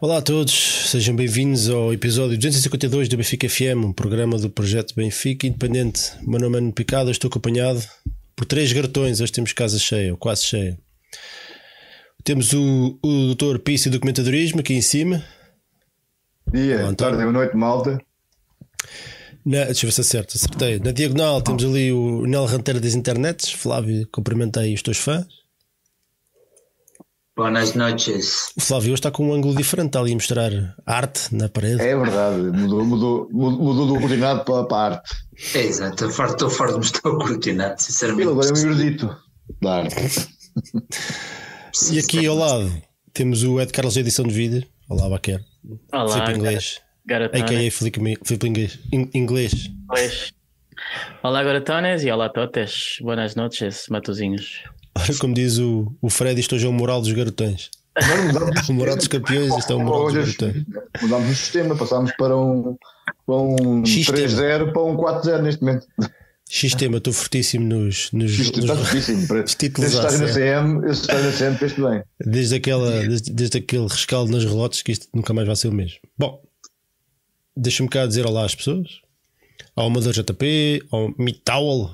Olá a todos, sejam bem-vindos ao episódio 252 do Benfica FM, um programa do projeto Benfica Independente. O meu nome é Nuno Picado, estou acompanhado por três garotões. Hoje temos casa cheia, ou quase cheia. Temos o, o Dr. Pisse Documentadorismo aqui em cima. Dia, Olá, tarde, boa noite, malta. Na, deixa eu ver se acerto, acertei. Na diagonal temos ali o Nel Ranteiro das Internets. Flávio, cumprimenta aí os teus fãs. Buenas noches. O Flávio hoje está com um ângulo diferente, está ali a mostrar arte na parede. É verdade, mudou, mudou, mudou, mudou do coordenado para, para a arte. É, exato, estou farto, estou farto de mostrar o coordenado, Ele sinceramente. agora é um erudito da arte. E aqui ao lado temos o Ed Carlos Edição de Vídeo. Olá, Baquer. Olá, Filipe Inglês. Garatones. A.K.A. Filipe Filipe Inglês. In- Inglês. Olá, Garatones e olá, Totes. Boas noites, matozinhos. Ora, como diz o, o Fred, isto hoje é o moral dos garotões. O moral dos campeões, isto é o moral dos garotões. mudámos o sistema, passámos para um, para um Sistema. 3-0 para um 4-0 neste momento. Sistema, estou fortíssimo nos, nos, está nos- fortíssimo. para- títulos Desde estar à na CM, esse estar na CM, fez bem. desde, aquela, desde, desde aquele rescaldo nas relotes que isto nunca mais vai ser o mesmo. Bom, deixa-me cá dizer olá às pessoas. Ao Amador JP, ao Mitowel,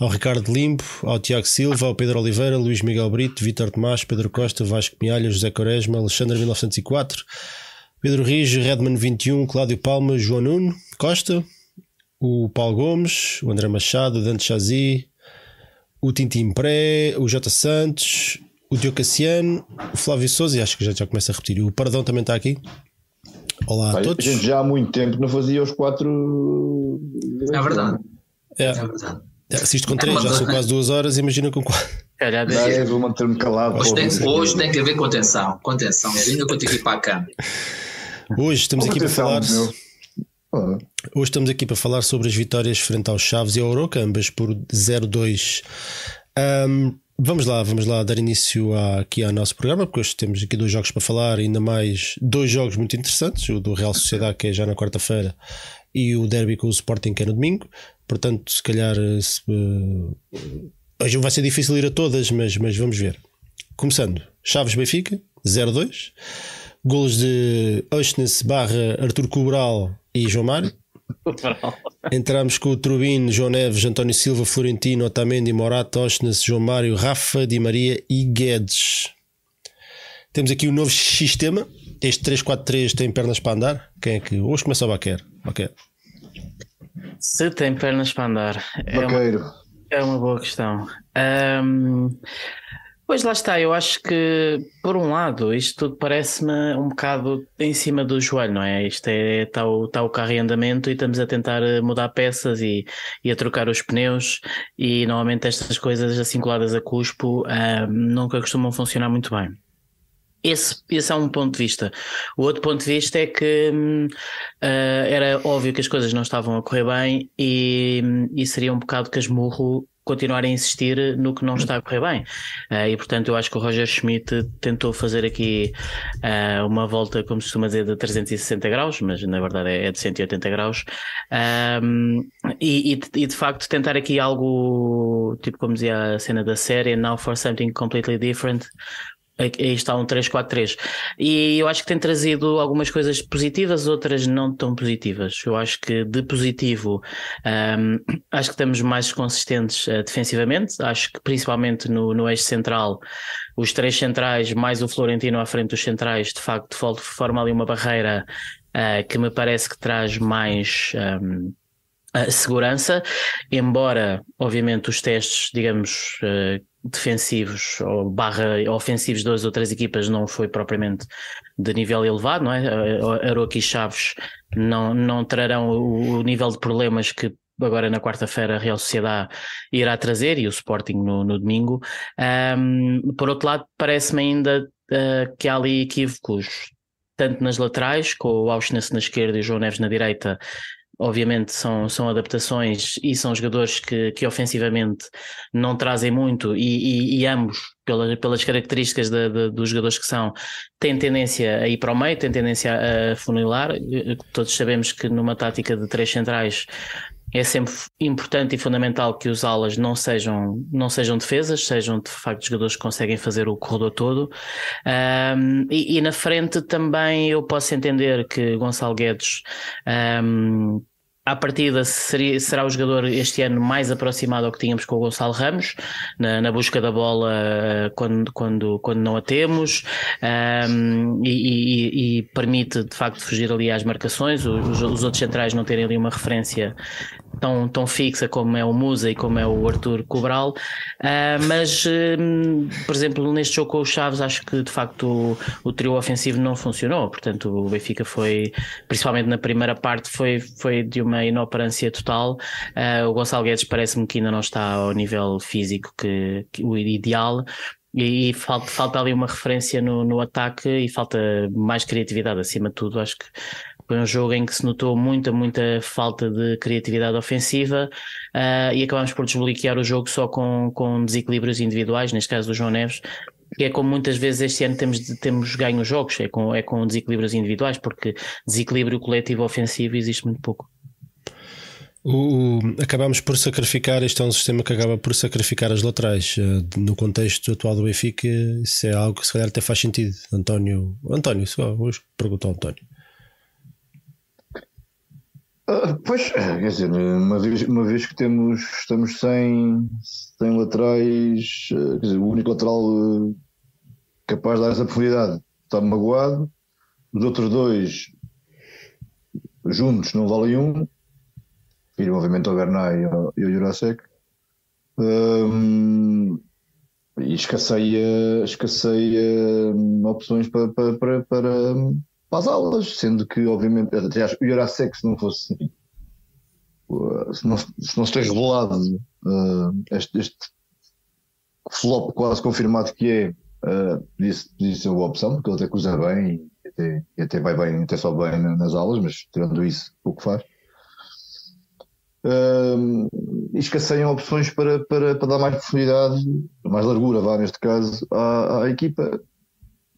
ao Ricardo Limpo, ao Tiago Silva, ao Pedro Oliveira, Luís Miguel Brito, Vítor Tomás, Pedro Costa, Vasco Mialha, José Quaresma, Alexandre 1904, Pedro Rijo, Redman 21, Cláudio Palma, João Nuno Costa, o Paulo Gomes, o André Machado, o Dante Chazi, o Tintim Pré, o J Santos, o Diogo Cassiano, o Flávio Souza, e acho que já, já começa a repetir. O Paradão também está aqui. Olá a todos. A gente já há muito tempo não fazia os quatro. É verdade, É, é verdade. Assisto com três, já são quase duas horas, imagina com quatro. Calhar vou manter-me calado. Hoje tem, hoje tem que haver contenção, contençãozinho que eu tenho que ir para a cama. Hoje estamos aqui para falar. Ah, Hoje estamos aqui para falar sobre as vitórias frente aos Chaves e ao Oroca, ambas por 0-2. Ahm, vamos lá, vamos lá dar início à- aqui ao nosso programa, porque hoje temos aqui dois jogos para falar, ainda mais dois jogos muito interessantes: o do Real Sociedade, que é já na quarta-feira, e o Derby com o Sporting, que é no domingo. Portanto, se calhar eh, se, eh, hoje vai ser difícil ir a todas, mas, mas vamos ver. Começando, Chaves Benfica, 0-2. Golos de Oshnes barra Artur Cobral e João Mário. Entramos com o Trubin, João Neves, António Silva, Florentino, Otamendi, Morato, Oshnes, João Mário, Rafa, Di Maria e Guedes. Temos aqui o novo sistema. Este 3-4-3 tem pernas para andar. Quem é que. Hoje começa o Baquer. Baquer. Se tem pernas para andar. É uma, Vaqueiro. é uma boa questão. Ahm, pois lá está, eu acho que, por um lado, isto tudo parece-me um bocado em cima do joelho, não é? Isto é, está o, está o carro em andamento e estamos a tentar eh, mudar peças e, e a trocar os pneus e normalmente estas coisas assim coladas a cuspo ahm, nunca costumam funcionar muito bem. Esse, esse é um ponto de vista. O outro ponto de vista é que hum, ah, era óbvio que as coisas não estavam a correr bem e, e seria um bocado casmurro continuar a insistir no que não está a correr bem. Ah, e portanto eu acho que o Roger Schmidt tentou fazer aqui ah, uma volta, como se costuma dizer, de 360 graus, mas na verdade é é de 180 graus. Ahm, e, e, e, de facto tentar aqui algo, tipo como dizia a cena da série, now for something completely different. Aí está um 3-4-3. E eu acho que tem trazido algumas coisas positivas, outras não tão positivas. Eu acho que de positivo, hum, acho que estamos mais consistentes eh, defensivamente. Acho que principalmente no, no eixo central, os três centrais, mais o Florentino à frente dos centrais, de facto, fo- forma ali uma barreira eh, que me parece que traz mais. hum, a segurança, embora, obviamente, os testes, digamos, eh, defensivos ou barra ofensivos das outras equipas não foi propriamente de nível elevado, não é? Eh, Aroca e Chaves não, não trarão o, o nível de problemas que agora na quarta-feira a Real Sociedade irá trazer e o Sporting no, no domingo. Ahm, por outro lado, parece-me ainda eh, que há ali equívocos tanto nas laterais, com o Auschwitz na esquerda e o João Neves na direita, obviamente são, são adaptações e são jogadores que, que ofensivamente não trazem muito e, e- e ambos, pela, pelas características de- de- dos jogadores que são, têm tendência a ir para o meio, têm tendência a funilar. Todos sabemos que numa tática de três centrais é sempre importante e fundamental que os alas não sejam, não sejam defesas, sejam de facto jogadores que conseguem fazer o corredor todo. Um, e, e, na frente também eu posso entender que Gonçalo Guedes um, à partida seria, será o jogador este ano mais aproximado ao que tínhamos com o Gonçalo Ramos, na, na busca da bola eh, quando, quando, quando não a temos, um, e, e, e, permite de facto fugir ali às marcações, os, os, outros centrais não terem ali uma referência tão, tão fixa como é o Musa e como é o Arthur Cobral, uh, mas um, por exemplo neste jogo com os Chaves acho que de facto o, o trio ofensivo não funcionou, portanto o Benfica foi, principalmente na primeira parte, foi, foi de uma inoperância total. Uh, o Gonçalo Guedes parece-me que ainda não está ao nível físico que, que o ideal. E falta, falta ali uma referência no, no ataque e falta mais criatividade acima de tudo. Acho que foi um jogo em que se notou muita, muita falta de criatividade ofensiva uh, e acabamos por desbloquear o jogo só com, com desequilíbrios individuais, neste caso do João Neves, que é como muitas vezes este ano temos, temos ganho jogos, é com, é com desequilíbrios individuais, porque desequilíbrio coletivo ofensivo existe muito pouco. O, acabamos por sacrificar, este é um sistema que acaba por sacrificar as laterais. Eh, no contexto atual do Benfica, isso é algo que se calhar até faz sentido. António, António, só, vou perguntar ao António. Uh, pois, quer dizer, uma vez, uma vez que temos, estamos sem, sem laterais, uh, quer dizer, o único lateral uh, capaz de dar essa profundidade está magoado, os outros dois juntos não valem um, filho, obviamente, ao Bernay e ao, e Jurasek. E escasseia, escasseia hum, opções para, para, para, para, para, as aulas, sendo que, obviamente, aliás, o Jurasek, se não fosse uh, se não, se não se tem revelado uh, este, este, flop quase confirmado que é, uh, podia, podia ser uma opção, porque ele até cruza bem e até, e até vai bem, até só bem nas aulas, mas tirando isso, pouco faz uh, escasseiam opções para, para, para dar mais profundidade, mais largura, vá neste caso, à, à equipa.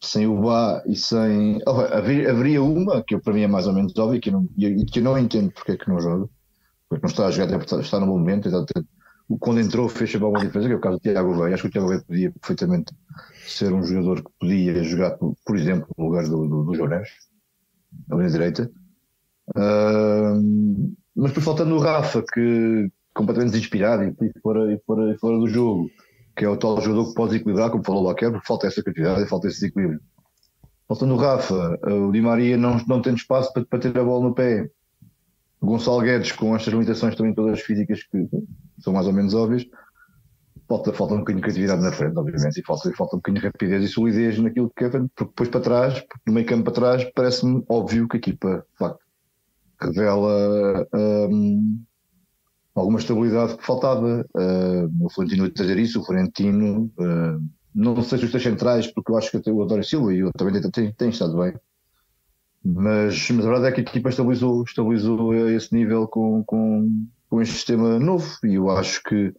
Sem o Bá e sem. Oh, haveria, haveria uma, que para mim é mais ou menos óbvia, que eu não, que eu não entendo porque é que não joga, porque não está a jogar, está no bom momento. Quando entrou, fez a uma diferença, que é o caso do Tiago Veia. Acho que o Tiago Veia podia perfeitamente ser um jogador que podia jogar, por exemplo, no lugar do, do, do João Neves, na linha direita. Uh, mas por faltando o Rafa, que completamente desinspirado e fora, e, fora, e fora do jogo, que é o tal jogador que pode equilibrar, como falou o Baquer, porque falta essa criatividade falta esse equilíbrio. Faltando o Rafa, o Di Maria não, não tem espaço para, para ter a bola no pé. O Gonçalo Guedes, com estas limitações também todas físicas que são mais ou menos óbvias, falta, falta um bocadinho de criatividade na frente, obviamente, e falta, falta um bocadinho de rapidez e solidez naquilo que é, porque depois para trás, no meio campo para trás, parece-me óbvio que a equipa, de facto, revela um, alguma estabilidade que faltava. Uh, o Florentino a dizer isso, o Florentino, uh, não sei se os três centrais, porque eu acho que até o António Silva e eu também tem, tem estado bem. Mas, mas a verdade é que a equipa estabilizou, estabilizou esse nível com, com, com este sistema novo e eu acho que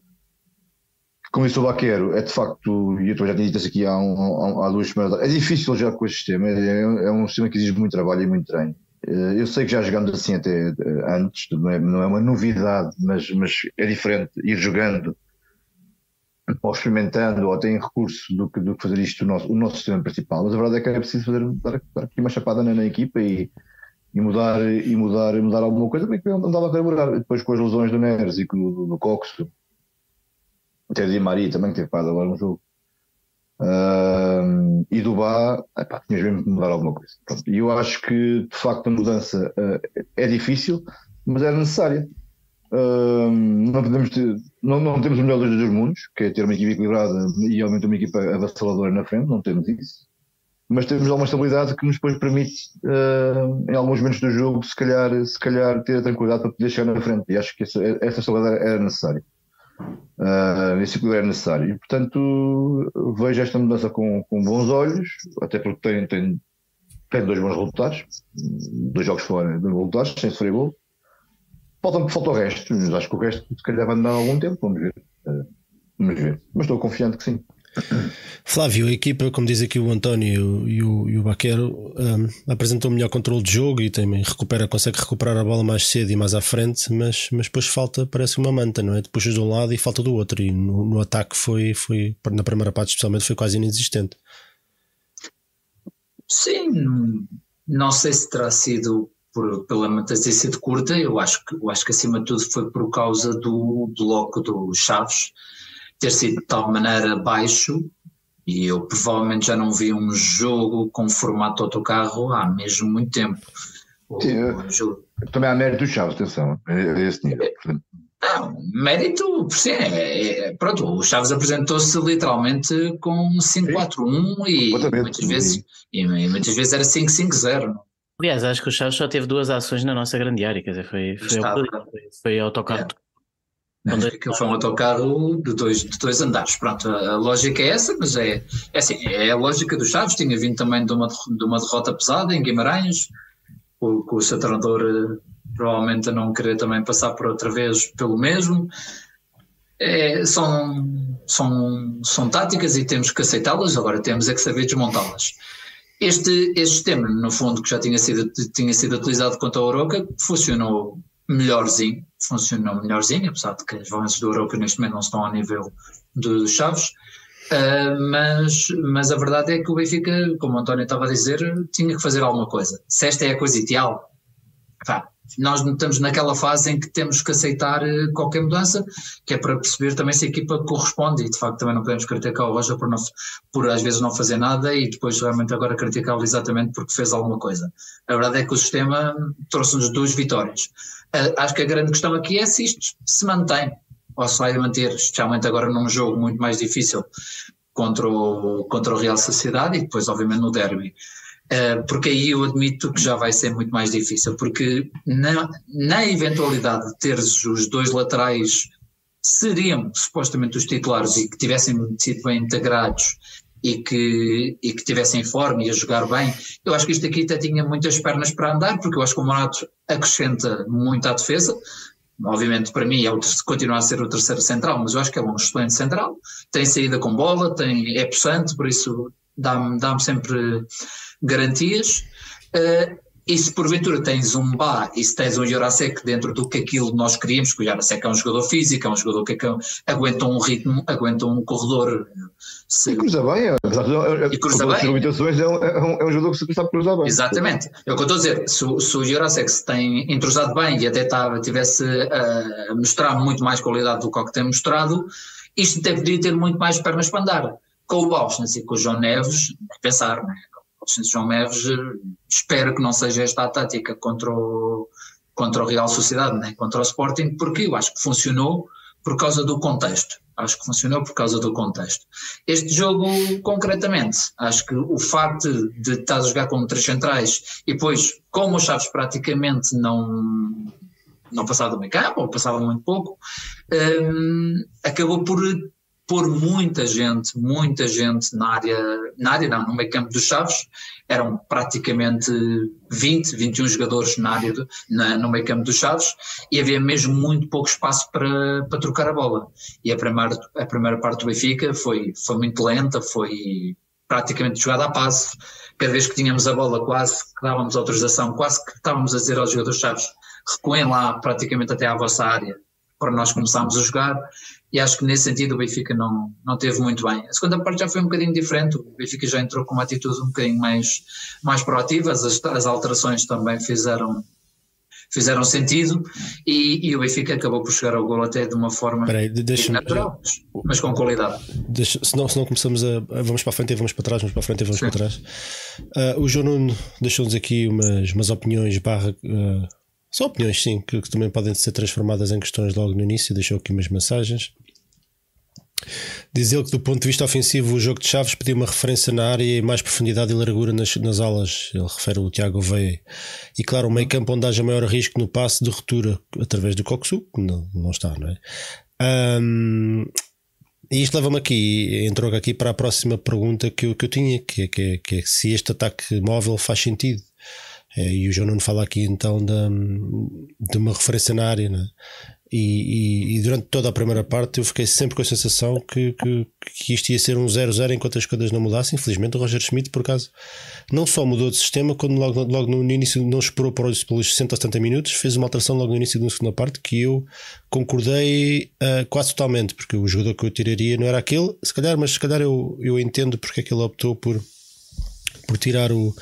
como disse o Baquero, é de facto, e eu já tinha dito isso aqui há, um, há, duas semanas, é difícil já com este sistema, é, é um sistema que exige muito trabalho e muito treino. Eh, eu sei que já jogamos assim até eh, antes, não é, não é uma novidade, mas, mas é diferente ir jogando ou experimentando ou até em recurso do que, do que fazer isto o nosso, o nosso sistema principal. Mas a verdade é que era preciso fazer, dar, aqui uma chapada na, na equipa e, e, mudar, e mudar, mudar alguma coisa, porque não dava a carburar. Depois com as lesões do Neres e do, do, do Coxo, até de Maria também que teve parado agora no jogo. Uh, e do Bá, epá, tinhas mesmo que mudar alguma coisa. E eu acho que de facto a mudança uh, é difícil, mas era necessária. Uh, não, podemos ter, não, não temos o melhor dos dois mundos, que é ter uma equipa equilibrada e realmente uma equipa avassaladora na frente, não temos isso. Mas temos alguma estabilidade que nos depois permite, uh, em alguns momentos do jogo, se calhar, se calhar ter a tranquilidade para poder chegar na frente. E acho que essa, essa estabilidade era necessária. Uh, esse equilíbrio é necessário. E, portanto, vejo esta mudança com, com bons olhos, até porque tem, tem, tem dois bons resultados, dois jogos fora, dois resultados, sem sofrer gol. Falta, falta o resto, mas acho que o resto se calhar vai dar algum tempo, vamos ver. Uh, vamos ver. Mas estou confiante que sim. Flávio, a equipa, como diz aqui o António e o, e o Baquero, um, apresentou melhor controle de jogo e também recupera, consegue recuperar a bola mais cedo e mais à frente, mas, mas depois falta, parece uma manta, não é? Tu puxas de um lado e falta do outro, e no, no ataque foi, foi, na primeira parte especialmente, foi quase inexistente. Sim, não sei se terá sido por, pela ter sido curta, eu acho, que, eu acho que acima de tudo foi por causa do bloco do Chaves ter sido de tal maneira baixo e eu provavelmente já não vi um jogo com formato autocarro há mesmo muito tempo. Sim, jogo... Também há mérito do Chaves, atenção, a esse nível. Não, mérito, sim, é, é, pronto, o Chaves apresentou-se literalmente com 5-4-1 e muitas, vezes, e, e muitas vezes era 5-5-0. Aliás, acho que o Chaves só teve duas ações na nossa grande área, quer dizer, foi, foi, foi, foi autocarro é. Não, aquilo foi um autocarro de dois, de dois andares. Pronto, a, a, lógica é essa, mas é, é assim, é a lógica dos Chaves. Tinha vindo também de uma, de uma derrota pesada em Guimarães, com, com o seu treinador eh, provavelmente a não querer também passar por outra vez pelo mesmo. É, são, são, são táticas e temos que aceitá-las, agora temos é que saber desmontá-las. Este, este sistema, no fundo, que já tinha sido, tinha sido utilizado contra a Oroca, funcionou melhorzinho, funcionou melhorzinho, apesar de que as valências do Europa neste momento não estão ao nível dos Chaves, uh, mas, mas a verdade é que o Benfica, como o António estava a dizer, tinha que fazer alguma coisa. Se esta é a coisa ideal, pá, nós estamos naquela fase em que temos que aceitar eh, qualquer mudança, que é para perceber também se a equipa corresponde e de facto também não podemos criticar o Roger por, não, por às vezes não fazer nada e depois realmente agora criticá-lo exatamente porque fez alguma coisa. A verdade é que o sistema trouxe-nos duas vitórias. Uh, acho que a grande questão aqui é se isto se mantém ou se vai manter, especialmente agora num jogo muito mais difícil contra o, contra o Real Sociedade e depois, obviamente, no derby. Uh, porque aí eu admito que já vai ser muito mais difícil, porque na, na eventualidade de teres os dois laterais seriam supostamente os titulares e que tivessem sido bem integrados e que, e que tivessem forma e a jogar bem. Eu acho que isto aqui até tinha muitas pernas para andar, porque eu acho que o Morato acrescenta muito à defesa. Obviamente, para mim, é o, continua a ser o terceiro central, mas eu acho que é um excelente central. Tem saída com bola, tem, é possante, por isso dá-me dá sempre garantias. Uh, e se porventura tens um Bá e se tens um Jurasek dentro do que aquilo nós queríamos, que o Jurasek é um jogador físico, é um jogador que é aguenta um ritmo, aguenta um corredor. Se... E cruza bem, é, e cruza bem. Limitações, é, um, é um jogador que se sabe cruzar bem. Exatamente. É o que eu estou a dizer. Se, se o Jurasek se tem entrosado bem e até estava, tivesse a mostrar muito mais qualidade do que o que tem mostrado, isto até podia ter muito mais pernas para andar. Com o Bauschnitz e com o João Neves, pensar, não é? João Neves, espero que não seja esta a tática contra o, contra o Real Sociedade, nem contra o Sporting, porque eu acho que funcionou por causa do contexto. Acho que funcionou por causa do contexto. Este jogo, concretamente, acho que o facto de estar a jogar com três centrais e depois, como os Chaves praticamente não, não passava do meio campo, ou passava muito pouco, um, acabou por por muita gente, muita gente na área, na área não, no meio campo dos Chaves, eram praticamente 20, 21 jogadores na área do, na, no meio campo dos Chaves e havia mesmo muito pouco espaço para, para trocar a bola. E a primeira, a primeira parte do Benfica foi, foi muito lenta, foi praticamente jogada a passe. Cada vez que tínhamos a bola, quase que dávamos autorização, quase que estávamos a dizer aos jogadores Chaves, recuem lá praticamente até à vossa área para nós começarmos a jogar e acho que nesse sentido o Benfica não, não teve muito bem. A segunda parte já foi um bocadinho diferente, o Benfica já entrou com uma atitude um bocadinho mais, mais proativa, as, as alterações também fizeram, fizeram sentido e, e, o Benfica acabou por chegar ao gol até de uma forma Peraí, natural, mas com qualidade. Deixa, senão, senão começamos a. Vamos para a frente e vamos para trás, vamos para a frente e vamos Sim. para trás. Uh, o João Nuno deixou-nos aqui umas, umas opiniões barra. Uh, são opiniões, sim, que, que, também podem ser transformadas em questões logo no início. Deixou aqui umas mensagens. Diz ele que, do ponto de vista ofensivo, o jogo de Chaves pediu uma referência na área e mais profundidade e largura nas, nas alas. Ele refere o Tiago Veia. E, claro, um meio campo onde haja maior risco no passe de ruptura através do Coxu, que não, não está, não é? Um, e isto leva-me aqui, entrou aqui para a próxima pergunta que eu, que eu tinha, que é, que, é, que é se este ataque móvel faz sentido. É, e o João Nuno fala aqui então de, de uma referência na área, né? E, e, e, durante toda a primeira parte eu fiquei sempre com a sensação que, que, que isto ia ser um 0-0 enquanto as coisas não mudassem. Infelizmente, o Roger Schmidt, por acaso, não só mudou de sistema, quando logo, logo no início não esperou os, pelos 60 ou 70 minutos, fez uma alteração logo no início da segunda parte que eu concordei uh, quase totalmente, porque o jogador que eu tiraria não era aquele, se calhar, mas se calhar eu, eu entendo porque é que ele optou por por tirar o,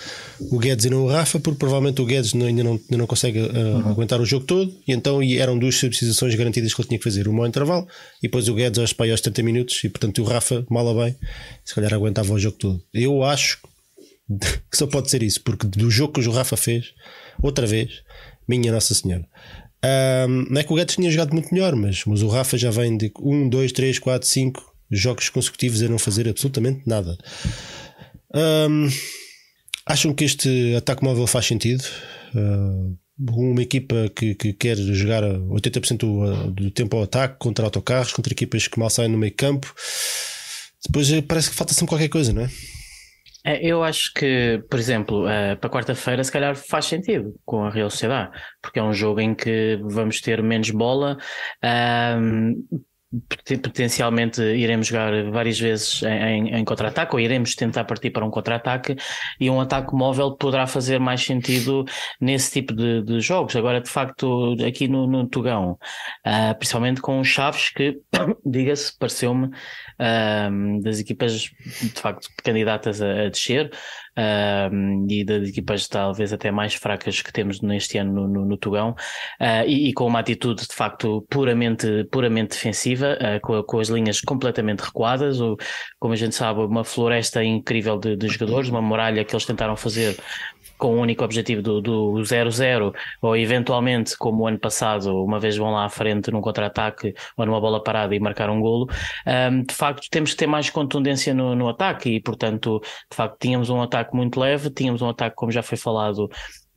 o Guedes e não o Rafa, porque provavelmente o Guedes ainda não, ainda não consegue uh, uhum. aguentar o jogo todo, e então e eram duas substituições garantidas que ele tinha que fazer, uma ao intervalo, e depois o Guedes aos, aos 70 minutos, e portanto o Rafa, mal a bem, se calhar aguentava o jogo todo. Eu acho que só pode ser isso, porque do jogo que o Rafa fez, outra vez, minha Nossa Senhora. Um, não é que o Guedes tinha jogado muito melhor, mas, mas o Rafa já vem de 1, 2, 3, 4, 5 jogos consecutivos a não fazer absolutamente nada. Um, acham que este ataque móvel faz sentido? Uh, uma equipa que, que, quer jogar 80% do, tempo ao ataque contra autocarros, contra equipas que mal saem no meio campo. Depois eh, parece que falta sempre qualquer coisa, não é? é eu acho que, por exemplo, uh, para quarta-feira, se calhar faz sentido com a Real Sociedade, porque é um jogo em que vamos ter menos bola. Potencialmente iremos jogar várias vezes em, em contra-ataque ou iremos tentar partir para um contra-ataque e um ataque móvel poderá fazer mais sentido nesse tipo de, de jogos. Agora, de facto, aqui no, no Tugão, uh, principalmente com os Chaves, que, diga-se, pareceu-me uh, das equipas de facto candidatas a, a descer, uh, e das equipas talvez até mais fracas que temos neste ano no, no, no Tugão. Uh, e, e, com uma atitude de facto puramente, puramente defensiva, uh, com, com, as linhas completamente recuadas, ou, como a gente sabe, uma floresta incrível de, de jogadores, uma muralha que eles tentaram fazer com o único objetivo do 0-0, ou eventualmente, como o ano passado, uma vez vão lá à frente num contra-ataque ou numa bola parada e marcar um golo, um, de facto temos que ter mais contundência no, no ataque e, portanto, de facto, tínhamos um ataque muito leve, tínhamos um ataque, como já foi falado,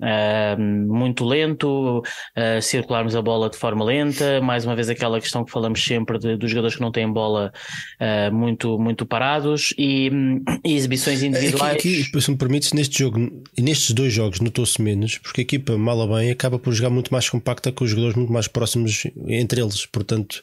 uh, muito lento, uh, circularmos a bola de forma lenta, mais uma vez aquela questão que falamos sempre de, dos jogadores que não têm bola uh, muito, muito parados e, e exibições individuais. Aqui, aqui, se me permites, neste jogo, nestes dois jogos notou-se menos, porque a equipa, mal ou bem, acaba por jogar muito mais compacta com os jogadores muito mais próximos entre eles, portanto.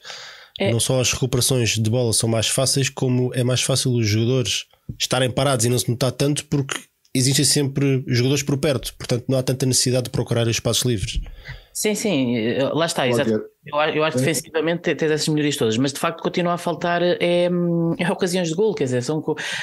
É. Não só as recuperações de bola são mais fáceis, como é mais fácil os jogadores estarem parados e não se notar tanto porque existem sempre jogadores por perto, portanto não há tanta necessidade de procurar espaços livres. Sim, sim, lá está, exatamente. Eu, eu acho que defensivamente tens essas melhorias todas, mas de facto continua a faltar é, é ocasiões de gol, quer dizer, são,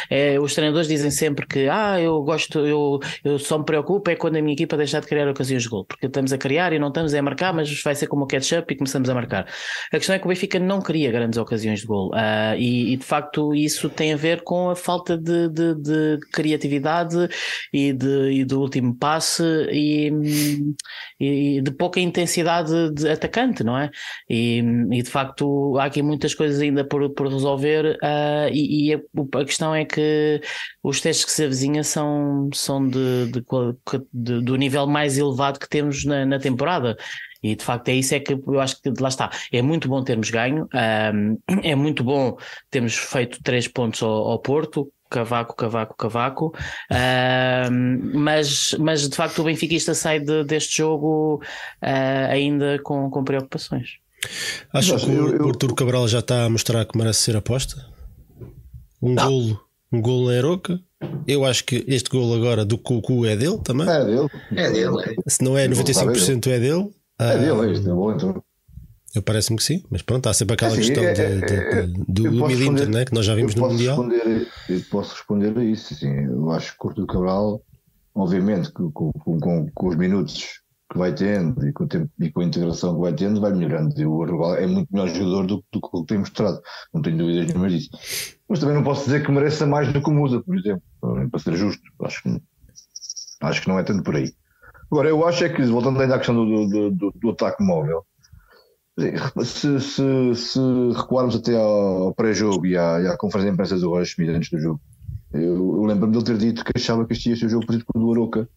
é, os treinadores dizem sempre que ah, eu gosto, eu, eu só me preocupo é quando a minha equipa deixar de criar ocasiões de gol, porque estamos a criar e não estamos a marcar, mas vai ser como o catch-up e começamos a marcar. A questão é que o Benfica não cria grandes ocasiões de gol uh, e, e, de facto isso tem a ver com a falta de, de, de criatividade e, de, e do último passe e, e de pouca intensidade de atacante, não é? E, e de facto há aqui muitas coisas ainda por, por resolver uh, e, e a, a, questão é que os testes que se avizinham são, são de, de, de, do nível mais elevado que temos na, na temporada. E de facto é isso é que eu acho que lá está. É muito bom termos ganho, um, ah, é muito bom termos feito três pontos ao, ao Porto, cavaco, cavaco, cavaco. Uh, mas, mas de facto o benfiquista sai de, deste jogo uh, ainda com, com preocupações. Acho que o, Arturo Cabral já está a mostrar que merece ser aposta. Um não. golo, um golo em Aroca. Eu acho que este golo agora do Cucu é dele também. É dele. É dele. É. Se não é 95% é dele. É dele, é isto é bom então. Eu parece-me que sim, mas pronto, há sempre aquela assim, questão é, de, de, é, de, do, do milímetro né, que nós já vimos no Mundial. Responder, eu posso responder a isso. Assim, eu acho que o Arturo Cabral, obviamente, com, com, com, com, os minutos que vai tendo e com, o tempo, e com a integração que vai tendo, vai melhorando. E o Arturo é muito melhor jogador do, do que tem mostrado, não tenho dúvidas nenhuma disso. Mas também não posso dizer que mereça mais do que o Musa, por exemplo, para ser justo. Acho que, acho que não é tanto por aí. Agora, eu acho é que, voltando ainda à questão do, do, do, do ataque móvel, se, se, se recuarmos até ao pré-jogo e, e à conferência de imprensa do Roger Schmidt antes do jogo, eu, eu lembro-me dele ter dito que achava que este ia ser o jogo perdido com o do Aroca.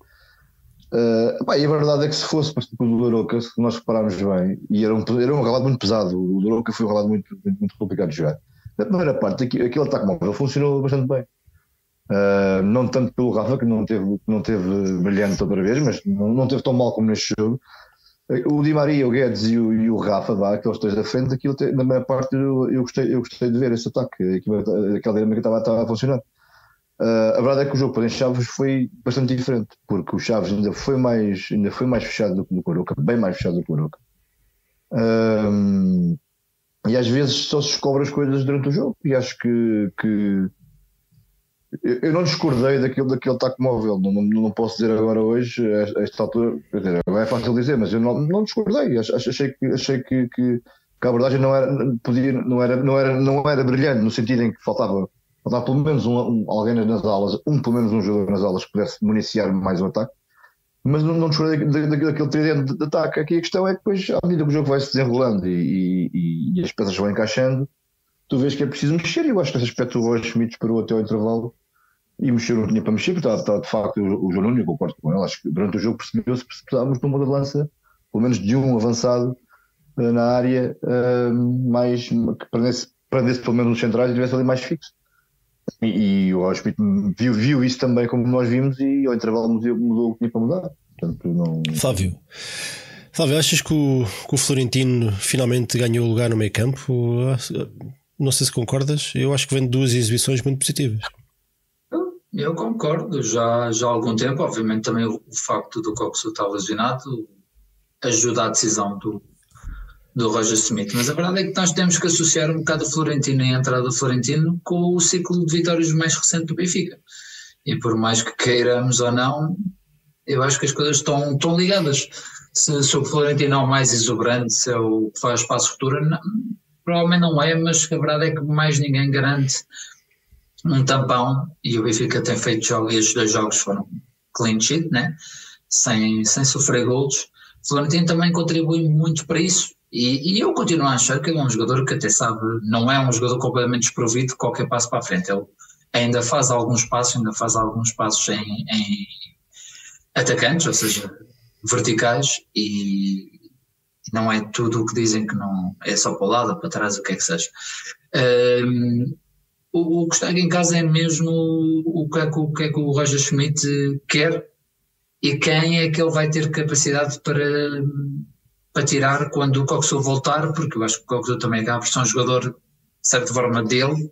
Uh, e a verdade é que se fosse com o do Aroca, se nós repararmos bem, e era um, era um relado muito pesado, o do Aroca foi um relado muito, muito, muito complicado de jogar. Na primeira parte, aquele, aquele ataque móvel funcionou bastante bem. Uh, não tanto pelo Rafa, que não teve, não teve brilhante outra vez, mas não, não teve tão mal como neste jogo. O Di Maria, o Guedes e o, e o Rafa, vá, aqueles dois da frente, aquilo na maior parte eu, eu, gostei, eu gostei de ver esse ataque, aquela dinâmica estava, estava a funcionar. Uh, a verdade é que o jogo para Chaves foi bastante diferente, porque o Chaves ainda foi mais, ainda foi mais fechado do que o Coroca, bem mais fechado do que o Coroca. Uh, e às vezes só se descobre as coisas durante o jogo, e acho que, que eu não discordei daquilo, daquele taco móvel, não, não, não, posso dizer agora hoje, a esta altura, quer dizer, é fácil dizer, mas eu não, não discordei, achei, que, achei que, que, que a abordagem não era, podia, não, era, não, era, não era brilhante, no sentido em que faltava, faltava pelo menos um, um, alguém nas aulas, um pelo menos um jogador nas aulas que pudesse municiar mais um ataque, mas não, não discordei daquele tridente de, de ataque. Aqui a questão é que depois, à medida que o jogo vai se desenrolando e, e, e as peças vão encaixando, tu vês que é preciso mexer, e eu acho que esse aspecto o Roger Schmidt até ao intervalo e mexer não tinha para mexer, porque estava, de facto o, o João eu concordo com ele, acho que durante o jogo percebeu-se que precisávamos de uma de lança, pelo menos de um avançado uh, na área, uh, mais, que prendesse, prendesse pelo menos os centrais e tivesse ali mais fixo. E, e o Auschwitz viu, viu isso também como nós vimos e ao intervalo mudou, mudou o que tinha para mudar. Portanto, não... Flávio, Flávio, achas que o, que o Florentino finalmente ganhou lugar no meio campo? Não sei se concordas, eu acho que vem duas exibições muito positivas. Eu concordo, já, já há algum tempo, obviamente também o, o facto do Coxo estar lesionado ajuda à decisão do, do Roger Smith, mas a verdade é que nós temos que associar um bocado o Florentino e a entrada do Florentino com o ciclo de vitórias mais recente do Benfica. E por mais que queiramos ou não, eu acho que as coisas estão, estão ligadas. Se, se o Florentino é o mais exuberante, se é o que faz passo futuro, não, provavelmente não é, mas a verdade é que mais ninguém garante um tampão e o Benfica tem feito jogos e estes dois jogos foram clean sheet, né? sem, sem sofrer gols. Florentino também contribui muito para isso e, e, eu continuo a achar que ele é um jogador que até sabe, não é um jogador completamente desprovido de qualquer passo para a frente. Ele ainda faz alguns passos, ainda faz alguns passos em, em atacantes, ou seja, verticais, e não é tudo o que dizem que não é só para o lado, para trás, o que é que seja. Um, o, o que está aqui em casa é mesmo o que, é que, o que é que o Roger Schmidt quer e quem é que ele vai ter capacidade para, para tirar quando o Coxo voltar, porque eu acho que o Coxo também acaba por ser um jogador, de certa forma, dele,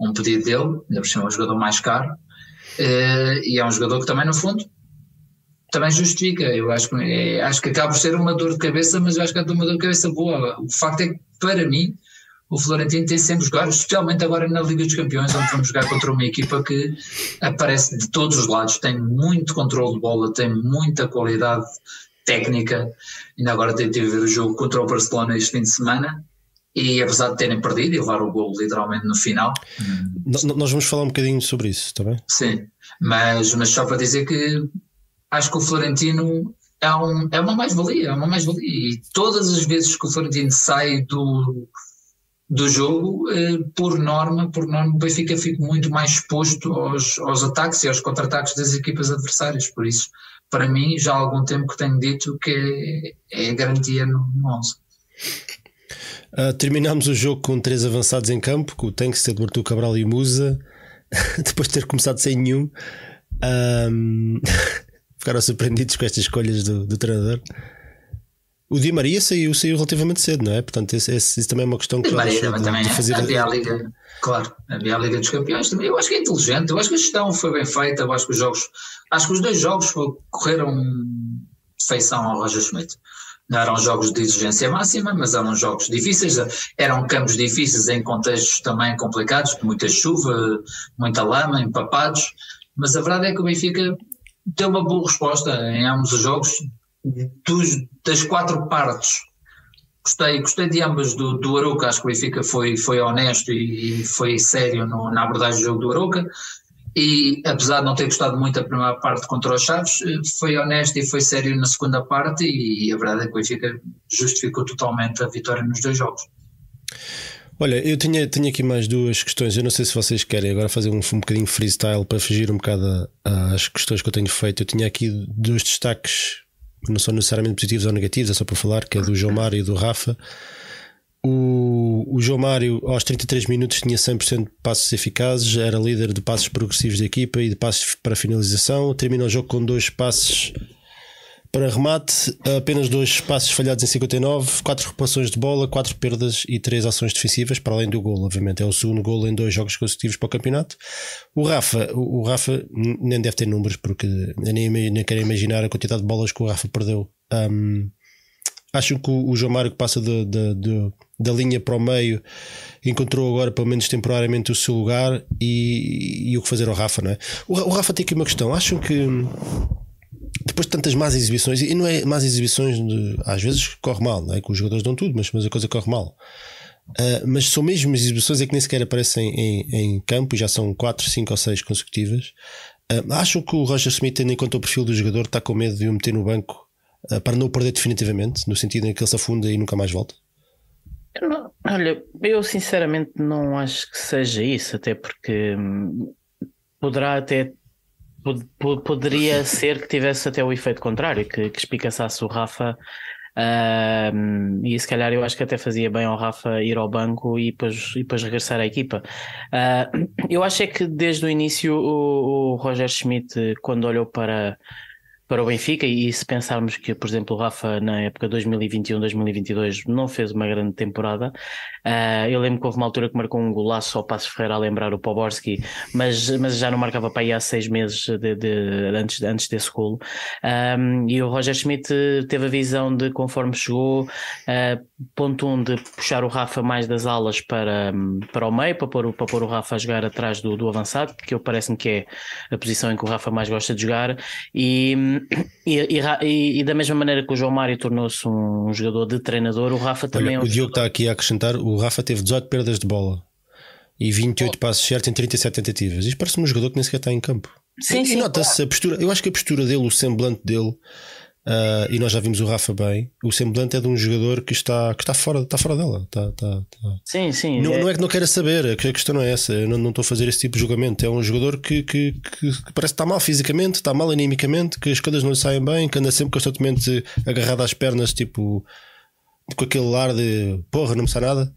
um pedido dele, ainda por cima é um jogador mais caro, uh, e é um jogador que também, no fundo, também justifica. Eu acho que, é, acho que acaba por ser uma dor de cabeça, mas eu acho que é uma dor de cabeça boa. O facto é que, para mim, o Florentino tem sempre jogado, especialmente agora na Liga dos Campeões, onde vamos jogar contra uma equipa que aparece de todos os lados, tem muito controle de bola, tem muita qualidade técnica. Ainda agora tive a ver o jogo contra o Barcelona este fim de semana. E apesar de terem perdido e levar o gol literalmente no final. Nós vamos falar um bocadinho sobre isso, está bem? Sim, mas, mas só para dizer que acho que o Florentino é, um, é uma mais-valia, é uma mais-valia. E todas as vezes que o Florentino sai do, do jogo, eh, por norma, por norma, o Benfica fica muito mais exposto aos, aos ataques e aos contra-ataques das equipas adversárias. Por isso, para mim, já há algum tempo que tenho dito que é, é garantia no, no 11. Uh, terminámos o jogo com três avançados em campo, com o Tankstead, Artur Cabral e Musa, depois de ter começado sem nenhum. Um... Ficaram surpreendidos com estas escolhas do, do treinador. O Di Maria saiu, saiu relativamente cedo, não é? Portanto, esse, esse, isso também é uma questão que Di Maria de, também é. fazer. Havia a Liga, claro, havia a Liga dos Campeões também. Eu acho que é inteligente, eu acho que a gestão foi bem feita, eu acho que os jogos, acho que os dois jogos correram feição ao Roger Schmidt. Não eram jogos de exigência máxima, mas eram jogos difíceis, eram campos difíceis em contextos também complicados, muita chuva, muita lama, empapados, mas a verdade é que o Benfica deu uma boa resposta em ambos os jogos, dos, das quatro partes, gostei, gostei de ambas do, do Aruca, acho que o Benfica foi, foi honesto e, e foi sério no, na abordagem do jogo do Aruca. E apesar de não ter gostado muito da primeira parte contra os Chaves, foi honesto e foi sério na segunda parte. E a verdade é que o Benfica justificou totalmente a vitória nos dois jogos. Olha, eu tinha, tinha aqui mais duas questões. Eu não sei se vocês querem agora fazer um, um bocadinho freestyle para fugir um bocado às questões que eu tenho feito. Eu tinha aqui dois destaques não são necessariamente positivos ou negativos, é só para falar, que é do João Mário e do Rafa. O, o João Mário, aos 33 minutos, tinha 100% de passos eficazes, era líder de passos progressivos da equipa e de passos para finalização. Termina o jogo com dois passos Para remate, apenas dois passos falhados em 59, quatro reparações de bola, quatro perdas e três ações defensivas, para além do gol, obviamente. É o segundo gol em dois jogos consecutivos para o campeonato. O Rafa, o Rafa nem deve ter números, porque nem, nem quero imaginar a quantidade de bolas que o Rafa perdeu. Um, acham que o, João Mário que passa de, de, de, da linha para o meio encontrou agora, pelo menos temporariamente, o seu lugar e, e o que fazer ao Rafa, não é? O, o Rafa tem aqui uma questão. Acham que depois de tantas más exibições, e não é más exibições, de, às vezes corre mal, não é? Que os jogadores dão tudo, mas, mas a coisa corre mal. Uh, mas são mesmo exibições é que nem sequer aparecem em, em campo, já são 4, 5 ou 6 consecutivas. Uh, acham que o Roger Smith, tendo em conta o perfil do jogador, está com medo de o meter no banco uh, para não o perder definitivamente, no sentido em que ele se afunda e nunca mais volta? Não, olha, eu sinceramente não acho que seja isso, até porque hum, poderá até poderia ser que tivesse até o efeito contrário, que, que espicaçasse o Rafa. Uh, e se calhar eu acho que até fazia bem ao Rafa ir ao banco e depois, e depois regressar à equipa. Uh, eu acho é que desde o início o, o Roger Schmidt, quando olhou para, para o Benfica e se pensarmos que, por exemplo, o Rafa na época 2021-2022 não fez uma grande temporada, uh, eu lembro que houve uma altura que marcou um golaço ao Passo Ferreira a lembrar o Poborski, mas, mas já não marcava para aí há seis meses de, de, antes, antes desse golo. Um, e o Roger Schmidt teve a visão de, conforme chegou, uh, ponto um, de puxar o Rafa mais das alas para, para o meio, para pôr, para pôr o Rafa a jogar atrás do, do avançado, que eu parece-me que é a posição em que o Rafa mais gosta de jogar, e e, e, e, da mesma maneira que o João Mário tornou-se um jogador de treinador, o Rafa também Olha, é um O Diogo está aqui a acrescentar: o Rafa teve 18 perdas de bola e 28 oh. passos certos em 37 tentativas. Isto parece um jogador que nem sequer está em campo. Sim, e, sim, nota-se claro. a postura, eu acho que a postura dele, o semblante dele, Uh, e nós já vimos o Rafa bem. O semblante é de um jogador que está, que está, fora, está fora dela. Está, está, está. Sim, sim. Não é... não é que não queira saber, a questão não é essa. Eu não, não estou a fazer esse tipo de julgamento. É um jogador que, que, que, parece que está mal fisicamente, está mal animicamente, que as coisas não lhe saem bem, que anda sempre constantemente agarrado às pernas, tipo com aquele ar de porra, não me sai nada.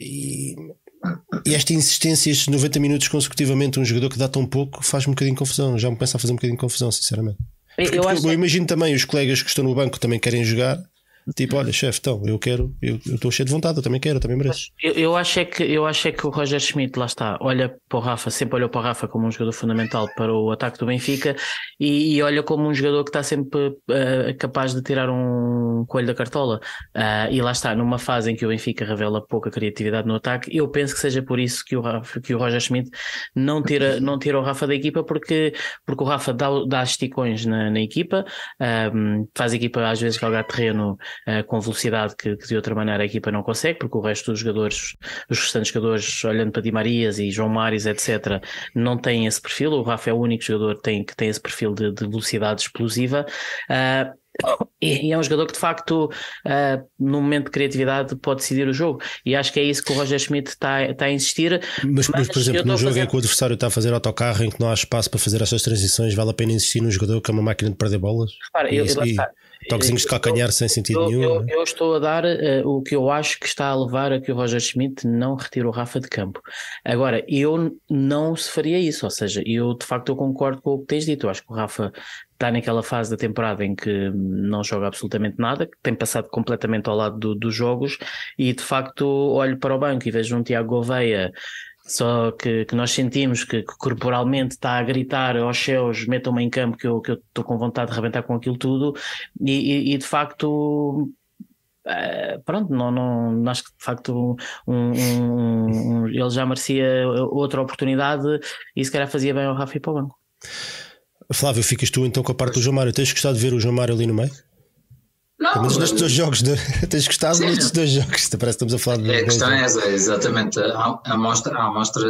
E, e esta insistência, estes 90 minutos consecutivamente, um jogador que dá tão pouco, faz-me um bocadinho de confusão. Já me pensa a fazer um bocadinho de confusão, sinceramente. Porque, eu, eu imagino também os colegas que estão no banco também querem jogar Tipo, olha, chefe, então, eu quero, eu estou cheio de vontade, eu também quero, eu também mereço. Eu, eu, acho é que, eu acho é que o Roger Schmidt, lá está, olha para o Rafa, sempre olhou para o Rafa como um jogador fundamental para o ataque do Benfica e, e olha como um jogador que está sempre uh, capaz de tirar um coelho da cartola. Uh, e lá está, numa fase em que o Benfica revela pouca criatividade no ataque, eu penso que seja por isso que o, Rafa, que o Roger Schmidt não tira, não tira o Rafa da equipa, porque, porque o Rafa dá, dá esticões na, na equipa, um, faz a equipa às vezes galgar terreno uh, com velocidade que, que, de outra maneira a equipa não consegue, porque o resto dos jogadores, os restantes jogadores, olhando para Di Marias e João Mários, etc., não têm esse perfil. O Rafa é o único jogador que tem, que tem esse perfil de, de velocidade explosiva. Uh, e é um jogador que de facto, uh, no momento de criatividade, pode decidir o jogo. E acho que é isso que o Roger Schmidt está, está a insistir. Mas, mas por exemplo, num jogo fazer... em que o adversário está a fazer autocarro, em que não há espaço para fazer essas transições, vale a pena insistir num jogador que é uma máquina de perder bolas? Repara, eu, e, Toquezinhos de calcanhar sem sentido eu, nenhum. Eu, é? eu, estou a dar uh, o que eu acho que está a levar a que o Roger Schmidt não retire o Rafa de campo. Agora, eu não se faria isso, ou seja, eu de facto eu concordo com o que tens dito. Eu acho que o Rafa está naquela fase da temporada em que não joga absolutamente nada, que tem passado completamente ao lado do, dos jogos e de facto olho para o banco e vejo um Tiago Gouveia só que, que, nós sentimos que, que, corporalmente está a gritar aos céus, metam-me em campo que eu estou com vontade de rebentar com aquilo tudo, e, e, e de facto. Uh, pronto, não, não, acho que de facto um, um, um, ele já merecia outra oportunidade e se calhar fazia bem ao Rafa ir para o banco. Flávio, ficas tu então com a parte do João Mário. Tens gostado de ver o João Mário ali no meio? Não, mas nestes dois jogos, de... tens gostado sim. nestes dois jogos? Parece que estamos a falar de. A questão é essa, exatamente. A, amostra, a amostra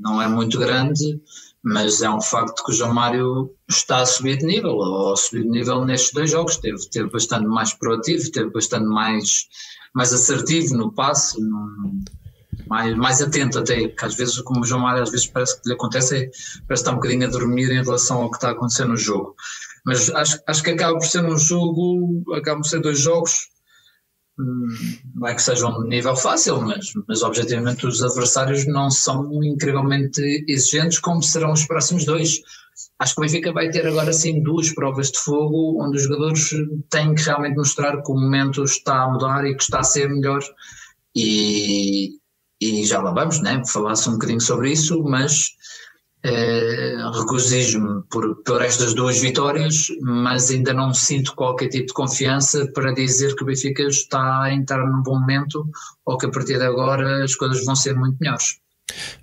não é muito grande, mas é um facto que o João Mário está a subir de nível, ou a subir de nível nestes dois jogos. Teve, teve bastante mais proativo, teve bastante mais, mais assertivo no passe, mais, mais atento até, que às vezes, como o João Mário às vezes parece que lhe acontece, é, parece estar um bocadinho a dormir em relação ao que está acontecendo no jogo. Mas acho, acho que acaba por ser um jogo, acaba por ser dois jogos não é que seja um nível fácil, mas, mas objetivamente os adversários não são incrivelmente exigentes como serão os próximos dois. Acho que o Benfica vai ter agora sim duas provas de fogo onde os jogadores têm que realmente mostrar que o momento está a mudar e que está a ser melhor e, e já lá vamos, né? Falar-se um bocadinho sobre isso, mas eh, regozijo-me por, por estas duas vitórias, mas ainda não sinto qualquer tipo de confiança para dizer que o Benfica está a entrar num bom momento ou que a partir de agora as coisas vão ser muito melhores.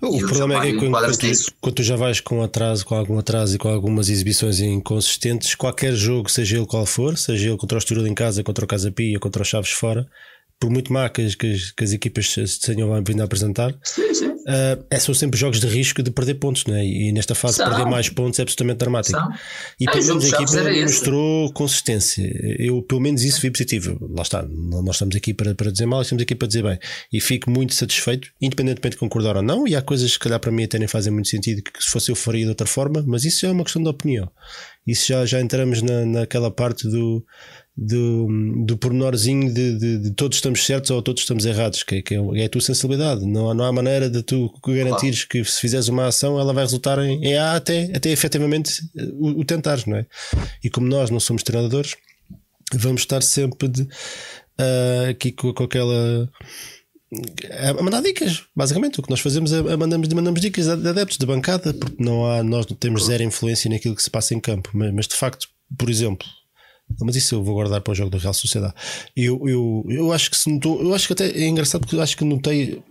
O problema é que quando, quando, tu, quando, tu, já vais com atraso, com algum atraso e com algumas exibições inconsistentes, qualquer jogo, seja ele qual for, seja ele contra o Estoril em casa, contra o Casa Pia, contra os Chaves fora, por muito má que, que, que as equipas se tenham vindo a apresentar, sim, sim. Uh, são sempre jogos de risco de perder pontos, né? e nesta fase são. perder mais pontos é absolutamente dramático. São. E pelo menos a equipa mostrou consistência. Eu, pelo menos, isso vi positivo. Lá está, nós estamos aqui para, para dizer mal, estamos aqui para dizer bem. E fico muito satisfeito, independentemente de concordar ou não. E há coisas que, se calhar, para mim até nem fazem muito sentido, que se fosse eu faria de outra forma, mas isso é uma questão de opinião. Isso já, já entramos na, naquela parte do do, do pormenorzinho de, de, de, todos estamos certos ou todos estamos errados, que, que é, é a tua sensibilidade. Não, não há maneira de tu garantires que se fizeres uma ação ela vai resultar em, em A até, até efetivamente o, o tentares, não é? E como nós não somos treinadores, vamos estar sempre de, uh, aqui com, com aquela a mandar dicas, basicamente. O que nós fazemos é, é mandamos, mandamos dicas de adeptos de bancada, porque não há, nós não temos zero influência naquilo que se passa em campo. Mas, mas de facto, por exemplo, mas isso eu vou guardar para o jogo da Real Sociedade. Eu, eu, eu acho que se notou, eu acho que até é engraçado porque eu acho que notei.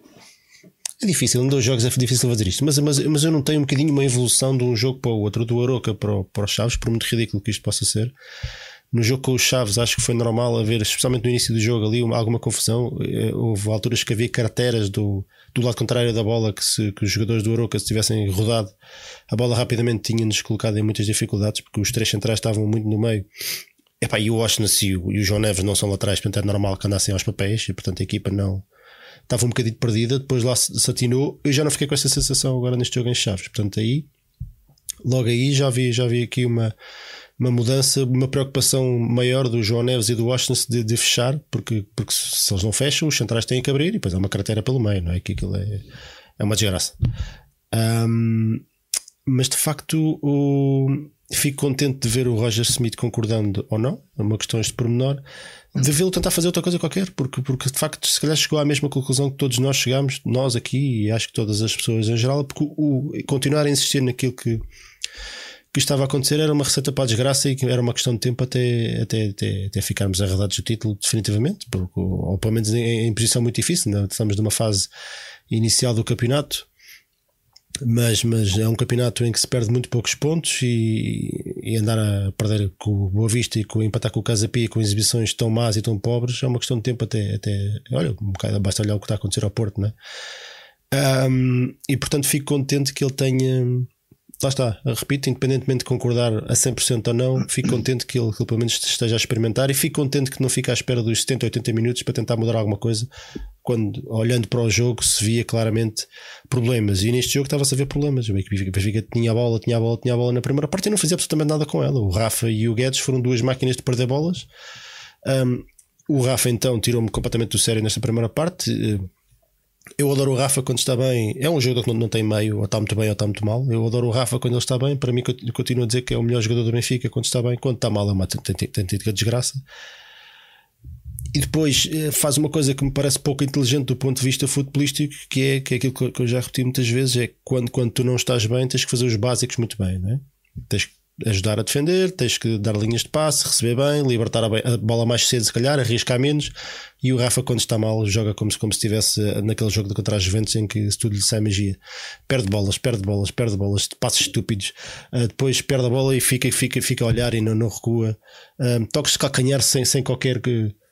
É difícil, em dois jogos é difícil fazer isto, mas, mas, mas eu não tenho um bocadinho uma evolução de um jogo para o outro, do Aroca para, para os Chaves, por muito ridículo que isto possa ser. No jogo com os Chaves, acho que foi normal haver, especialmente no início do jogo, ali alguma confusão. Eh, houve alturas que havia carteiras do, do lado contrário da bola que, se, que os jogadores do Aroca, se tivessem rodado, a bola rapidamente tinha-nos colocado em muitas dificuldades, porque os três centrais estavam muito no meio Epá, e o Washington e o, e o João Neves não são laterais, portanto é normal que andassem aos papéis e portanto a equipa não estava um bocadinho perdida. Depois lá se atinou. Eu já não fiquei com essa sensação agora neste jogo em Chaves. Portanto, aí logo aí já vi, já vi aqui uma, uma mudança, uma preocupação maior do João Neves e do Washington de, de fechar, porque, porque se eles não fecham, os centrais têm que abrir e depois há uma carteira pelo meio, não é? Que aquilo é, é uma desgraça. Um, mas de facto, o, fico contente de ver o Roger Smith concordando ou não, é uma questão de pormenor, de vê-lo tentar fazer outra coisa qualquer, porque, porque de facto, se calhar chegou à mesma conclusão que todos nós chegamos, nós aqui e acho que todas as pessoas em geral, porque o, o continuar a insistir naquilo que, que estava a acontecer era uma receita para a desgraça e era uma questão de tempo até, até, até, até ficarmos arredados do título definitivamente, porque, ou pelo menos em, em posição muito difícil, não? É? estamos numa fase inicial do campeonato mas, mas é um campeonato em que se perde muito poucos pontos e, e andar a perder com o Boa Vista e com empatar com o Casa Pia com exibições tão más e tão pobres é uma questão de tempo até, até olha, um bocado basta olhar o que está a acontecer ao Porto, né? Um, e portanto fico contente que ele tenha lá está, repito, independentemente de concordar a 100% ou não, fico contente que ele, que ele, pelo menos esteja a experimentar e fico contente que não fique à espera dos 70, 80 minutos para tentar mudar alguma coisa, quando olhando para o jogo se via claramente problemas. E neste jogo estava-se a ver problemas. O Benfica tinha a bola, tinha a bola, tinha a bola na primeira parte e não fazia absolutamente nada com ela. O Rafa e o Guedes foram duas máquinas de perder bolas. Um, o Rafa então tirou-me completamente do sério nesta primeira parte. Eu adoro o Rafa quando está bem. É um jogador que não, tem meio, ou está muito bem ou está muito mal. Eu adoro o Rafa quando ele está bem. Para mim, continuo a dizer que é o melhor jogador do Benfica quando está bem. Quando está mal, é uma autêntica desgraça. E depois eh, faz uma coisa que me parece pouco inteligente do ponto de vista futebolístico, que é, que é aquilo que eu já repeti muitas vezes: é quando, quando tu não estás bem, tens que fazer os básicos muito bem, não é? Tens que ajudar a defender, tens que dar linhas de passe, receber bem, libertar a, bola mais cedo, se calhar, arriscar menos. E o Rafa, quando está mal, joga como se, como se estivesse naquele jogo de contra as Juventus em que tudo lhe sai magia. Perde bolas, perde bolas, perde bolas, passos estúpidos. Uh, depois perde a bola e fica, fica, fica a olhar e não, não recua. Uh, toques de calcanhar sem, sem qualquer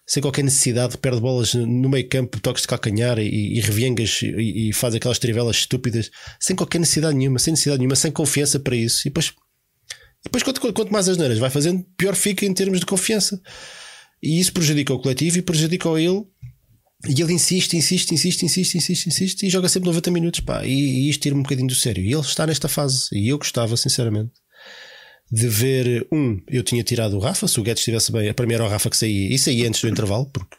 sem qualquer necessidade, perde bolas no meio campo, toques de calcanhar e, e reviengas e, e, faz aquelas trivelas estúpidas, sem qualquer necessidade nenhuma, sem necessidade nenhuma, sem confiança para isso. E depois depois, quanto, quanto mais as neiras vai fazendo, pior fica em termos de confiança. E isso prejudica o coletivo e prejudica o ele. E ele insiste, insiste, insiste, insiste, insiste, insiste e joga sempre 90 minutos. Pá, e, e isto tira um bocadinho do sério. E ele está nesta fase. E eu gostava, sinceramente, de ver. Um, eu tinha tirado o Rafa. Se o Guedes estivesse bem, a primeira era o Rafa que saía. E saía antes do intervalo, porque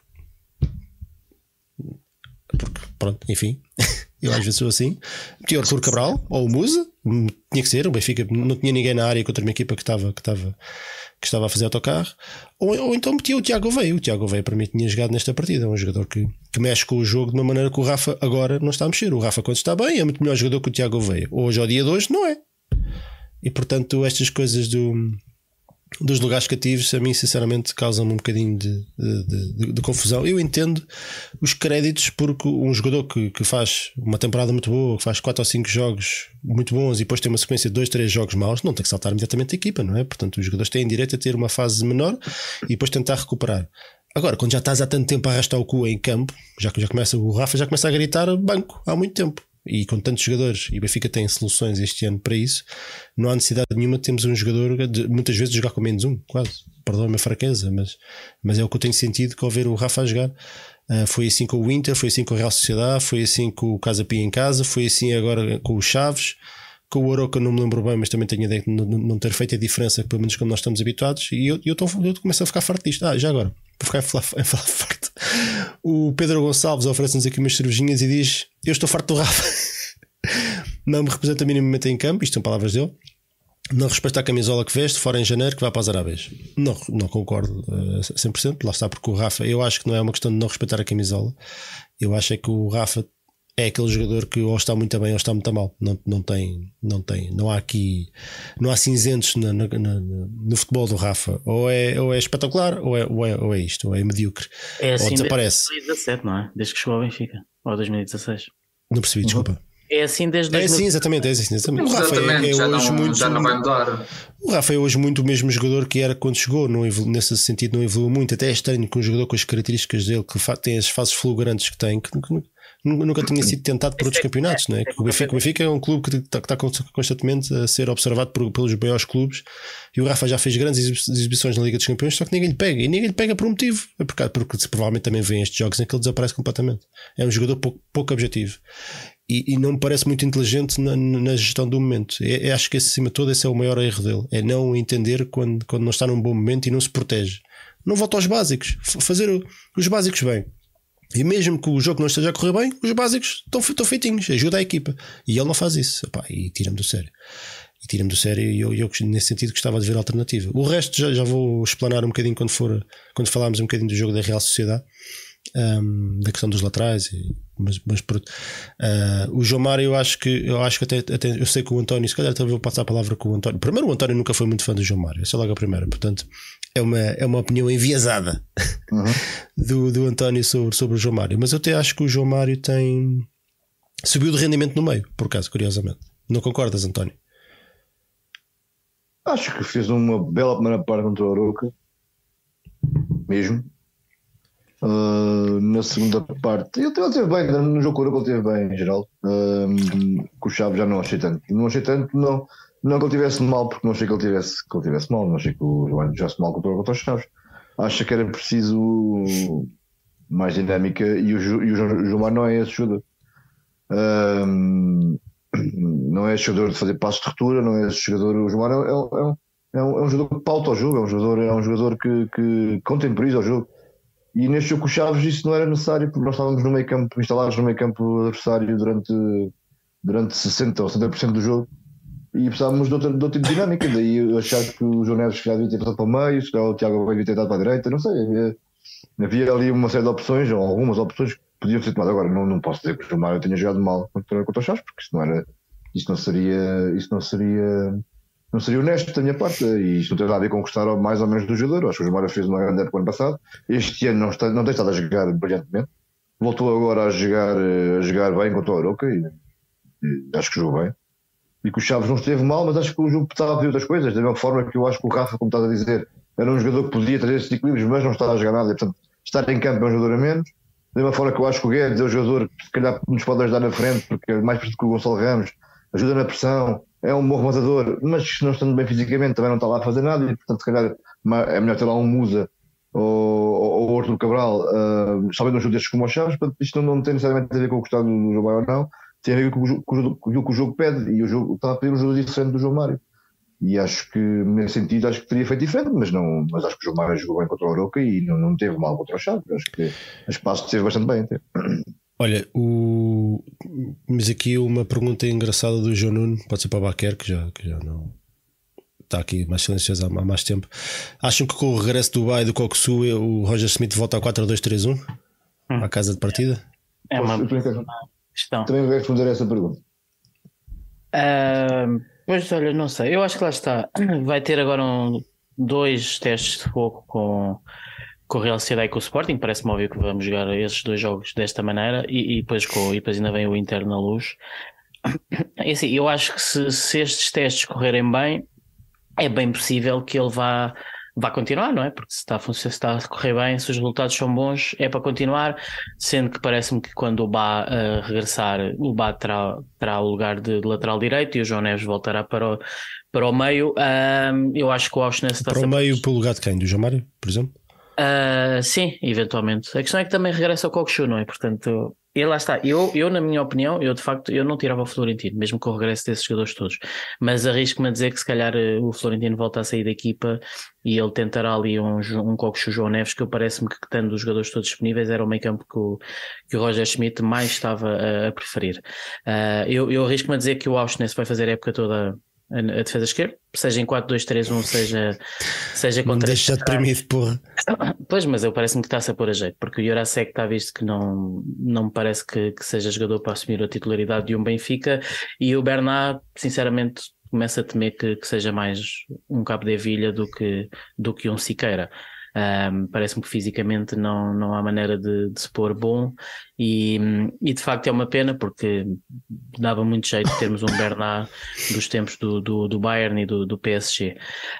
porque pronto, enfim, eu às vezes sou assim. Metia o Arthur Cabral ou o Musa, tinha que ser. O Benfica não tinha ninguém na área contra uma equipa que estava, que estava, que estava a fazer autocarro. Ou, ou então metia o Tiago Veio. O Tiago Veio para mim tinha jogado nesta partida. É um jogador que, que mexe com o jogo de uma maneira que o Rafa agora não está a mexer. O Rafa, quando está bem, é muito melhor jogador que o Tiago Veio. Hoje, ao dia de hoje, não é. E portanto, estas coisas do dos lugares cativos, a mim sinceramente causam-me um bocadinho de, de, de, de, confusão. Eu entendo os créditos porque um jogador que, que faz uma temporada muito boa, que faz 4 ou 5 jogos muito bons e depois tem uma sequência de 2, 3 jogos maus, não tem que saltar imediatamente a equipa, não é? Portanto, os jogadores têm direito a ter uma fase menor e depois tentar recuperar. Agora, quando já estás há tanto tempo a arrastar o cu em campo, já que já começa o Rafa já começa a gritar banco há muito tempo e com tantos jogadores, e o Benfica tem soluções este ano para isso, não há necessidade nenhuma de termos um jogador, de, muitas vezes, jogar com menos um, quase. Perdão a minha fraqueza, mas, mas é o que eu tenho sentido ao ver o Rafa a jogar. Uh, foi assim com o Inter, foi assim com a Real Sociedade, foi assim com o Casa Pia em casa, foi assim agora com o Chaves. Com o Oroca não me lembro bem, mas também tenho a ideia de não, ter feito a diferença, pelo menos como nós estamos habituados. E eu, eu, tô, eu começo a ficar farto disto. Ah, já agora, para ficar a falar, a falar. O Pedro Gonçalves oferece-nos aqui umas cervejinhas e diz: Eu estou farto do Rafa. não me representa minimamente em campo, isto são palavras dele. Não respeita a camisola que veste, fora em janeiro, que vai para os Arábias. Não, não concordo uh, eh, 100%. Lá está, porque o Rafa, eu acho que não é uma questão de não respeitar a camisola. Eu acho é que o Rafa é aquele jogador que ou está muito bem ou está muito mal. Não, não tem, não tem, não há aqui, não há cinzentos no, no, no, no futebol do Rafa. Ou é, ou é espetacular ou é, ou é, ou é isto, ou é medíocre. É assim ou desaparece. Desde 2017, não é? Desde que chegou ao Benfica. Ou 2016. Não percebi, uhum. desculpa. É assim desde É assim, exatamente, é assim, exatamente. O Rafa é, é hoje não, muito. Já não vai mudar. O Rafa é hoje muito o mesmo jogador que era quando chegou, não evolu, nesse sentido não evoluiu muito. Até é estranho que um jogador com as características dele, que tem as fases fulgurantes que tem, que nunca tinha sido tentado por outros campeonatos, não é? O Benfica, o Benfica é um clube que está, está constantemente a ser observado por, pelos maiores clubes e o Rafa já fez grandes exibições na Liga dos Campeões, só que ninguém lhe pega e ninguém lhe pega por um motivo. É porque, porque provavelmente também vem estes jogos em que ele desaparece completamente. É um jogador pouco, pouco objetivo e, e, não me parece muito inteligente na, na gestão do momento. É, é, acho que acima de tudo esse é o maior erro dele. É não entender quando, quando não está num bom momento e não se protege. Não volta aos básicos. Fazer os básicos bem. E mesmo que o jogo não esteja a correr bem, os básicos estão, estão feitinhos. Ajuda a equipa. E ele não faz isso. E tira-me do sério. E tira-me do sério. E eu, eu, nesse sentido, gostava de ver alternativa. O resto já, já vou explanar um bocadinho quando for quando falarmos um bocadinho do jogo da Real Sociedade um, da questão dos laterais. E, mas, mas uh, o João Mário, eu acho que eu acho que até, até eu sei que o António, se calhar também vou passar a palavra com o António. Primeiro, o António nunca foi muito fã do João Mário, essa é logo a primeira, portanto é uma, é uma opinião enviesada uhum. do, do António sobre, sobre o João Mário. Mas eu até acho que o João Mário tem subiu de rendimento no meio, por acaso, curiosamente. Não concordas, António? Acho que fez uma bela primeira parte contra o Aroca, mesmo. Uh, na segunda parte, ele teve bem, no jogo ele teve bem em geral. Uh, com o Chaves já não achei tanto. Não achei tanto, não, não que ele tivesse mal, porque não achei que ele tivesse, que ele tivesse mal, não achei que o João tivesse mal contra, contra os Chaves. Acho que era preciso mais dinâmica e o, e o João não é esse jogador. Uh, não é esse jogador de fazer passos de ruptura, não é esse jogador. O João é, é, é, é, um, é um jogador que pauta o jogo, é um jogador, é um jogador que, que contemporiza o jogo. E neste jogo com o Chaves isso não era necessário porque nós estávamos no meio campo, instalados no meio campo adversário durante, durante 60% ou 70% do jogo e precisávamos de outra, de outra dinâmica. Daí eu achar que o João Neves devia ter passado para o meio, se o Tiago devia ter dado para a direita, não sei. Havia, havia, ali uma série de opções, ou algumas opções que podiam ser tomadas. Agora não, não posso dizer que o Mário tenha jogado mal contra, contra o Chaves, porque isso não era. Isso não seria. Isso não seria não seria honesto da minha parte e isto não tem nada a ver com gostar mais ou menos do jogador. Acho que o João fez uma grande época ano passado. Este ano não, está, não tem estado a jogar brilhantemente. Voltou agora a jogar, a jogar bem contra o Aroca e, e, acho que jogou bem. E que o Chaves não esteve mal, mas acho que o jogo estava a outras coisas. Da mesma forma que eu acho que o Rafa, como estás a dizer, era um jogador que podia trazer esses equilíbrios, mas não estava a jogar nada. E, portanto, estar em campo é um jogador a menos. Da mesma forma que eu acho que o Guedes é um jogador que se calhar nos pode ajudar na frente, porque é mais parecido que o Gonçalo Ramos, ajuda na pressão, é um bom rematador, mas não estando bem fisicamente também não está lá a fazer nada e portanto se calhar é melhor ter lá um Musa ou, ou, ou Cabral, uh, somente num jogo destes como os Chaves, portanto isto não, não tem necessariamente a ver com o gostar do João Mário ou não, tem a ver com o, o que o jogo pede e o jogo está a pedir um jogo diferente do João Mário. E acho que nesse sentido acho que teria feito diferente, mas não, mas acho que o João Mário jogou bem contra o Oroca e não, não teve mal contra o Chaves. Acho que a espaço teve bastante bem. Teve. Olha, o... mas aqui uma pergunta engraçada do João Nuno, pode ser para o Baquer, que já, que já não está aqui mais silencioso há mais tempo. Acham que com o regresso do Dubai do Coxu o Roger Smith volta a 4-2-3-1 hum. à casa de partida? É uma questão. Também vou responder a essa pergunta. Uh, pois olha, não sei. Eu acho que lá está. Vai ter agora um, dois testes de fogo com, com o Real Sociedade e com o Sporting. Parece-me óbvio que vamos jogar esses dois jogos desta maneira e, e, depois, com, e depois ainda vem o Inter na luz. É assim, eu acho que se, se estes testes correrem bem, é bem possível que ele vá vai continuar, não é? Porque se está, se está a correr bem, se os resultados são bons, é para continuar. Sendo que parece-me que quando o Bá uh, regressar, o Bá terá, terá o lugar de lateral direito e o João Neves voltará para o, para o meio. Uh, eu acho que o Auschwitz está Para o meio, para o lugar de quem? Do João Mário, por exemplo? Uh, sim, eventualmente. A questão é que também regressa ao Coxu, não é? Portanto, e lá está. Eu, eu, na minha opinião, eu de facto eu não tirava o Florentino, mesmo com o regresso desses jogadores todos. Mas arrisco-me a dizer que se calhar eh, o Florentino volta a sair da equipa e ele tentará ali um, um Coxo João Neves, que parece-me que, tendo os jogadores todos disponíveis, era o meio campo que o, que o Roger Schmidt mais estava a, a preferir. Uh, eu eu arrisco-me a dizer que o Auschwitz vai fazer a época toda a, defesa esquerda, seja em 4-2-3-1, seja, seja. Não deixa deprimido, porra. Pois, mas eu parece-me que está-se a pôr a jeito, porque o Jurasek está visto que não, não me parece que, que seja jogador para assumir a titularidade de um Benfica e o Bernat, sinceramente, começa a temer que, que seja mais um cabo de Evilha do que, do que um Siqueira. Um, Parece-me que fisicamente não, não há maneira de, de se pôr bom e, e de facto é uma pena porque dava muito jeito termos um Bernard dos tempos do, do, do Bayern e do, do PSG.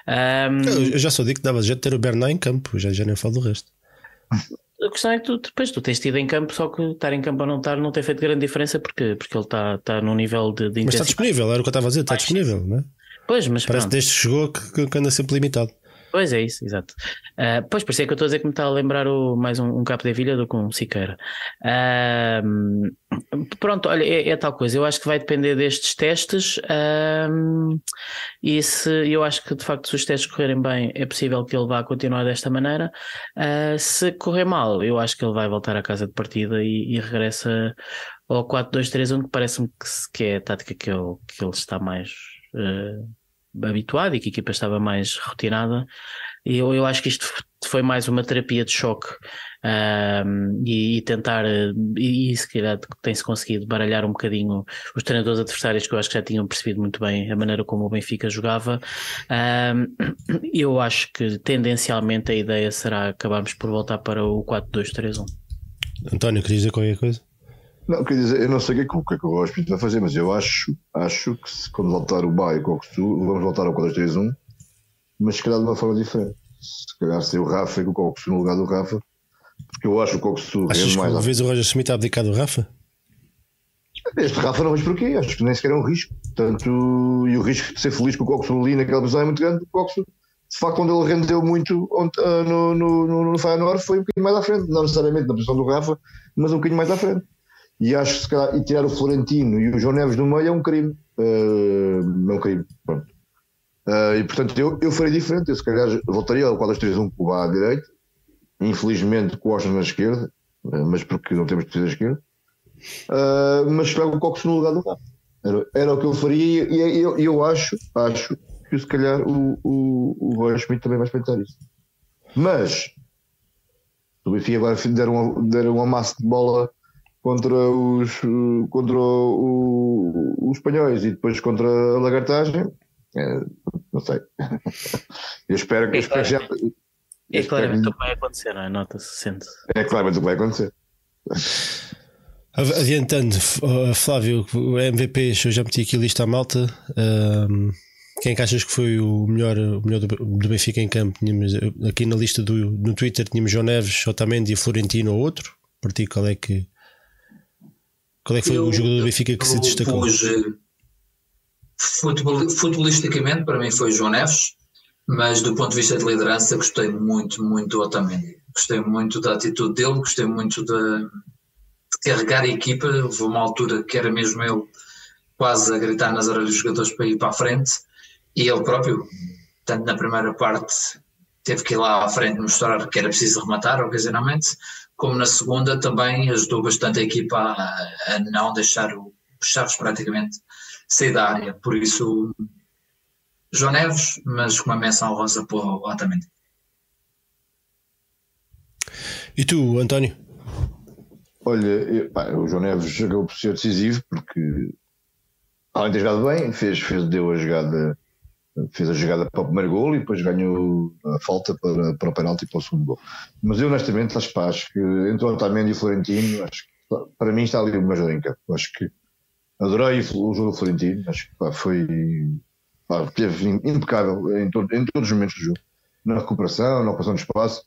Um, eu já só digo que dava jeito ter o Bernard em campo, já, já nem falo do resto. A questão é que tu, depois tu tens tido em campo, só que estar em campo ou não estar não tem feito grande diferença porque, porque ele está tá num nível de, de Mas está disponível, era o que eu estava a dizer, está disponível, não é? Pois, mas Parece que desde que chegou que, que anda sempre limitado. Pois é isso, exato. Uh, pois, isso é que eu estou a dizer que me está a lembrar o, mais um, um Capo de Vilha do que um Siqueira. Uh, pronto, olha, é, é, tal coisa. Eu acho que vai depender destes testes. Uh, e se eu acho que de facto, se os testes correrem bem, é possível que ele vá continuar desta maneira. se correr mal, eu acho que ele vai voltar à casa de partida e, e regressa ao 4-2-3-1, que parece-me que, que, é a tática que ele, que ele está mais. Habituado e que a equipa estava mais rotinada. E eu, eu acho que isto foi mais uma terapia de choque um, e, e, tentar, e, e se calhar tem-se conseguido baralhar um bocadinho os treinadores adversários que eu acho que já tinham percebido muito bem a maneira como o Benfica jogava. Um, eu acho que tendencialmente a ideia será acabarmos por voltar para o 4-2-3-1. António, querias dizer qualquer coisa? Não, quer dizer, eu não sei o que, é que, que o Hospital vai fazer, mas eu acho, acho que se, quando voltar o Bay e o Coxu, vamos voltar ao 4-3-1, mas se calhar de uma forma diferente. Se calhar ser o Rafa e o Coxu no lugar do Rafa, porque eu acho que o Coxu rende mais. Uma vez o Roger Smith a abdicar do Rafa? Este Rafa não vejo porquê, acho que nem sequer é um risco. Portanto, e o risco de ser feliz com o Coxu ali naquela posição é muito grande. O Coxu, de facto, quando ele rendeu muito ah, no, no, no, no Feyenoord foi um bocadinho mais à frente, não necessariamente na posição do Rafa, mas um bocadinho mais à frente. E acho que se calhar, e tirar o Florentino e o João Neves do meio é um crime. Uh, é um crime. Pronto. Uh, e portanto eu, eu faria diferente. Eu se calhar voltaria ao 4-2-3-1 com o à direita, infelizmente com o Austin na esquerda, uh, mas porque não temos defesa esquerda. Uh, mas pego o Cox no lugar do Rafa. Era, era o que eu faria e eu, eu acho, acho que se calhar o, o, o Roy Schmidt também vai respeitar isso. Mas o Benfica agora der uma, der uma massa de bola contra os, contra o, os espanhóis e depois contra a lagartagem, é, não sei. Eu espero que. É, espero já, é claramente o que vai acontecer, não é? Nota-se, sente. É claramente o que vai acontecer. Adiantando, Flávio, o MVP, eu já meti aqui a lista à malta. Um, quem é que achas que foi o melhor, o melhor do, Benfica em campo? Tínhamos, aqui na lista do, no Twitter tínhamos João Neves, Otamendi Florentino ou outro. Por ti, qual é que. Qual é que foi eu, o jogador do Benfica que se destacou? Pus, futebol, futbolisticamente, para mim foi João Neves, mas do ponto de vista de liderança, gostei muito, muito do Otamendi. Gostei muito da atitude dele, gostei muito de, de carregar a equipa. Houve uma altura que era mesmo ele quase a gritar nas orelhas dos jogadores para ir para a frente, e ele próprio, tanto na primeira parte, teve que ir lá à frente mostrar que era preciso rematar ocasionalmente, como na segunda também ajudou bastante a equipa a, a não deixar o Chaves praticamente sair da área. Por isso, João Neves, mas com uma menção rosa para o Otamendi. E tu, António? Olha, eu, pá, o João Neves jogou por ser decisivo porque além de ter jogado bem, fez, fez, deu a jogada, fez a jogada para o primeiro gol e depois ganhou a falta para, para o penalti para o segundo gol. Mas eu honestamente acho, pá, acho que entre o Otamendi e o Florentino, acho que para mim está ali o major em campo. Acho que adorei o jogo do Florentino, acho que pá, foi pá, teve impecável em, todo, em todos os momentos do jogo, na recuperação, na ocupação de espaço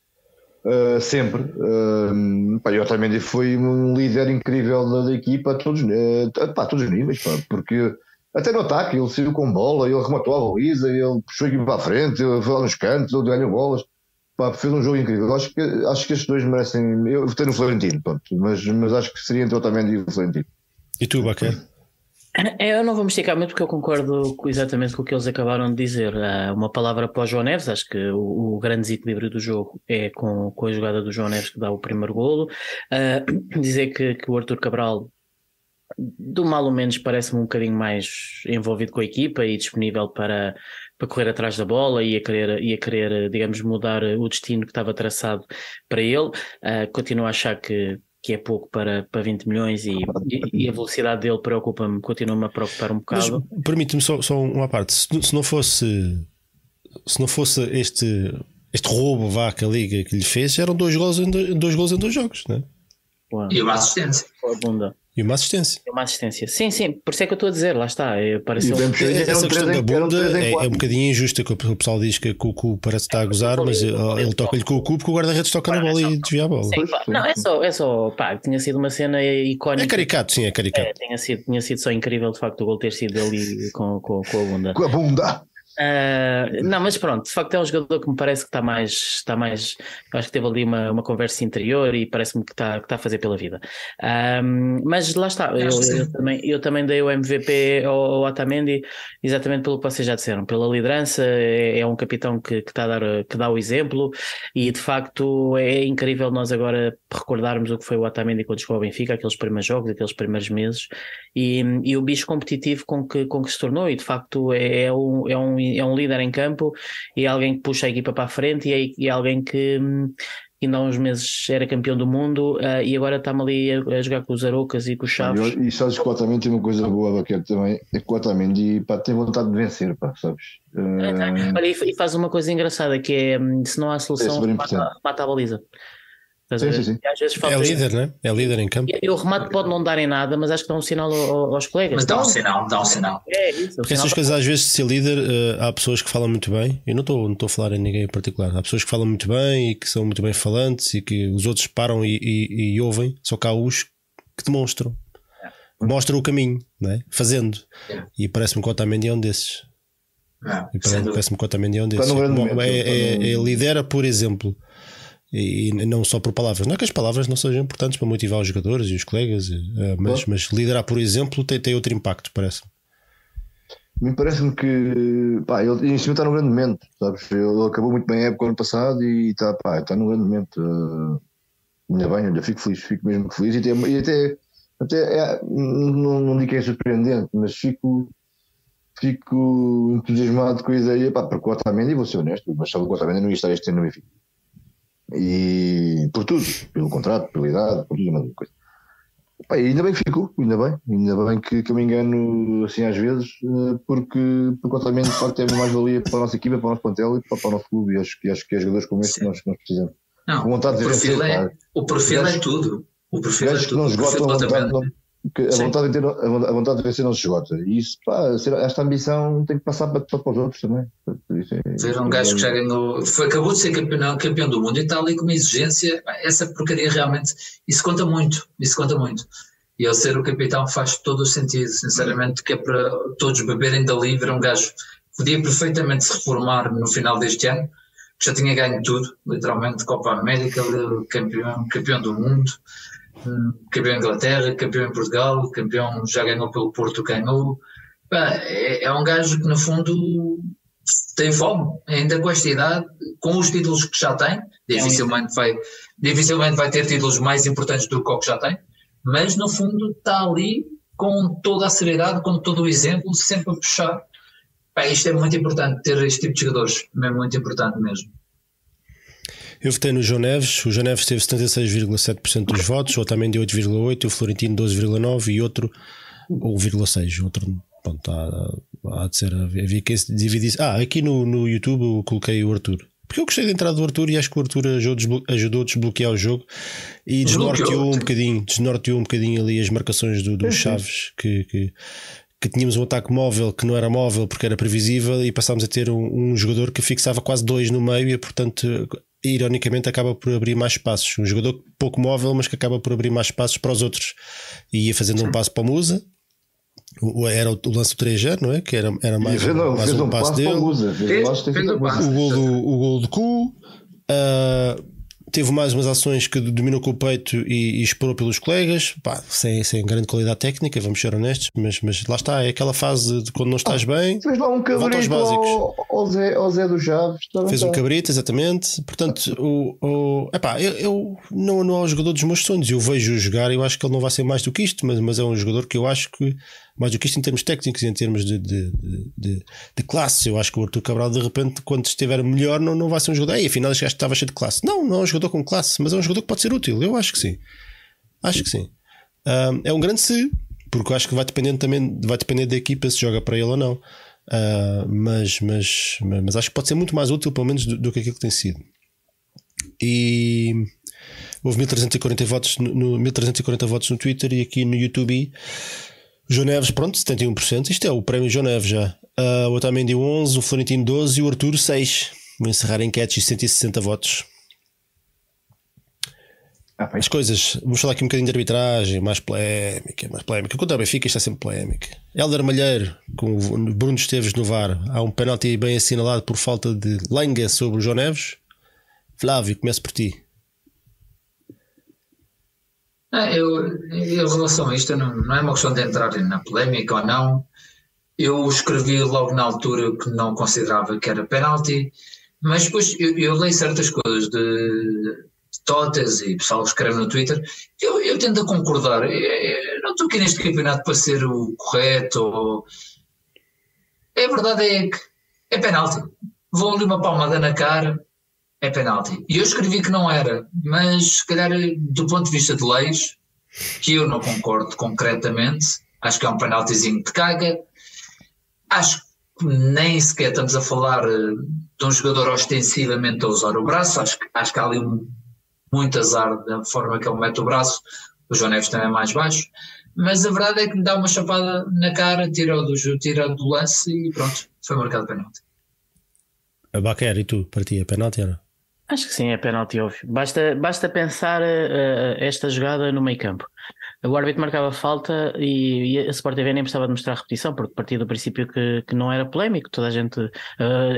Uh, sempre. Uh, e o Otamendi foi um líder incrível da, da equipa a todos, uh, pá, a todos os níveis, pá, porque até no ataque ele saiu com bola, ele rematou a baliza, ele puxou a equipa para a frente, ele foi lá nos cantos, ele ganhou bolas. Pá, fez um jogo incrível. Acho que, acho que estes dois merecem. Eu votei no Florentino, pronto, mas, mas acho que seria entre o Otamendi e o Florentino. E tu, Baquer? É, eu não vou me esticar muito porque eu concordo exatamente com o que eles acabaram de dizer. Uma palavra para o João Neves, acho que o, o grande desequilíbrio do jogo é com, com a jogada do João Neves que dá o primeiro golo. Uh, dizer que, que o Arthur Cabral, do mal ou menos, parece-me um bocadinho mais envolvido com a equipa e disponível para, para correr atrás da bola e a querer, e a querer digamos, mudar o destino que estava traçado para ele. Uh, continuo a achar que que é pouco para, para 20 milhões e, e a velocidade dele preocupa-me, continua-me a preocupar um bocado. Permite-me só, só uma parte, se, se, não fosse se não fosse este, este roubo vá que a Liga que lhe fez, eram dois gols em dois, dois, gols em dois jogos, né? E uma assistência. bunda. E uma assistência. E uma assistência. Sim, sim, por isso é que eu estou a dizer, lá está. É, parece um... Essa questão da bunda é, é, um bocadinho injusta, que o pessoal diz que o cu parece estar a gozar, mas ele, ele toca-lhe com o cu porque o guarda-redes toca na bola e desvia a bola. Sim, não, é só, é só, pá, tinha sido uma cena icónica. É caricato, sim, é caricato. É, tinha, sido, tinha sido só incrível de facto o gol ter sido ali com, com, com a bunda. Com a bunda! Uh, não, mas pronto, de facto é um jogador que me parece que está mais, está mais, acho que teve ali uma, uma conversa interior e parece-me que está, que está a fazer pela vida. Um, mas lá está, eu, eu, também, eu também dei o MVP ao, ao Otamendi exatamente pelo que vocês já disseram, pela liderança, é, é um capitão que, que, está a dar, que dá o exemplo e de facto é incrível nós agora recordarmos o que foi o Otamendi quando chegou ao Benfica, aqueles primeiros jogos, aqueles primeiros meses e, e o bicho competitivo com que, com que se tornou e de facto é, é um, é um é um líder em campo e é alguém que puxa a equipa para a frente e é, é alguém que hum, ainda há uns meses era campeão do mundo uh, e agora está-me ali a, a, jogar com os Arocas e com os Chaves. E, e sabes que o Otamendi tem uma coisa boa, Baquete, também, é que o Otamendi pá, tem vontade de vencer, pá, sabes? Uh... Olha, e faz uma coisa engraçada que é, hum, se não há solução, é mata, mata a baliza. Sim, sim, sim. é líder, né? É líder em campo. E o remate pode não dar em nada, mas acho que dá um sinal aos colegas. Mas dá um sinal, dá um sinal. É isso. Porque essas coisas, às vezes, de ser líder, uh, há pessoas que falam muito bem. Eu não estou não a falar em ninguém em particular. Há pessoas que falam muito bem e que são muito bem falantes e que os outros param e, e, e ouvem. Só que há os que demonstram. É. Mostram o caminho, né? fazendo. É. E parece-me que o Otamendi é um desses. É, e parece-me que o Otamendi é um desses. É, é, é, lidera, por exemplo e não só por palavras. Não é que as palavras não sejam importantes para motivar os jogadores e os colegas, eh, mas, mas liderar, por exemplo, tem, tem outro impacto, parece. Me parece-me que pá, ele em cima está no grande momento, sabes? Ele acabou muito bem a época ano passado e está, pá, está no grande momento. Uh, ainda bem, ainda fico feliz, fico mesmo feliz e até, e até, até é, não, não digo que é surpreendente, mas fico, fico entusiasmado com a ideia, pá, porque o Otamendi, vou ser honesto, mas sabe que o Otamendi não ia estar este ano no Benfica. E por tudo, pelo contrato, pela idade, por tudo, uma coisa. Pá, ainda bem que ficou, ainda bem, ainda bem que, que eu me engano assim às vezes, eh, porque, porque o de facto é uma mais-valia para a nossa equipa, para o nosso plantel e para, para o nosso clube. E acho, acho que é jogadores como este que nós, que nós precisamos. Não, o perfil, é, o perfil é tudo. O perfil é tudo. Que não esgotam vontade, não, que a, vontade de ter, a vontade de vencer não se esgota. E isso, pá, esta ambição tem que passar para, para, os outros também. Ver um gajo que já ganhou, foi, acabou de ser campeão, campeão do mundo e está ali com uma exigência, essa porcaria realmente, isso conta muito, isso conta muito. E ele ser o capitão faz todo o sentido, sinceramente, que é para todos beberem dali, ver um gajo podia perfeitamente se reformar no final deste ano, que já tinha ganho tudo, literalmente, Copa América, campeão, campeão do mundo, campeão em Inglaterra, campeão em Portugal, campeão já ganhou pelo Porto, ganhou. é, é, um gajo que no fundo tem fome, ainda com esta idade, com os títulos que já tem, dificilmente vai, dificilmente vai ter títulos mais importantes do que o que já tem, mas no fundo está ali com toda a seriedade, com todo o exemplo, sempre a puxar. Isto é muito importante, ter este tipo de jogadores, é muito importante mesmo. Eu votei no João Neves, o João Neves teve 76,7% dos votos, o Otamendi 8,8%, o Florentino 12,9% e outro, ou 0,6%, outro, pronto, há, há de ser, havia que dividir. Ah, aqui no, no YouTube eu coloquei o Arthur. Porque eu gostei da entrada do Arthur e acho que o Arthur ajudou, ajudou a desbloquear o jogo e desnorteou um bocadinho, desnorteou um bocadinho ali as marcações do, dos Chaves que, que, que, tínhamos um ataque móvel que não era móvel porque era previsível e passámos a ter um, um jogador que fixava quase dois no meio e portanto ironicamente acaba por abrir mais espaços. Um jogador pouco móvel, mas que acaba por abrir mais espaços para os outros. E ia fazendo um passo para o Musa, era o, lance do 3G, não é? Que era, era mais, fez, não, mais um, um passo dele. Musa, fez, fez o, gol do, o gol do cu. Uh, teve mais umas ações que dominou com o peito e, e explorou pelos colegas, pá, sem, sem grande qualidade técnica, vamos ser honestos, mas, mas lá está, é aquela fase de quando não estás ah, bem. Fez lá um cabrito ao, ao, Zé, ao Zé do Chaves. Fez um cabrito, exatamente. Portanto, o, o, epá, eu, eu não, não é o jogador dos meus sonhos, eu vejo-o jogar, eu acho que ele não vai ser mais do que isto, mas, mas é um jogador que eu acho que mais do que isto em termos técnicos, em termos de, de, de, de, classe. Eu acho que o Arthur Cabral, de repente, quando estiver melhor, não, não vai ser um jogador. Ei, afinal, este gajo estava cheio de classe. Não, não é um jogador com classe, mas é um jogador que pode ser útil. Eu acho que sim. Acho que sim. Um, é um grande se, porque eu acho que vai depender também vai depender da equipa se joga para ele ou não. Uh, mas, mas, mas acho que pode ser muito mais útil, pelo menos, do, do que aquilo que tem sido. E houve 1340 votos no, 1340 votos no Twitter e aqui no YouTube João Neves, pronto, 71%. Isto é o prémio João Neves já. Uh, o Otamendi 11, o Florentino 12 e o Arturo 6. Vou encerrar enquetes e 160 votos. Ah, As coisas, vamos falar aqui um bocadinho de arbitragem, mais polémica, mais polémica. Quanto ao Benfica, está sempre polémica. Helder Malheiro, com o Bruno Esteves no VAR, há um penalti bem assinalado por falta de lenga sobre o João Neves. Flávio, começo por ti. Ah, eu, em relação a isto, não, não é uma questão de entrar na polémica ou não. Eu escrevi logo na altura que não considerava que era penalti, mas depois eu, eu leio certas coisas de, Totas e pessoal que escreve no Twitter, eu, eu tento concordar. Eu, não estou aqui neste campeonato para ser o correto. Ou... A verdade é que é penalti. Vou ali uma palmada na cara, é penalti. E eu escrevi que não era, mas se calhar do ponto de vista de leis, que eu não concordo concretamente, acho que é um penaltizinho de caga. Acho que nem sequer estamos a falar eh, de um jogador ostensivamente a usar o braço, acho, acho que há ali um, muito azar da forma que ele mete o braço, o João Neves também é mais baixo, mas a verdade é que me dá uma chapada na cara, tira do, tira do lance e pronto, foi marcado penalti. Baquer, e tu, para ti, é penalti era? Acho que sim, é penalti óbvio. Basta, basta pensar uh, esta jogada no meio campo. O árbitro marcava falta e, e a Sport TV nem precisava de mostrar repetição, porque partia do princípio que, que não era polémico, toda a gente uh,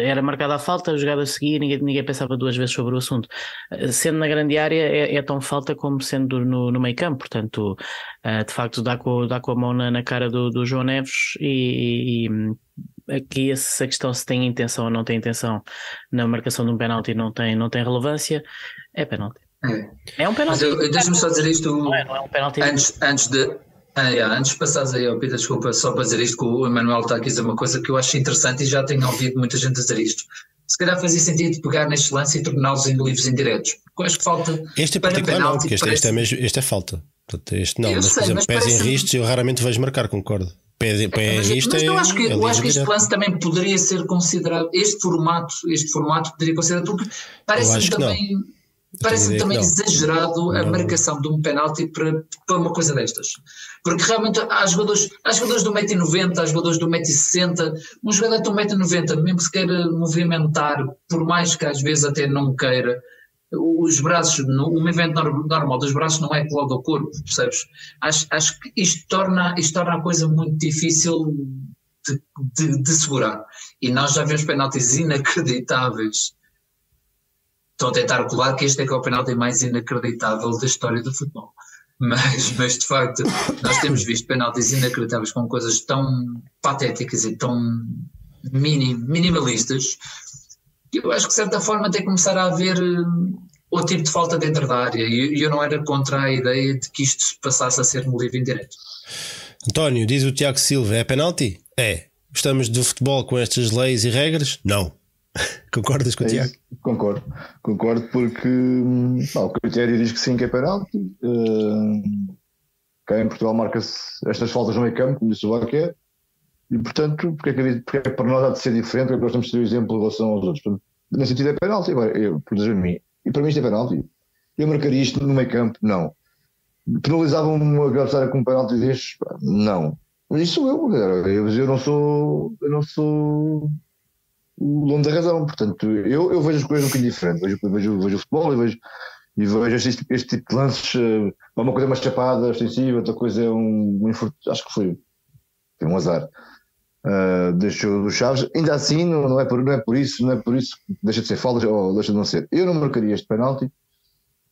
era marcada a falta, a jogada a seguir, ninguém, ninguém pensava duas vezes sobre o assunto. Uh, sendo na grande área é, é, tão falta como sendo no, no meio campo, portanto, de facto dá com, dá com a mão na, na cara do, do João Neves e, e aqui essa questão se tem intenção ou não tem intenção na marcação de um penalti não tem, não tem relevância, é penalti. É, é um penalti. Deixa-me só dizer isto. Não é, não é um penalti. Antes, antes de. Ah, yeah, antes de passares aí ao Pita, desculpa, só para dizer isto, que o Emanuel está aqui a dizer uma coisa que eu acho interessante e já tenho ouvido muita gente dizer isto. Se calhar fazia sentido pegar neste lance e torná-los em livros indiretos. Porque acho que falta. Este é particular, penalti, não, porque este, parece... este, é mesmo, este é falta. Este não, eu mas sei, por exemplo, pés parece... em riscos eu raramente vejo marcar, concordo. Mas, mas eu acho que, é, eu acho que este lance também poderia ser considerado, este formato, este formato poderia considerar porque parece também, parece também exagerado a marcação de um penalti para, para uma coisa destas. Porque realmente há jogadores, há jogadores do 1,90m, há jogadores do 1,60m, um jogador de 1,90m, mesmo se queira movimentar, por mais que às vezes até não queira, os braços, um evento normal dos braços não é logo ao corpo, percebes? Acho, acho que isto torna, isto torna a coisa muito difícil de, de, de segurar. E nós já vemos penaltis inacreditáveis. Estou a tentar colar que este é que é o penalti mais inacreditável da história do futebol. Mas, mas de facto, nós temos visto penaltis inacreditáveis com coisas tão patéticas e tão minim, minimalistas, eu acho que de certa forma tem que começar a haver uh, outro tipo de falta dentro da área. E eu não era contra a ideia de que isto passasse a ser no livre indireto. António, diz o Tiago Silva: é penalti? É. Gostamos do futebol com estas leis e regras? Não. Concordas com o É Tiago? isso, concordo, concordo porque hum, pá, o critério diz que sim, que é penalti. Uh, cá em Portugal marca-se estas faltas no meio campo, como disse o Baquer, e portanto, porque é, que, porque é para nós há de ser diferente, porque é nós temos de ter o exemplo em relação aos outros. Nesse sentido é penalti, exemplo, a mim, e para mim isto é penalti. Eu marcaria isto no meio campo? Não. Penalizavam um adversário com um penalti destes? Não. Mas isso sou eu, eu, eu não sou. Eu não sou o dono da razão. Portanto, eu, eu vejo as coisas um bocadinho diferente. Vejo, vejo, vejo o futebol e vejo, e vejo este, este tipo de lances. eh, Uma coisa é uma chapada extensiva, outra coisa é um, um. Acho que foi, foi um azar. Uh, deixou dos Chaves, ainda assim não, não, é por, não é por isso, não é por isso que deixa de ser falta ou deixa de não ser. Eu não marcaria este penalti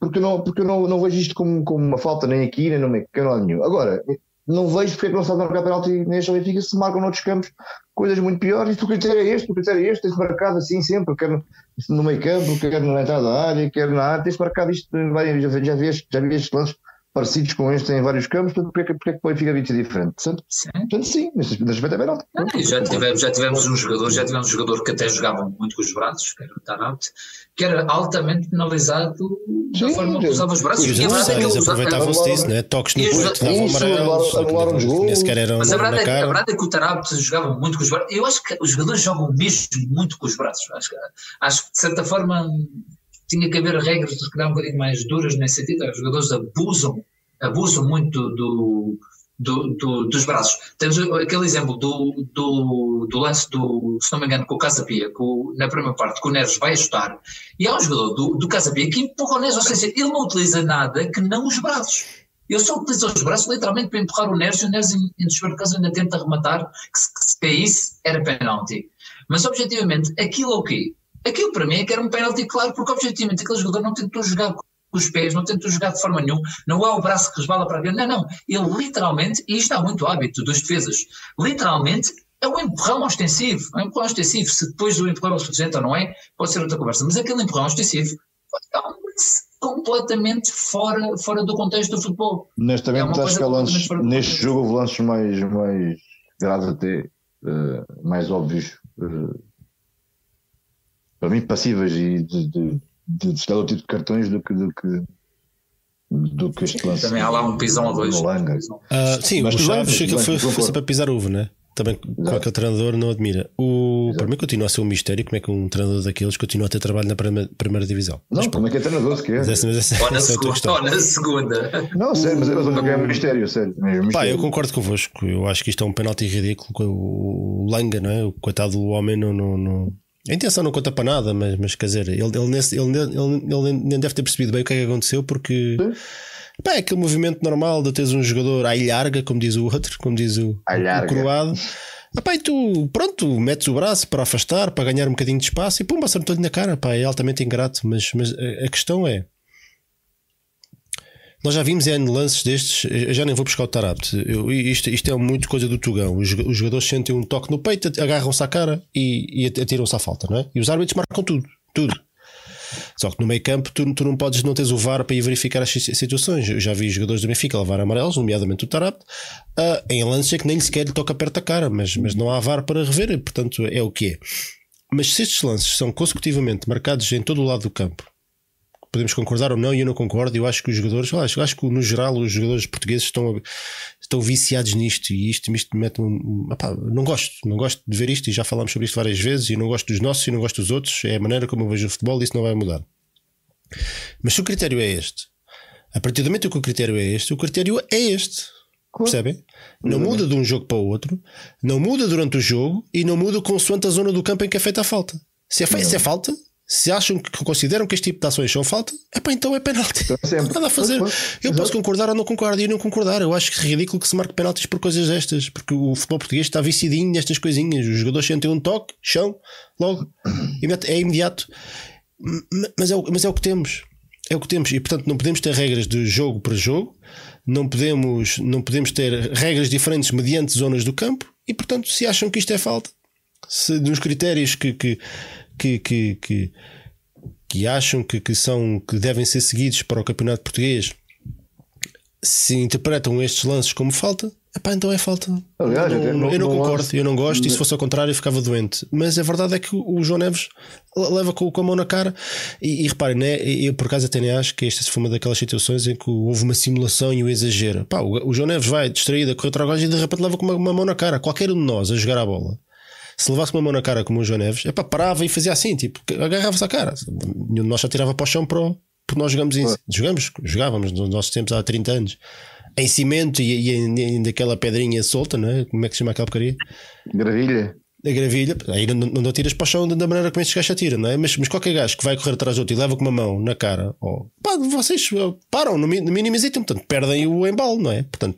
porque, não, porque eu não, não vejo isto como, como uma falta nem aqui, nem no meio canal nenhum. Agora, não vejo porque é que não se pode marcar penalti neste Benfica se marcam noutros campos coisas muito piores. E o critério é este, o critério é este, tens marcado assim sempre, quer no, meio campo, quer na entrada da área, quer na área, tens marcado isto, várias- estes- já vi estes lances parecidos com este em vários campos, portanto, porque é que, porque é que o Benfica havia de ser diferente? Portanto, Sim. portanto, sim, nesse nesse aspecto é penalti. Ah, já, tivemos, já tivemos um jogador, já tivemos um jogador que até jogava muito com os braços, que era o Tarapte, que era altamente penalizado da Sim, forma que usava os braços. E os a verdade que ele adversários aproveitavam-se disso, né? toques no peito, davam isso, amarelos, anularam os golos. nem sequer eram Mas a verdade, é, que- a verdade é que o Tarapte jogava muito com os braços. Eu acho que os jogadores jogam mesmo muito com os braços. Acho, que- acho que de certa forma tinha que haver regras que calhar um bocadinho mais duras nesse sentido. Os jogadores abusam, abusam muito do, do- do- dos braços. Temos aquele exemplo do, do, do lance do, se não me engano, com o Casapia, na primeira parte, que o Neres vai ajustar, e há um jogador do, do Casapia que empurra o Neres, ou seja, ele não utiliza nada que não os braços. Ele só utiliza os braços literalmente para empurrar o Neres e o Neres, em, em desespero de ainda tenta rematar, que se, que se caísse era penalti. Mas objetivamente, aquilo é o quê? Aquilo para mim é que era um penalti claro, porque objetivamente aquele jogador não tentou jogar com os pés, não tentou jogar de forma nenhuma, não é o braço que resbala para a não, não. Ele literalmente, e isto há muito hábito dos defesas, literalmente é um empurrão ostensivo, é um empurrão ostensivo. Se depois o empurrão é suficiente ou não é, pode ser outra conversa, mas aquele empurrão ostensivo é um completamente fora, fora do contexto do futebol. É Honestamente, acho que há lances, neste jogo houve lances mais, mais graves até, eh, mais óbvios, eh, para mim passíveis e de, de, de, de outro tipo de cartões do que, do que, do que este lance. Também há lá um pisão ou dois. Ah, sim, Mas o Chaves bem, foi, foi sempre a pisar uva, né? Também qualquer treinador não admira. O, para mim continua a ser um mistério como é que um treinador daqueles continua a ter trabalho na primeira, primeira divisão. Não, como é que é treinador se quer? Mas essa, mas essa, Ou na, essa é segunda, ou na segunda. Não, sério, mas não quero mistério, sério. Mesmo, Pá, eu concordo convosco. Eu acho que isto é um penalti ridículo. com O Langa, não é? O coitado do homem não. não, não... A intenção não conta para nada, mas, mas quer dizer, ele, ele, nesse- ele, ele, ele nem deve ter percebido bem o que é que aconteceu, porque pá, é aquele movimento normal de teres um jogador à ilharga, como diz o outro, como diz o, o croado. Ah, pá, e tu, pronto, metes o braço para afastar, para ganhar um bocadinho de espaço e pum, acertou-lhe na cara. Pá, é altamente ingrato, mas, mas a questão é. Nós já vimos em lances destes, eu já nem vou buscar o Tarapte. Eu- Isto, isto é muito coisa do Tugão. Os, os jogadores sentem um toque no peito, agarram-se à cara e, e atiram-se à falta, não é? E os árbitros marcam tudo, tudo. Só que no meio campo tu, tu não podes não teres o VAR para ir verificar as si- situações. Eu já vi jogadores do Benfica levar amarelos, nomeadamente o Tarapte, ah, em lances é que nem sequer lhe toca perto da cara, mas, mas não há VAR para rever, portanto é o que é. Mas se estes lances são consecutivamente marcados em todo o lado do campo, podemos concordar ou não, e eu não concordo. Eu acho que os jogadores, acho, eu acho que no geral os jogadores portugueses estão, estão viciados nisto e isto, isto me mete um. não gosto, não gosto de ver isto e já falámos sobre isto várias vezes. E não gosto dos nossos e não gosto dos outros. É a maneira como eu vejo o futebol e isso não vai mudar. Mas se o critério é este, a partir do momento que o critério é este, o critério é este. Percebem? Não muda de um jogo para o outro, não muda durante o jogo e não muda consoante a zona do campo em que é feita a falta. Se é, fe- se é falta, se acham que consideram que este tipo de ações são falta, é pá, então é penalti. Não há nada a fazer. Eu posso concordar ou não concordar, e eu não concordar. Eu acho que é ridículo que se marque penaltis por coisas destas, porque o futebol português está viciadinho nestas coisinhas. Os jogadores sentem um toque, chão, logo, é imediato. Mas é, o- mas é o que temos. É o que temos. E portanto não podemos ter regras de jogo para jogo, não podemos, não podemos ter regras diferentes mediante zonas do campo. E portanto, se acham que isto é falta, Se nos critérios que, que, que, que, que, que acham que, que, são, que devem ser seguidos para o campeonato português se interpretam estes lances como falta, epá, então é falta. Aliás, não, não, eu não no concordo, lance- eu não gosto, e se fosse ao contrário eu ficava doente. Mas a verdade é que o João Neves leva com, com a mão na cara. E, e reparem, né, eu por acaso até nem acho que esta foi uma daquelas situações em que houve uma simulação e o exagero. Pá, o, o João Neves vai distraído a correr atrás e de repente leva com uma, uma mão na cara. Qualquer um de nós a jogar a bola. Se levasse uma mão na cara como o João Neves, epá, parava e fazia assim, tipo, agarrava-se à cara. Nenhum de nós já tirava para o chão para o- porque nós jogamos isso. Jogamos, jogávamos nos nossos tempos há 30 anos. Em cimento e, e, em- em daquela pedrinha solta, não é? Como é que se chama aquela porcaria? Gravilha. A gravilha, aí não, não, não tiras para o chão da maneira como estes gajos atiram, não é? Mas, mas qualquer gajo que vai correr atrás do outro e leva com uma mão na cara, ou pá, vocês uh, param no, mínimo hesitam, portanto perdem o embalo, não é? Portanto,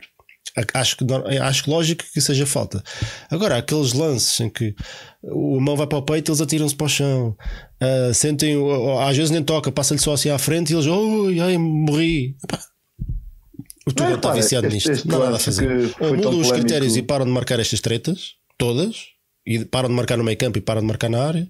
acho que, acho lógico que seja falta. Agora, aqueles lances em que o mão vai para o peito eles atiram-se para o chão, ah, sentem, às vezes nem toca, passa-lhe só assim à frente e eles, oi, ai, morri. Epá, o Tugal Não, está viciado este- nisto, este não há nada a fazer. Ou mudam os critérios e param de marcar estas tretas, todas, e param de marcar no meio campo e param de marcar na área,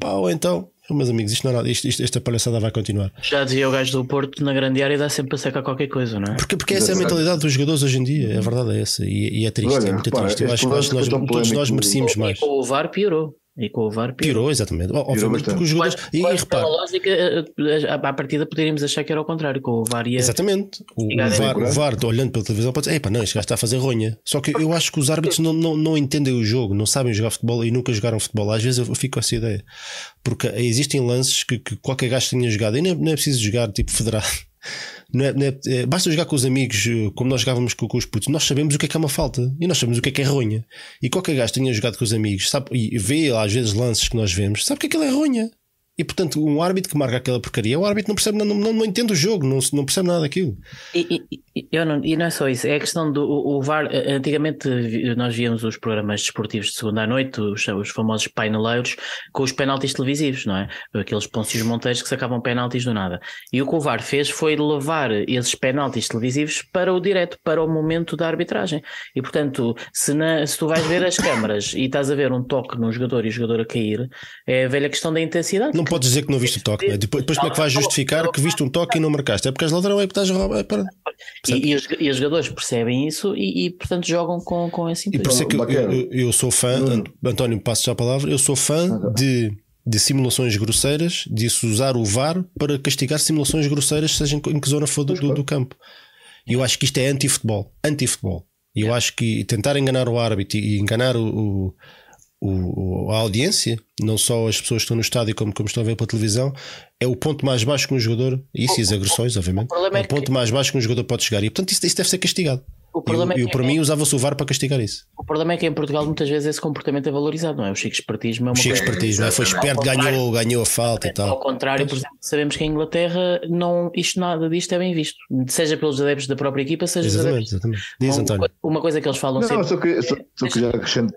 pá, ou então, meus amigos, isto não é nada, isto, isto- esta palhaçada vai continuar. Já dizia o gajo do Porto na grande área dá sempre para secar qualquer coisa, não é? Porque, porque essa é a mentalidade dos jogadores hoje em dia, a verdade é essa, e, e é triste, Olha, é muito repara, triste. Eu acho, que- nós, todos nós merecíamos mais. E com o VAR piorou. E com o VAR piorou. Piorou, exatamente. Ó, Obviamente, porque os jogadores. E, e Quase repara, pela lógica, eh, à partida poderíamos achar que era ao contrário, com o VAR ia. Exatamente. O, o. VAR, o VAR, olhando pela televisão, pode dizer: Epá, não, este gajo está a fazer ronha. Só que eu acho que os árbitros não, não, não entendem o jogo, não sabem jogar futebol e nunca jogaram futebol. Às vezes eu fico com essa ideia. Porque existem lances que, que qualquer gajo tenha jogado e não é, não é preciso jogar tipo federado. Não é, não é- é- basta jogar com os amigos, eh, como nós jogávamos com, com os putos. Nós sabemos o que é que é uma falta e nós sabemos o que é que é ronha. E qualquer gajo que tenha jogado com os amigos sabe, e vê às vezes lances que nós vemos, sabe que aquilo é ronha. E portanto, um árbitro que marca aquela porcaria, o árbitro não percebe, não, não, não entende o jogo, não, não percebe nada daquilo. E, e- eu não, e não é só isso, é a questão do o, o VAR. eh, Antigamente nós víamos os programas desportivos de segunda à noite, os, os famosos paineleiros, com os penaltis televisivos, não é? Aqueles pôncios monteiros que sacavam penaltis do nada. E o que o VAR fez foi levar esses penaltis televisivos para o direto, para o momento da arbitragem. E portanto, se, na- se tu vais ver as câmaras e estás a ver um toque num jogador e o jogador a cair, é a velha questão da intensidade. Não podes dizer que não viste o toque, não é? depois, depois como é que vais justificar que viste um toque e não marcaste? É porque és ladrão, é porque estás a roubar. É para... E, e os, e os jogadores percebem isso e, e, portanto jogam com, com esse E por isso é que eu, eu, eu sou fã, Ant- António, passo já a palavra, eu sou fã de, de simulações grosseiras, de se usar o VAR para castigar simulações grosseiras, seja em que- em que zona for do, do, do campo. E eu acho que isto é anti-futebol. Anti-futebol. E eu acho que tentar enganar o árbitro e enganar o, o- o- a audiência, não só as pessoas que estão no estádio como, como estão a ver pela televisão, é o ponto mais baixo que um jogador, isso e as agressões, obviamente, problema é é o ponto que- mais baixo que um jogador pode chegar. E portanto isso, isso deve ser castigado. O problema eu, é que- para mim, usava-se o VAR para castigar isso. O problema é que em Portugal muitas vezes esse comportamento é valorizado, não é? O chico espertismo é uma O Chico. Espertismo, é? foi esperto, ganhou, ganhou a falta e Ao tal. contrário, por exemplo, sabemos que em Inglaterra não, isto nada disto é bem visto, seja pelos adeptos da própria equipa, seja Exatamente, adeptos. exatamente. Diz Uma, António. uma coisa que eles falam Não, sempre. só que, só, só que já acrescento.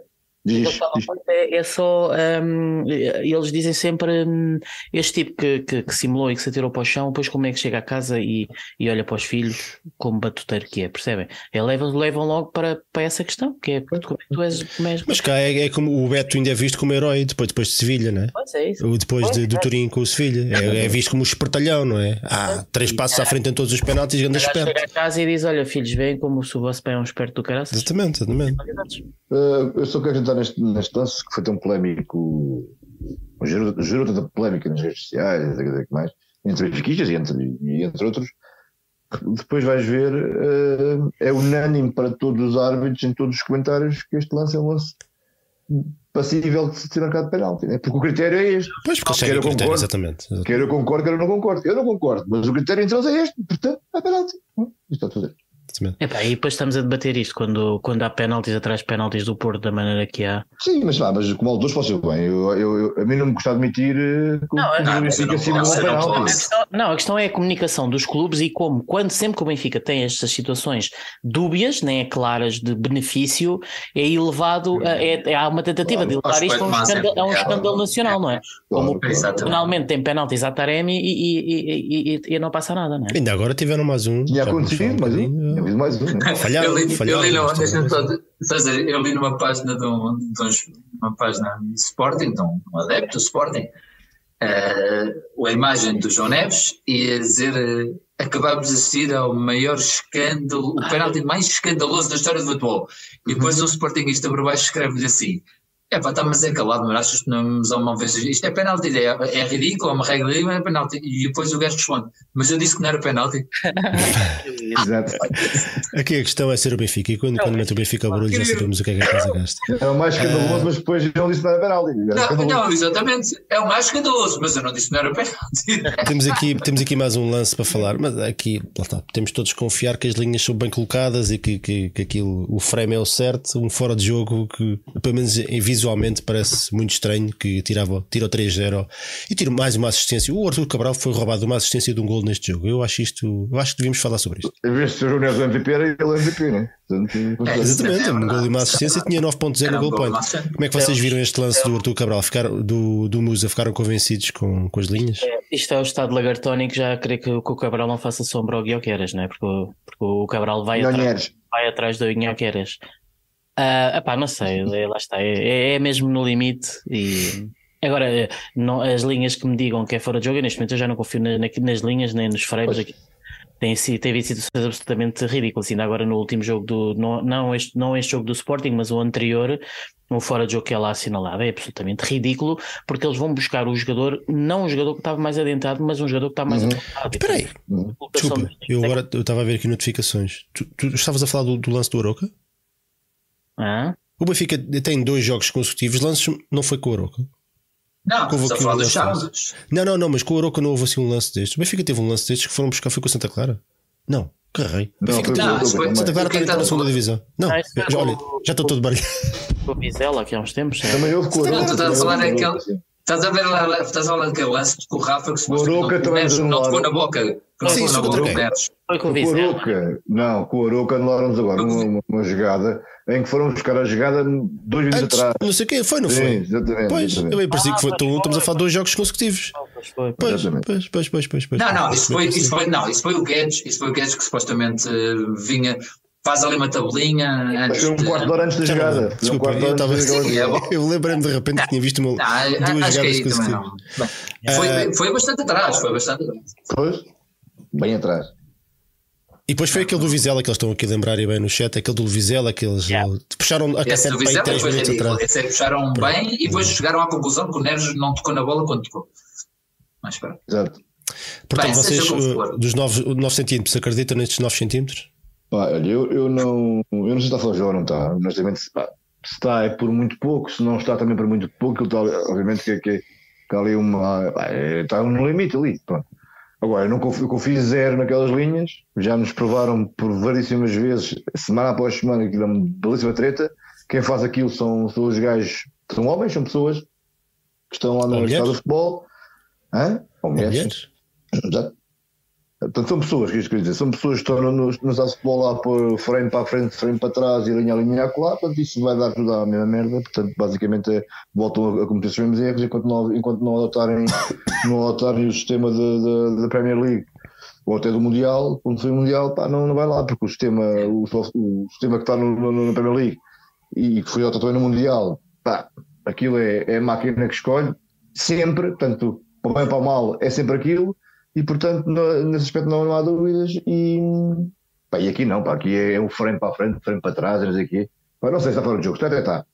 Diz, é, é só hum, eles dizem sempre hum, este tipo que, que, que simulou e que se atirou para o chão, depois como é que chega a casa e, e olha para os filhos como batuteiro que é, percebem? É, levam, levam logo para, para essa questão, que é como é que tu és, como és Mas cá é, é como o Beto ainda é visto como herói depois, depois de Sevilha, não é? Pois é isso. Depois de, do Turim com o Sevilha. É, é visto como um espertalhão, não é? Há três passos à frente em todos os penaltis e anda O gajo chega esperto. a casa e diz: Olha, filhos, veem como se o vosso pai é um esperto do caraças. Exatamente, exatamente. Uh, eu só quero entrar neste, neste lance que foi tão polémico, gerou, gerou tanta polémica nas redes sociais, o que mais, entre benfiquistas e entre, e entre outros. Depois vais ver, uh, é unânime para todos os árbitros em todos os comentários que este lance é um lance passível de ser marcado de penalti, né? porque o critério é este. Pois, porque eles Quer eu o critério, concordo. exatamente. exatamente. Quer eu concordo, quer eu não concordo. Eu não concordo, mas o critério entre eles é este, portanto é penalti. Isto está tudo bem. Epá, e depois estamos a debater isto quando, quando há penaltis atrás de penaltis do Porto da maneira que há. Sim, mas vá, mas como autores posso bem. Eu, eu, eu- a mim não me custa admitir eh, que Não, o não, Benfica não um não penalti. A questão- não, a questão é a comunicação dos clubes e como, quando sempre que o Benfica tem estas situações dúbias, nem é claras de benefício, é elevado, a, é, é- há uma tentativa de Claro, elevar isto a um, escândalo, a um escândalo nacional, não é? Como finalmente tem penaltis à Taremi e, e, e, e- e não passa nada, não é? Ainda agora tiveram mais um. Tinha acontecido, falar um mas um, preciso mais um. Né? Falharam, eu li, falharam, eu li, só- só dizer, eu li numa página de, um, de uns, uma página de Sporting, de um, um adepto do Sporting, eh, a imagem do João Neves e a dizer eh, acabámos de assistir ao maior escândalo, o penalti mais escandaloso da história do futebol. E depois um Sportingista por baixo escreve-lhe assim. É pá, está mas é calado, mas achas que não nos uma vez isto é penalti, é, é ridículo, é uma regra ridícula, é penalti. E depois o gajo responde, mas eu disse que não era penalti. Exato. Aqui a questão é ser o Benfica. E quando, quando mete o Benfica ao barulho, já sabemos o que é que a casa gasta. É o mais escandaloso, mas depois não disse nada penalti. Era Não, escandaloso. não, exatamente. É o mais escandaloso, mas eu não disse que não era penalti. Temos aqui, temos aqui mais um lance para falar, mas aqui está, temos todos que confiar que as linhas são bem colocadas e que, que, que aquilo, o frame é o certo, um fora de jogo que, pelo menos em- visualmente, parece muito estranho. Que tirava, tira o 3-0 e tira mais uma assistência. O Arthur Cabral foi roubado de uma assistência de um gol neste jogo. Eu acho isto, eu acho que devíamos falar sobre isto. Em vez de ser o Neves MVP, era ele o MVP, né? Portanto, É, Exatamente, é um gol e uma assistência tinha 9.0 Era no goal gol point. Como é que vocês viram este lance do Arthur Cabral? Ficaram, do, do Musa ficaram convencidos com, com as linhas? Isto é o estado lagartónico, já querer que, que o Cabral não faça sombra ao Guioqueras, não é? Porque, o- porque o Cabral vai atrás, vai atrás do Guioqueras. Ah, epá, não sei, é- lá está, é, é mesmo no limite e agora eh, não, as linhas que me digam que é fora de jogo, neste momento eu já não confio na- na- nas linhas nem nos frames aqui. Tem, teve situações absolutamente ridículas, ainda agora no último jogo do não, não, este, não este jogo do Sporting, mas o anterior, o fora de jogo que é lá assinalado, é absolutamente ridículo, porque eles vão buscar o jogador, não um jogador que estava mais adentrado, mas um jogador que está mais Uhum. avançado. Espera aí, Uhum. desculpa, eu agora estava a ver aqui notificações. Tu, tu estavas a falar do, do lance do Aroca? Ah? O Benfica tem dois jogos consecutivos, lances não foi com o Aroca. Não, a falar um dos Chaves. Não, não, não, mas com o Aroca não houve assim um lance destes. O Benfica teve um lance destes que foram buscar, foi com o Santa Clara. Não, carrei. O Não, Benfica com Não, isso foi-. Santa Clara está na a segunda divisão. Não, Ah, já, olha, já estou todo baralhado. O Vizela aqui há uns tempos. Também houve com o Não, Aroca. tu estás a também falar houve com o daquele- sim. Estás a ver lá, estás a falar daquele lance com o Rafa que supostamente Aroca não, não tocou na boca. Não Sim, isso troquei. Neves. Foi com o Com o Vizela. Aroca, não, com o Aroca anularam-nos agora uma, uma, uma jogada em que foram buscar a jogada dois minutos Antes, atrás. não sei o quê, foi, não Sim, foi? exatamente. Pois, exatamente. eu bem parecia que foi. Então, estamos a falar de dois jogos consecutivos. Pois foi. Pois, pois, pois, pois, pois, pois. Não, não, isso foi, isso foi, não, isso foi o Guedes, isso foi o Guedes que supostamente eh, vinha, faz ali uma tabelinha antes foi um de. quarto de hora antes da não jogada. um Desculpa, quarto de eu estava. da Sim, é jogada. bom. Eu lembrei-me de repente que tinha visto uma, Não, duas acho que jogadas aí também consecutivas. não. Bem, foi, Ah. foi bastante atrás, foi bastante atrás. Pois, bem atrás. E depois foi aquele do Vizela que eles estão aqui a lembrar e bem no chat, aquele do Vizela que eles Yeah. puxaram a aí Vizela 3 foi minutos ridículo. atrás. Esse aí puxaram bem e depois chegaram à conclusão que o Neves não tocou na bola quando tocou. Mas pronto. Exato. Portanto, Bem, vocês seja como eh, dos 9, 9 centímetros acreditam nestes 9 centímetros? Pá, olha, eu, eu não. Eu não sei se está a falar de jogo ou não está. Honestamente, se, pá, se está é por muito pouco, se não está também por muito pouco, está, obviamente que, que, que há ali uma. pá, é, está no limite ali. Pronto. Agora, eu não confio, zero naquelas linhas, já nos provaram por variedíssimas vezes, semana após semana, que dá uma belíssima treta. Quem faz aquilo são, são os gajos, são homens, são pessoas que estão lá na Ou Universidade do? Futebol. Hã? Ou. Mulheres? Exato. Portanto, são pessoas, que dizer, são pessoas que estão no, no, futebol lá por frame para a frente, frame para trás e linha a linha a colar, portanto isso vai dar tudo à mesma merda, portanto basicamente é, voltam a, a cometer os mesmos erros enquanto não, enquanto não adotarem, não adotarem o sistema da Premier League ou até do Mundial, quando foi o Mundial, pá, não, não vai lá, porque o sistema, o, o sistema que está no, no, na Premier League e que foi adotado também no Mundial, pá, aquilo é, é a máquina que escolhe, sempre, portanto, para bem e para mal é sempre aquilo, e portanto no- nesse aspecto não, não há dúvidas e, pá, e aqui não, pá, aqui é o frame para a frente, frame para trás, não sei o quê. Pá, não sei se está fora de jogo, está até está.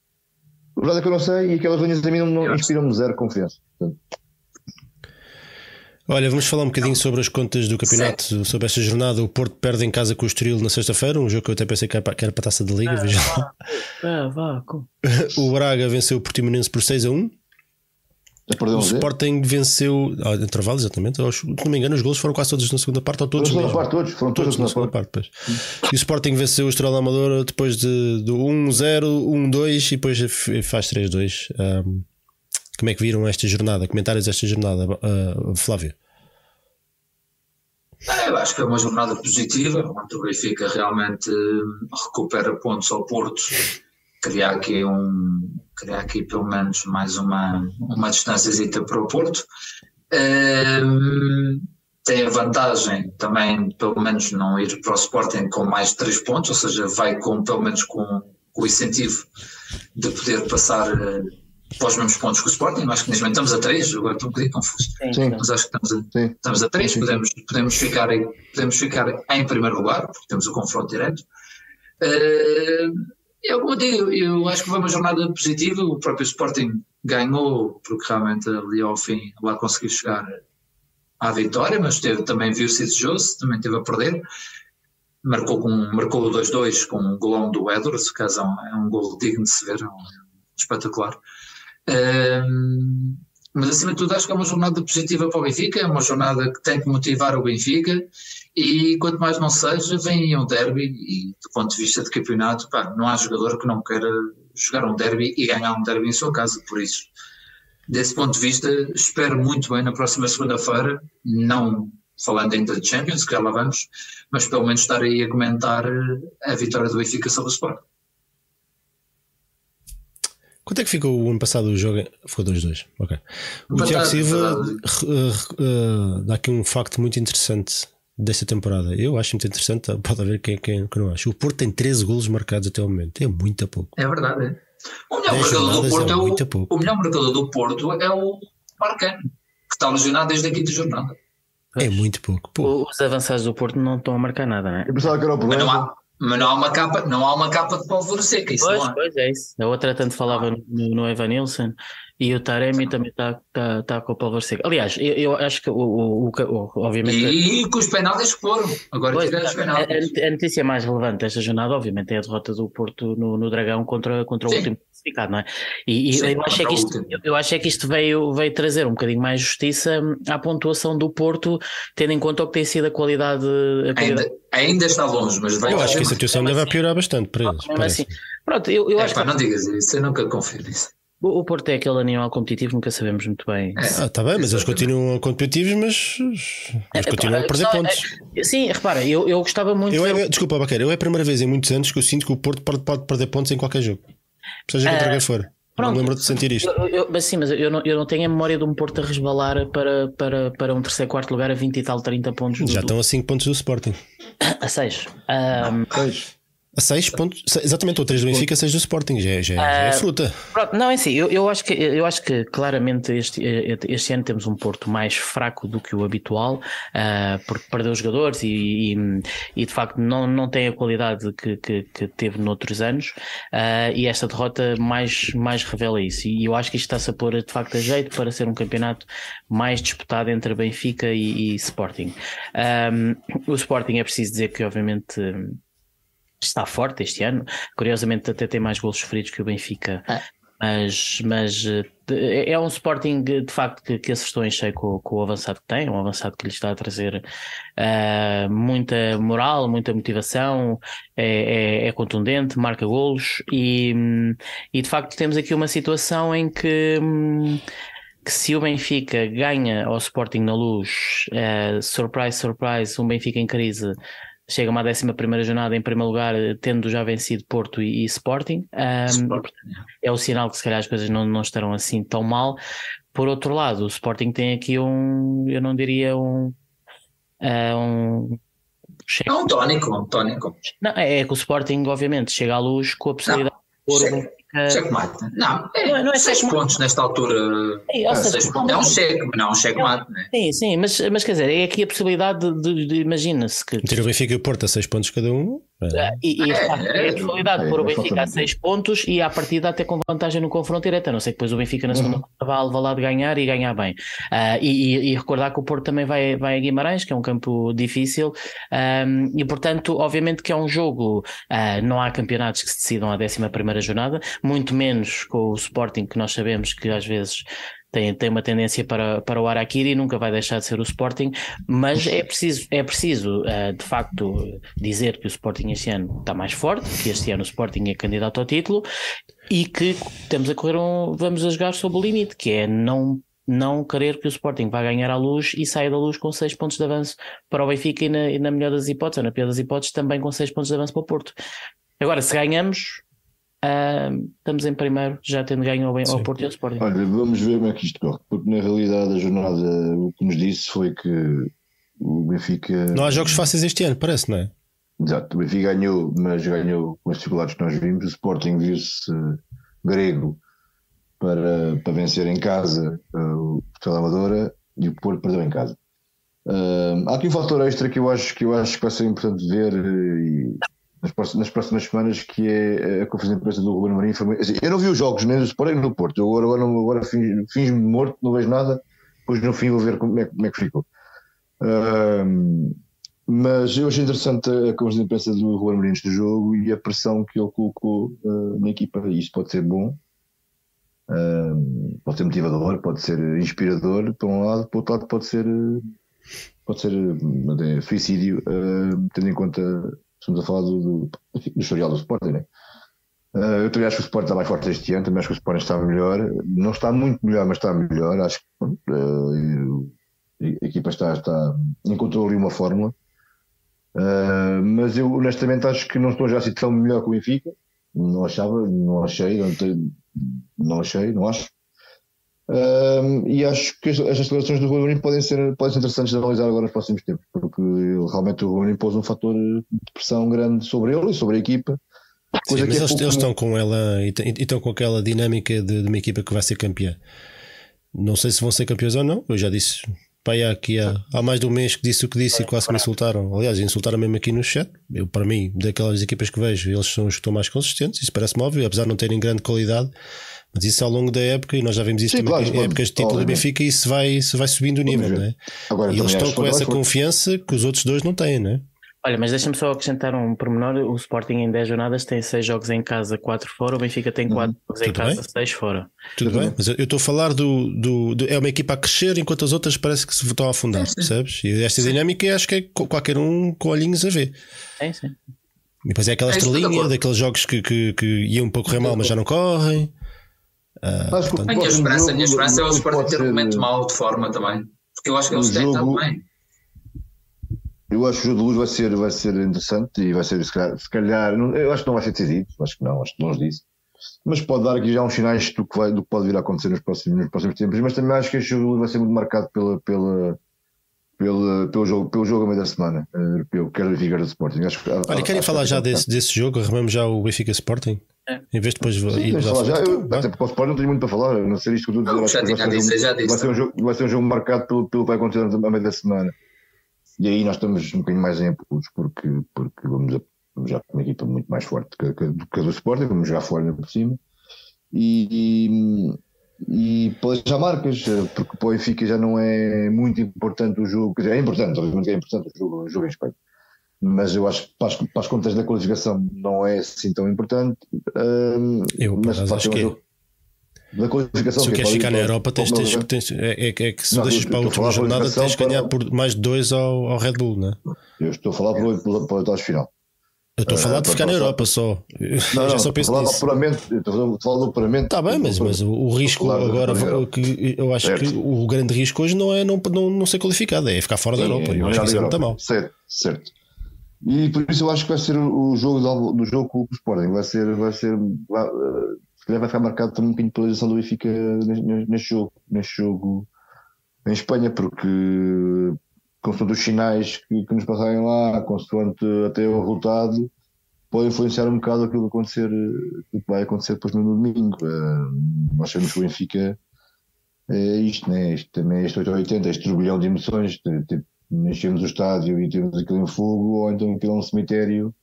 A verdade é que eu não sei e aquelas linhas a mim não, não inspiram-me zero confiança. Portanto, Olha, vamos falar um bocadinho sobre as contas do campeonato, sobre esta jornada. O Porto perde em casa com o Estoril na sexta-feira, um jogo que eu até pensei que era para, que era para a taça da Liga. veja lá. Ah, vá, O Braga venceu o Portimonense por 6 a 1. O um. Sporting venceu, ah, intervalo exatamente, se não me engano, os gols foram quase todos na segunda parte, ou todos Foram mesmo. todos, todos, foram Todos todos na na segunda parte, pois. E o Sporting venceu o Estrela Amadora depois de, do 1-0, 1-2 e depois faz 3-2. Ahm, como é que viram esta jornada? Comentários desta jornada, ah, Flávio? Ah, Eu acho que é uma jornada positiva, onde o Benfica realmente eh, recupera pontos ao Porto, criar aqui um criar aqui pelo menos mais uma, uma distância para o Porto. Tem a vantagem também, pelo menos, não ir para o Sporting com mais de 3 pontos, ou seja, vai com, pelo menos com, com o incentivo de poder passar uh, para os mesmos pontos que o Sporting. Acho que neste momento estamos a 3, agora estou um bocadinho confuso. Sim. Mas acho que estamos a, Sim. estamos a 3, Sim, sim. podemos, podemos, ficar, em- podemos ficar em primeiro lugar, porque temos o confronto direto. Eh, eu, como digo, eu acho que foi uma jornada positiva. O próprio Sporting ganhou, porque realmente ali ao fim lá conseguiu chegar à vitória, mas teve, também viu-se desejoso, também teve a perder. Marcou, com, marcou o 2-2 com um golão do Edwards, que é um, é um gol digno de se ver, é um, espetacular. Ehm, mas acima de tudo acho que é uma jornada positiva para o Benfica, é uma jornada que tem que motivar o Benfica e quanto mais não seja, vem um derby e do ponto de vista de campeonato, pá, não há jogador que não queira jogar um derby e ganhar um derby em sua casa, por isso desse ponto de vista espero muito bem na próxima segunda-feira, não falando ainda de Champions, que já lá vamos, mas pelo menos estar aí a comentar a vitória do Benfica sobre o Sport. Quanto é que ficou o ano passado o jogo? Ficou 2-2. Ok. O Tiago Silva re- eh, dá aqui um facto muito interessante desta temporada. Eu acho muito interessante. Pode haver quem, quem, quem não acha. O Porto tem 13 golos marcados até o momento. É muito a pouco. É verdade. é. O melhor 10 marcador do jornadas Porto é é o, pouco. o melhor marcador do Porto é o Marcano, que está lesionado desde a quinta jornada. É muito pouco. Pô, Os avançados do Porto não estão a marcar nada, não é? Eu pensava que era o Mas não problema. há, mas não há uma capa, não há uma capa de pólvora seca, isso Pois, não há. pois é isso. A outra tanto falava no, no Evan Nilsson e o Taremi também está tá, tá com o pólvora seca. Aliás, eu, eu acho que o, o, o- o- obviamente. E, com os penaltis que foram. Agora Pois, tiveram os penaltis. a- a notícia mais relevante desta jornada, obviamente, é a derrota do Porto no, no Dragão contra, contra o último classificado, não é? E, e Sim, eu, acho é que isto, eu, acho é que isto veio, veio trazer um bocadinho mais justiça à pontuação do Porto, tendo em conta o que tem sido a qualidade. A qualidade Ainda, ainda está longe, mas vai eu acho que a situação deve assim- piorar bastante para eles. assim. Pronto, eu, eu É, acho pá, que não digas isso, eu nunca confio nisso. O, Porto é aquele animal competitivo, nunca sabemos muito bem. É. Ah, tá bem, mas eles continuam competitivos, mas, mas É, continuam pá, a perder pontos. é- sim, repara, eu, eu gostava muito. Eu é, desculpa, Baqueira, eu é a primeira vez em muitos anos que eu sinto que o Porto pode, pode perder pontos em qualquer jogo. Seja contra quem for. Não pronto. me lembro de sentir isto. Eu, eu- mas sim, mas eu não, eu não tenho a memória de um Porto a resbalar para, para, para um terceiro, quarto lugar a 20 e tal, 30 pontos. Já do- estão a 5 pontos do Sporting. a 6. Um, Pois. A 6 pontos. Exatamente, o 3 do Benfica, 6 do Sporting. Já, é- já, é- já é Ah, fruta. pronto, não é assim, eu, eu, acho que, eu acho que claramente este, este ano temos um Porto mais fraco do que o habitual, ah, porque perdeu jogadores e, e, e, de facto não, não tem a qualidade que, que, que teve noutros anos, ah, e esta derrota mais, mais revela isso. E eu acho que isto está-se a pôr de facto a jeito para ser um campeonato mais disputado entre Benfica e, e Sporting. Um, o Sporting é preciso dizer que, obviamente. Está forte este ano, curiosamente até tem mais golos sofridos que o Benfica, mas, mas eh, é um Sporting de facto que, que acertou em cheio com, com o avançado que tem, um avançado que lhe está a trazer ah, muita moral, muita motivação, é, é- é contundente, marca golos e, e de facto temos aqui uma situação em que. que se o Benfica ganha ao Sporting na luz, eh, surprise, surprise, um Benfica em crise chega uma décima primeira jornada em primeiro lugar, eh, tendo já vencido Porto e, e Sporting. Um, Sporting, é o sinal que se calhar as coisas não, não estarão assim tão mal. Por outro lado, o Sporting tem aqui um, eu não diria um. eh, um cheque- É um tónico, um tónico. Não, é, é que o Sporting, obviamente, chega à luz com a possibilidade de pôr. Checkmate. Não, é, Não é- não é seis checkmate. pontos nesta altura. Ou seja, seis pontos. É um cheque, mas não é um checkmate. Né? Sim, sim, mas, mas quer dizer, é aqui a possibilidade de, de- de- imagina-se que Meter o Benfica e o Porto a 6 pontos cada um. é. E, e É, é a possibilidade de é, pôr o é Benfica a. 6 pontos e à partida até com vantagem no confronto direto, a não ser que depois o Benfica na segunda Uhum. volta vá levar lá de ganhar e ganhar bem. Ah, e, e- e recordar que o Porto também vai, vai a Guimarães, que é um campo difícil, Ahm, e portanto, obviamente que é um jogo, ah, não há campeonatos que se decidam à 11 jornada, muito menos com o Sporting, que nós sabemos que às vezes tem, tem uma tendência para, para o Araquiri e nunca vai deixar de ser o Sporting, mas é preciso, é preciso ah, de facto dizer que o Sporting este ano está mais forte, que este ano o Sporting é candidato ao título e que temos a correr um, vamos a jogar sob o limite, que é não não querer que o Sporting vá ganhar à luz e saia da luz com 6 pontos de avanço para o Benfica e na, e na melhor das hipóteses, ou na pior das hipóteses, também com 6 pontos de avanço para o Porto. Agora, se ganhamos, ah, estamos em primeiro, já tendo ganho ao, ao. Porto e ao Sporting. Olha, vamos ver como é que isto corre, porque na realidade a jornada o que nos disse foi que o Benfica. Não há jogos fáceis este ano, parece, não é? Exato, o Benfica ganhou, mas ganhou com as dificuldades que nós vimos. O Sporting viu-se uh, grego para, para vencer em casa uh, o Telemadora e o Porto perdeu em casa. Uh, há aqui um fator extra que eu acho que, eu acho que vai ser importante ver e nas, próximas, nas próximas semanas, que é a conferência de imprensa do Ruben Marinho. Assim, eu não vi os jogos, nem do no Porto. Eu agora, agora, agora finjo-me morto, não vejo nada. Depois no fim vou ver como é, como é que ficou. Mas eu achei interessante a conversa de imprensa do Ruben Amorim do jogo e a pressão que ele colocou uh, na equipa. Isso pode ser bom, pode ser motivador, pode ser inspirador, por um lado, por outro lado, pode ser, pode ser uh, suicídio, uh, tendo em conta, estamos a falar do, do, do historial do Sporting, né? Uh, eu também acho que o Sporting está mais forte este ano, também acho que o Sporting está melhor. Não está muito melhor, mas está melhor. Acho que uh, a equipa está, está encontrou ali uma fórmula. Uh, mas eu honestamente acho que não estou já assim tão melhor que o Benfica. Não achava, não achei, não, te, não achei, não acho. Uh, e acho que estas declarações do Rui Mourinho podem ser, podem ser interessantes de analisar agora nos próximos tempos, porque realmente o Rui Mourinho pôs um fator de pressão grande sobre ele e sobre a equipa. Sim, mas é eles, eles estão com ela e, e estão com aquela dinâmica de, de, uma equipa que vai ser campeã. Não sei se vão ser campeões ou não, eu já disse pai aqui há, há mais de um mês que disse o que disse e quase me insultaram. Aliás, insultaram mesmo aqui no chat. Eu, para mim, daquelas equipas que vejo, eles são os que estão mais consistentes. Isso parece-me óbvio, apesar de não terem grande qualidade. Mas isso ao longo da época, e nós já vimos isso Sim, também claro, em épocas de título do Benfica, isso vai, isso vai subindo o nível, não é? Agora, e eles estão com essa confiança que os outros dois não têm, não é? Olha, mas deixa-me só acrescentar um pormenor: o Sporting em 10 jornadas tem 6 jogos em casa, 4 fora, o Benfica tem 4 uhum. jogos em casa, 6 fora. Tudo, Tudo bem, bem, mas eu estou a falar do, do, do, É uma equipa a crescer enquanto as outras parece que se estão a afundar, sim, percebes? E esta dinâmica acho que é qualquer um com olhinhos a ver. Sim, sim. E depois é aquela é estrelinha daqueles jogos que, que, que iam um pouco correr mal, mas já não correm. Uh, portanto, a minha esperança, a minha esperança é o Sporting ter um momento mau de forma também, porque eu acho que eles têm bem. Eu acho que o jogo de luz vai ser, vai ser interessante e vai ser, se calhar, se calhar não, eu acho que não vai ser decidido, acho que não, acho que não os disse. Mas pode dar aqui já uns sinais do que, vai, do que pode vir a acontecer nos próximos, nos próximos tempos. Mas também acho que este jogo de luz vai ser muito marcado pela, pela, pela, pelo, jogo, pelo jogo a meio da semana eh, europeu, quer do Benfica do Sporting. Acho, Olha, querem falar já desse, desse jogo? Arrumamos já o Benfica Sporting? É. Em vez de depois Sim, ir falar já. Eu, até porque o Sporting não tenho muito para falar, não sei isto que eu estou a dizer. Vai, ser um jogo, vai ser um jogo marcado pelo, pelo que vai acontecer a meio da semana. E aí nós estamos um bocadinho mais em apuros, porque, porque vamos, a, vamos já com uma equipa muito mais forte que, que, que a do Sporting, vamos jogar fora por cima. E, e, e já marcas, porque para o Benfica já não é muito importante o jogo, é importante, obviamente é importante o jogo, o jogo em Espanha, mas eu acho que para as, para as contas da qualificação não é assim tão importante. Um, eu, mas acho que é da qualificação. Se tu queres ficar na Europa, tens, tens, tens, é, é, é, que se não, deixas para a última jornada, tens de ganhar por mais de dois ao, ao Red Bull, não é? Eu estou a falar para o oitavo final. Eu estou a falar de ficar na Europa só. Não, não, só penso estou nisso. Puramente, estou a falar do puramente. Está bem, mas, mas o risco agora, que eu acho que o grande risco hoje não é não, não, não ser qualificado, é ficar fora da Europa. Eu acho que isso é muito mal. Certo, certo. E por isso eu acho que vai ser o jogo do jogo com o Sporting. Vai ser, vai ser, vai, se calhar vai ficar marcado também um bocadinho pela eleição do Benfica neste jogo, neste jogo em Espanha, porque consoante os sinais que, que nos passarem lá, consoante até o resultado, pode influenciar um bocado aquilo que, acontecer, que vai acontecer depois no domingo. Uh, nós sabemos que o Benfica é isto, né? Isto também é este 880, este turbilhão de emoções, enchemos o estádio e temos aquilo em fogo, ou então aquilo é um cemitério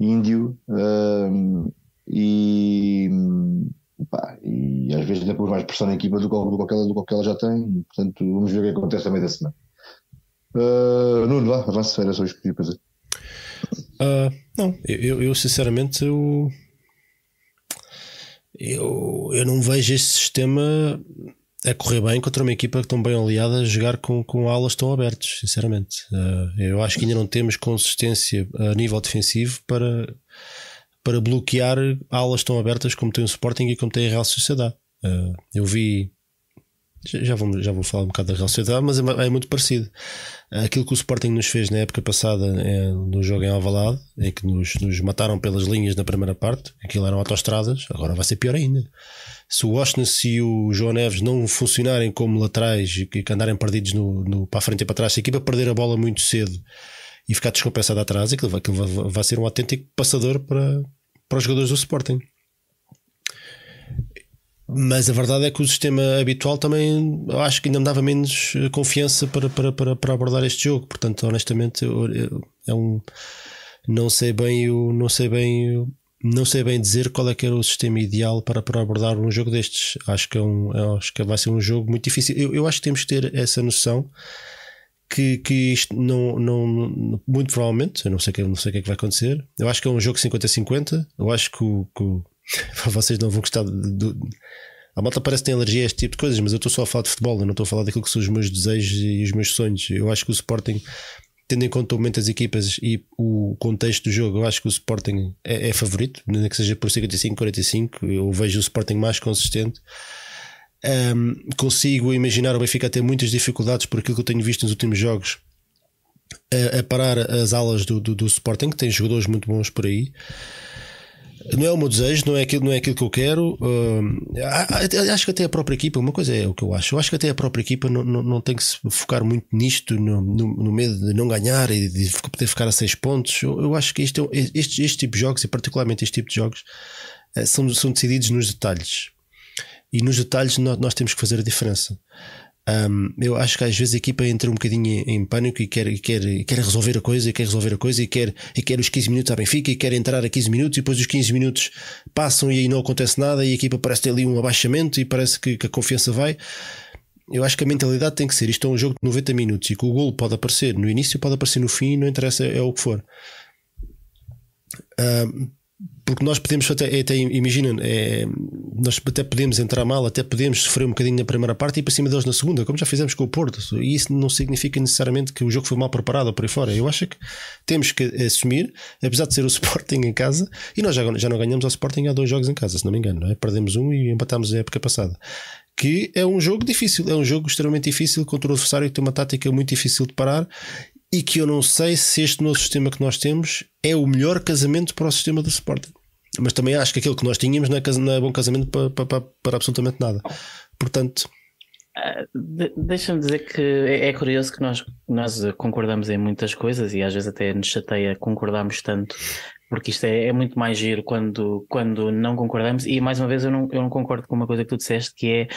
índio. Uh, e, pá, e às vezes ainda pôs mais pressão na equipa do que, do que, ela, do que ela já tem. portanto, vamos ver o que acontece a meio da semana. Uh, Nuno, vá, avança, era só isto fazer. Uh, não, eu, eu sinceramente eu, eu, eu não vejo este sistema a correr bem contra uma equipa que tão bem aliada a jogar com, com alas tão abertas, sinceramente. Uh, eu acho que ainda não temos consistência a nível defensivo para para bloquear alas tão abertas como tem o Sporting e como tem a Real Sociedade. Uh, eu vi já vou, já vou falar um bocado da Real Sociedade, mas é, é muito parecido. Aquilo que o Sporting nos fez na época passada é, no jogo em Alvalade, é que nos, nos mataram pelas linhas na primeira parte, aquilo eram autoestradas, agora vai ser pior ainda. Se o Washington e o João Neves não funcionarem como laterais e que andarem perdidos no, no, para a frente e para trás, se a equipa perder a bola muito cedo e ficar descompensada atrás, aquilo vai, aquilo vai, vai ser um autêntico passador para, para os jogadores do Sporting. Mas a verdade é que o sistema habitual também acho que ainda me dava menos eh, confiança para, para, para, para abordar este jogo. Portanto, honestamente, é um não sei bem o não sei bem não sei bem dizer qual é que era o sistema ideal para, para abordar um jogo destes. Acho que, é um, acho que vai ser um jogo muito difícil. Eu, eu acho que temos que ter essa noção que, que isto não, não, muito provavelmente, eu não sei, não sei o que é que vai acontecer. Eu acho que é um jogo 50-50. Eu acho que, o, que vocês não vão gostar a malta parece que tem alergia a este tipo de coisas, mas eu estou só a falar de futebol, eu não estou a falar daquilo que são os meus desejos e os meus sonhos. Eu acho que o Sporting, tendo em conta o momento das equipas e o contexto do jogo, eu acho que o Sporting é, é favorito, nem que seja por 55-45. Eu vejo o Sporting mais consistente. Um, consigo imaginar o Benfica ter muitas dificuldades por aquilo que eu tenho visto nos últimos jogos a, a parar as alas do, do, do Sporting, que tem jogadores muito bons por aí. Não é o meu desejo, não é aquilo, não é aquilo que eu quero. Uh, acho que até a própria equipa, uma coisa é o que eu acho. Eu acho que até a própria equipa não, não, não tem que se focar muito nisto, no, no, no, medo de não ganhar e de poder ficar a seis pontos. Eu, eu acho que este, é este, este tipo de jogos, e particularmente este tipo de jogos, uh, são, são decididos nos detalhes. E nos detalhes nós, nós temos que fazer a diferença. Um, eu acho que às vezes a equipa entra um bocadinho em pânico e quer, e quer, e quer resolver a coisa, e quer resolver a coisa, e quer, e quer os 15 minutos à Benfica, e quer entrar a 15 minutos, e depois os 15 minutos passam e aí não acontece nada, e a equipa parece ter ali um abaixamento e parece que, que a confiança vai. Eu acho que a mentalidade tem que ser: isto é um jogo de 90 minutos e que o gol pode aparecer no início, pode aparecer no fim, não interessa, é o que for. Um, porque nós podemos até, até imagina, é, nós até podemos entrar mal, até podemos sofrer um bocadinho na primeira parte e para cima deles na segunda, como já fizemos com o Porto. E isso não significa necessariamente que o jogo foi mal preparado ou por aí fora. Eu acho que temos que assumir, apesar de ser o Sporting em casa, e nós já, já não ganhamos ao Sporting há dois jogos em casa, se não me engano, não é? perdemos um e empatámos a época passada. Que é um jogo difícil, é um jogo extremamente difícil contra o adversário que tem uma tática muito difícil de parar e que eu não sei se este novo sistema que nós temos é o melhor casamento para o sistema do Sporting. Mas também acho que aquilo que nós tínhamos não é, é bom casamento para, para, para absolutamente nada. Portanto. De, Deixa-me dizer que é, é, curioso que nós, nós concordamos em muitas coisas e às vezes até nos chateia concordarmos tanto, porque isto é, é, muito mais giro quando, quando não concordamos. E mais uma vez, eu não, eu não concordo com uma coisa que tu disseste, que é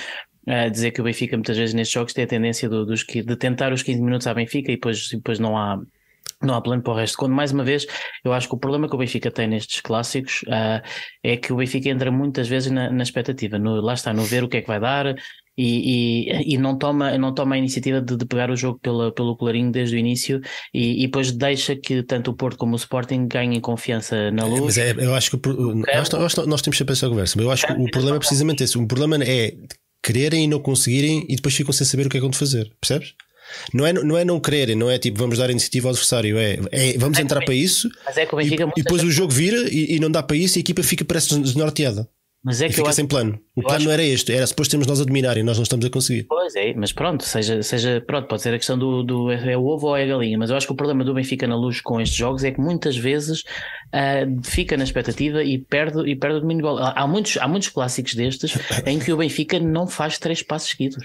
uh, dizer que o Benfica muitas vezes nestes jogos tem a tendência do, dos, de tentar os 15 minutos à Benfica e depois, depois não há não há plano para o resto. Quando, mais uma vez, eu acho que o problema que o Benfica tem nestes clássicos uh, é que o Benfica entra muitas vezes na, na expectativa, no, lá está, no ver o que é que vai dar e, e, e não, toma, não toma a iniciativa de, de, pegar o jogo pela, pelo clarinho desde o início e, e, depois deixa que tanto o Porto como o Sporting ganhem confiança na luz. Mas é, eu acho que nós, nós, nós, temos sempre essa conversa, mas eu acho que o problema é precisamente esse. O problema é quererem e não conseguirem e depois ficam sem saber o que é que vão fazer, percebes? Não é, não é não quererem, não é tipo vamos dar iniciativa ao adversário, é, é vamos é entrar para isso é e, e, depois o jogo vira e, e, não dá para isso e a equipa fica parece desnorteada. Mas é que fica sem plano. O plano não era este, era suposto termos nós a dominar e nós não estamos a conseguir. Pois é, mas pronto, seja, seja pronto, pode ser a questão do, do é o ovo ou é a galinha, mas eu acho que o problema do Benfica na luz com estes jogos é que muitas vezes uh, fica na expectativa e perde, e perde o domínio de bola. Há muitos, há muitos clássicos destes em que o Benfica não faz três passos seguidos.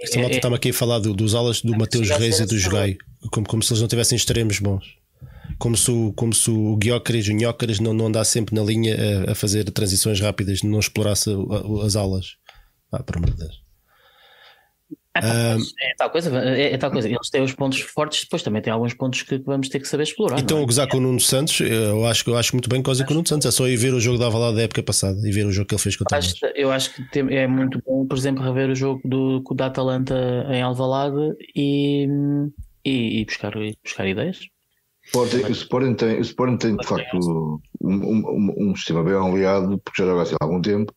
Esta malta é, estava aqui a falar do, dos alas do Mateus Reis e do Jogai, como, como se eles não tivessem extremos bons como se o, como se o Guiócares, o Nhócares não, não andasse sempre na linha a, a fazer transições rápidas, não explorasse as aulas. Ah, por amor de Deus. É, é, tal coisa, é, é, tal coisa. Eles têm os pontos fortes, depois também tem alguns pontos que vamos ter que saber explorar. Então, é? gozar com o Nuno Santos, eu acho, eu acho muito bem coisa com o Nuno Santos. É só ir ver o jogo da Avalada da época passada e ver o jogo que ele fez contra acho, nós. Eu acho que tem, é muito bom, por exemplo, rever o jogo do, da Atalanta em Alvalade e, e, e buscar, e buscar ideias. Sporting, o, Sporting tem, o Sporting tem de facto um, um, um, sistema bem aliado, porque já joga assim há algum tempo,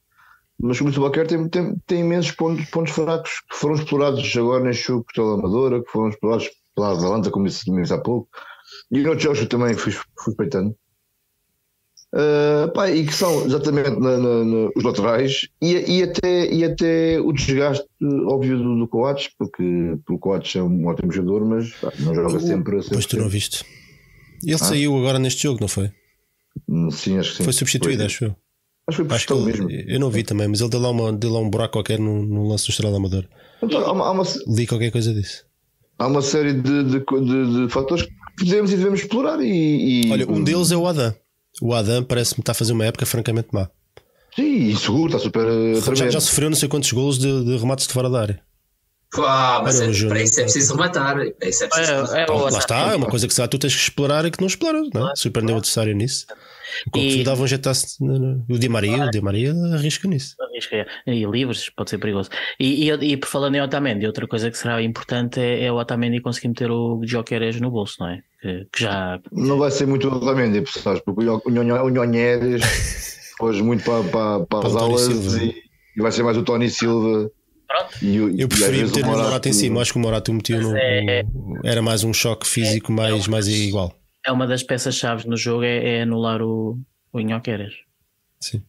mas o Albuquerque tem, tem, tem imensos pontos, pontos fracos que foram explorados agora neste jogo pela Amadora, que foram explorados pela Atalanta, como disse há pouco, e noutros jogos também fui, fui respeitando. Uh, pá, e que são exatamente na, na, na, os laterais e, e, até, e até o desgaste óbvio do, do Coates, porque, porque o Coates é um ótimo jogador, mas pá, não joga sempre. sempre mas tu não viste. Ele ah? saiu agora neste jogo, não foi? Sim, acho que sim. Foi substituído, foi. acho eu. Acho que foi acho que ele, mesmo. Eu não vi também, mas ele deu lá, uma, deu lá um buraco qualquer no, no lance do Estrela Amador. Então, há uma, há uma, Li qualquer coisa disso. Há uma série de, de, de, de fatores que podemos e devemos explorar. E, e... Olha, um deles é o Adam. O Adam parece-me estar a fazer uma época francamente má. Sim, inseguro, está super. Já, já, sofreu não sei quantos golos de, de remates de fora da área. Ah, mas é, para isso é preciso rematar. É, é é, é, lá está, é uma coisa que tu tens que explorar e que não exploras, não é? Surpreendeu o adversário nisso. O que dava um jeito o Di Maria, o Di Maria arrisca nisso. Arrisca, é. E livres, pode ser perigoso. E, e, e por falando em Otamendi, outra coisa que será importante é, é o Otamendi conseguir meter o Jokeres no bolso, não é? Que, que, já. Não vai ser muito o Otamendi, pessoas, porque o Nhonheres foge muito para, para, para, as aulas e, e vai ser mais o Tony Silva. E, eu preferia meter o Morato em cima, acho que o Morato meteu no, é... era mais um choque físico é, mais, mais igual é uma das peças-chave no jogo é, é, anular o, o Inhoqueras. Sim.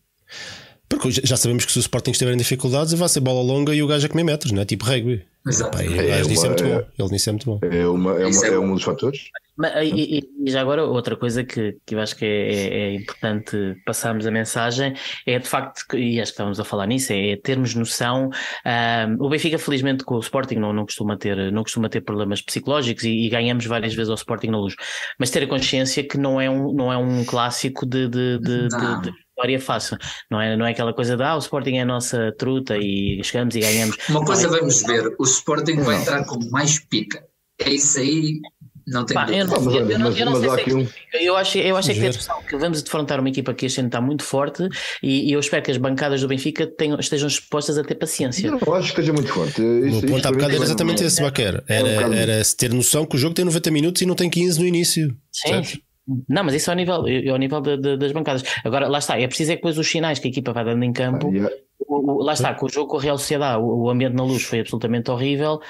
Porque já sabemos que se o Sporting estiver em dificuldades vai ser bola longa e o gajo a comer metros, não é? Tipo rugby. Exato. É, é, uma, é muito bom. Ele nisso é muito bom. É, uma, é, uma, é um dos fatores. Mas, e, e, já agora, outra coisa que, que eu acho que é, é, é, importante passarmos a mensagem é de facto, e acho que estávamos a falar nisso, é termos noção. Um, o Benfica, felizmente, com o Sporting não, não, costuma, ter, não costuma ter problemas psicológicos e, e, ganhamos várias vezes ao Sporting na luz, mas ter a consciência que não é um, não é um clássico de, de, de, de, vitória fácil. Não é, não é aquela coisa de ah, o Sporting é a nossa truta e chegamos e ganhamos. Uma coisa é... vamos ver: o Sporting vai entrar com mais pica. É isso aí. Não tem Pá, eu, não, eu, eu, não, eu não sei se é um... eu acho, eu acho é que, atenção, que vamos defrontar uma equipa que este ano está muito forte e, e, eu espero que as bancadas do Benfica tenham, estejam dispostas a ter paciência. Não, acho que esteja muito forte. Isso, o ponto há bocado era exatamente esse, Baquer. Era, era, era ter noção que o jogo tem 90 minutos e não tem 15 no início. Sim. Sabes? Não, mas isso é ao nível, é ao nível de, de, das bancadas. Agora, lá está, é preciso é que depois os sinais que a equipa vai dando em campo. Ah, yeah. O, o, lá está, com o jogo com a Real Sociedade, o, o, ambiente na luz foi absolutamente horrível,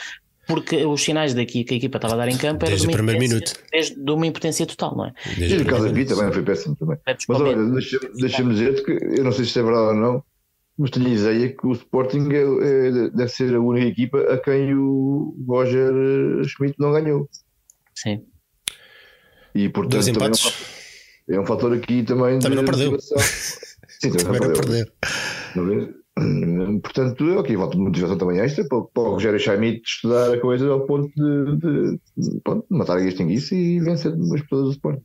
porque os sinais daqui que a equipa estava a dar em campo desde o primeiro minuto. Desde de uma impotência total, não é? Desde, o caso aqui também foi péssimo também. É mas olha, deixa-me deixa dizer que eu não sei se é verdade ou não, mas tenho a ideia que o Sporting é, é, deve ser a única equipa a quem o Roger Schmidt não ganhou. Sim. E portanto Dois empates. É, um, é um fator aqui também. Também não perdeu. Sim, também, também não perdeu. Perdeu. Portanto, é ok, volta de motivação também extra para, para o Rogério Schmidt estudar a coisa ao ponto de, de, de, pronto, matar a extinguir-se e vencer as pessoas do Sporting.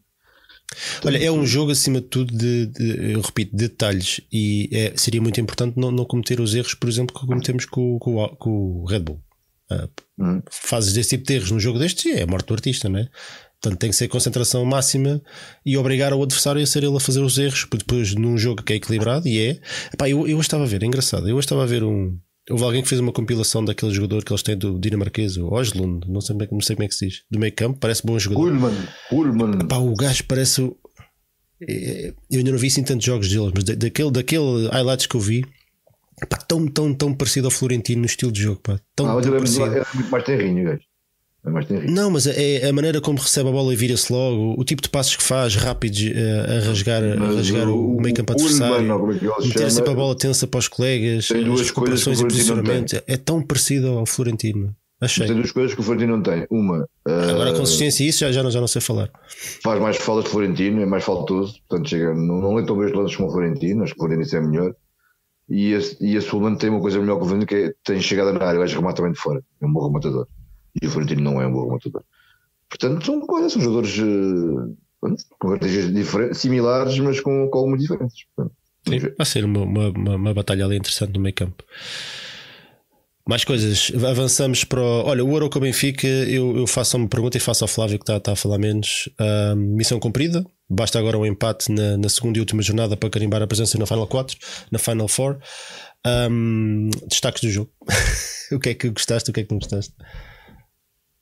Olha, é um jogo acima de tudo de, de eu repito, de detalhes e é, seria muito importante não, não cometer os erros, por exemplo, que cometemos com, com, com o Red Bull. Uh, hum. Fazes desse tipo de erros no jogo deste, é a morte do artista, não é? Portanto, tem que ser concentração máxima e obrigar o adversário a ser ele a fazer os erros, porque depois num jogo que é equilibrado, e é. Epá, eu, eu estava a ver, é engraçado, eu estava a ver um. Houve alguém que fez uma compilação daquele jogador que eles têm do dinamarquês, o Oslund, não sei, não sei como é que se diz, do meio campo, parece bom jogador. Ullman, Ullman. Epá, o gajo parece. É, eu ainda não vi assim tantos jogos dele, mas daquele, daquele highlights que eu vi, pá, tão, tão, tão parecido ao Florentino no estilo de jogo. Pá, tão, ah, tão ele é muito, é muito mais terrinho, gajo. É mais Não, mas é a maneira como recebe a bola e vira-se logo, o tipo de passos que faz rápidos uh, a rasgar, a rasgar o, o meio campo adversário, é meter sempre a bola tensa para os colegas, tem duas as coisas e posicionamento. É tão parecido ao Florentino. Achei. Tem duas coisas que o Florentino não tem. Uma, uh, agora a consistência, isso já, já, não, já não sei falar. Faz mais faltas de Florentino, é mais faltoso, portanto chega, não, não lê tão bem os lances como o Florentino, acho que o Florentino é melhor. E a, e a Sulman tem uma coisa melhor que o Florentino, que é tem chegada na área, vai remata também de fora, é um bom rematador e o Florentino não é um bom rematador. Portanto, são coisas, são jogadores uh, com características similares, mas com, com algumas diferenças. Portanto, Sim, vai ser uma, uma, uma, uma, batalha ali interessante no meio campo. Mais coisas, avançamos para. O... Olha, o Euro com o Benfica, eu, eu faço uma pergunta e faço ao Flávio que está, está a falar menos. Uh, missão cumprida, basta agora um empate na, na, segunda e última jornada para carimbar a presença na Final 4, na Final 4. Um, destaques do jogo. o que é que gostaste, o que é que não gostaste?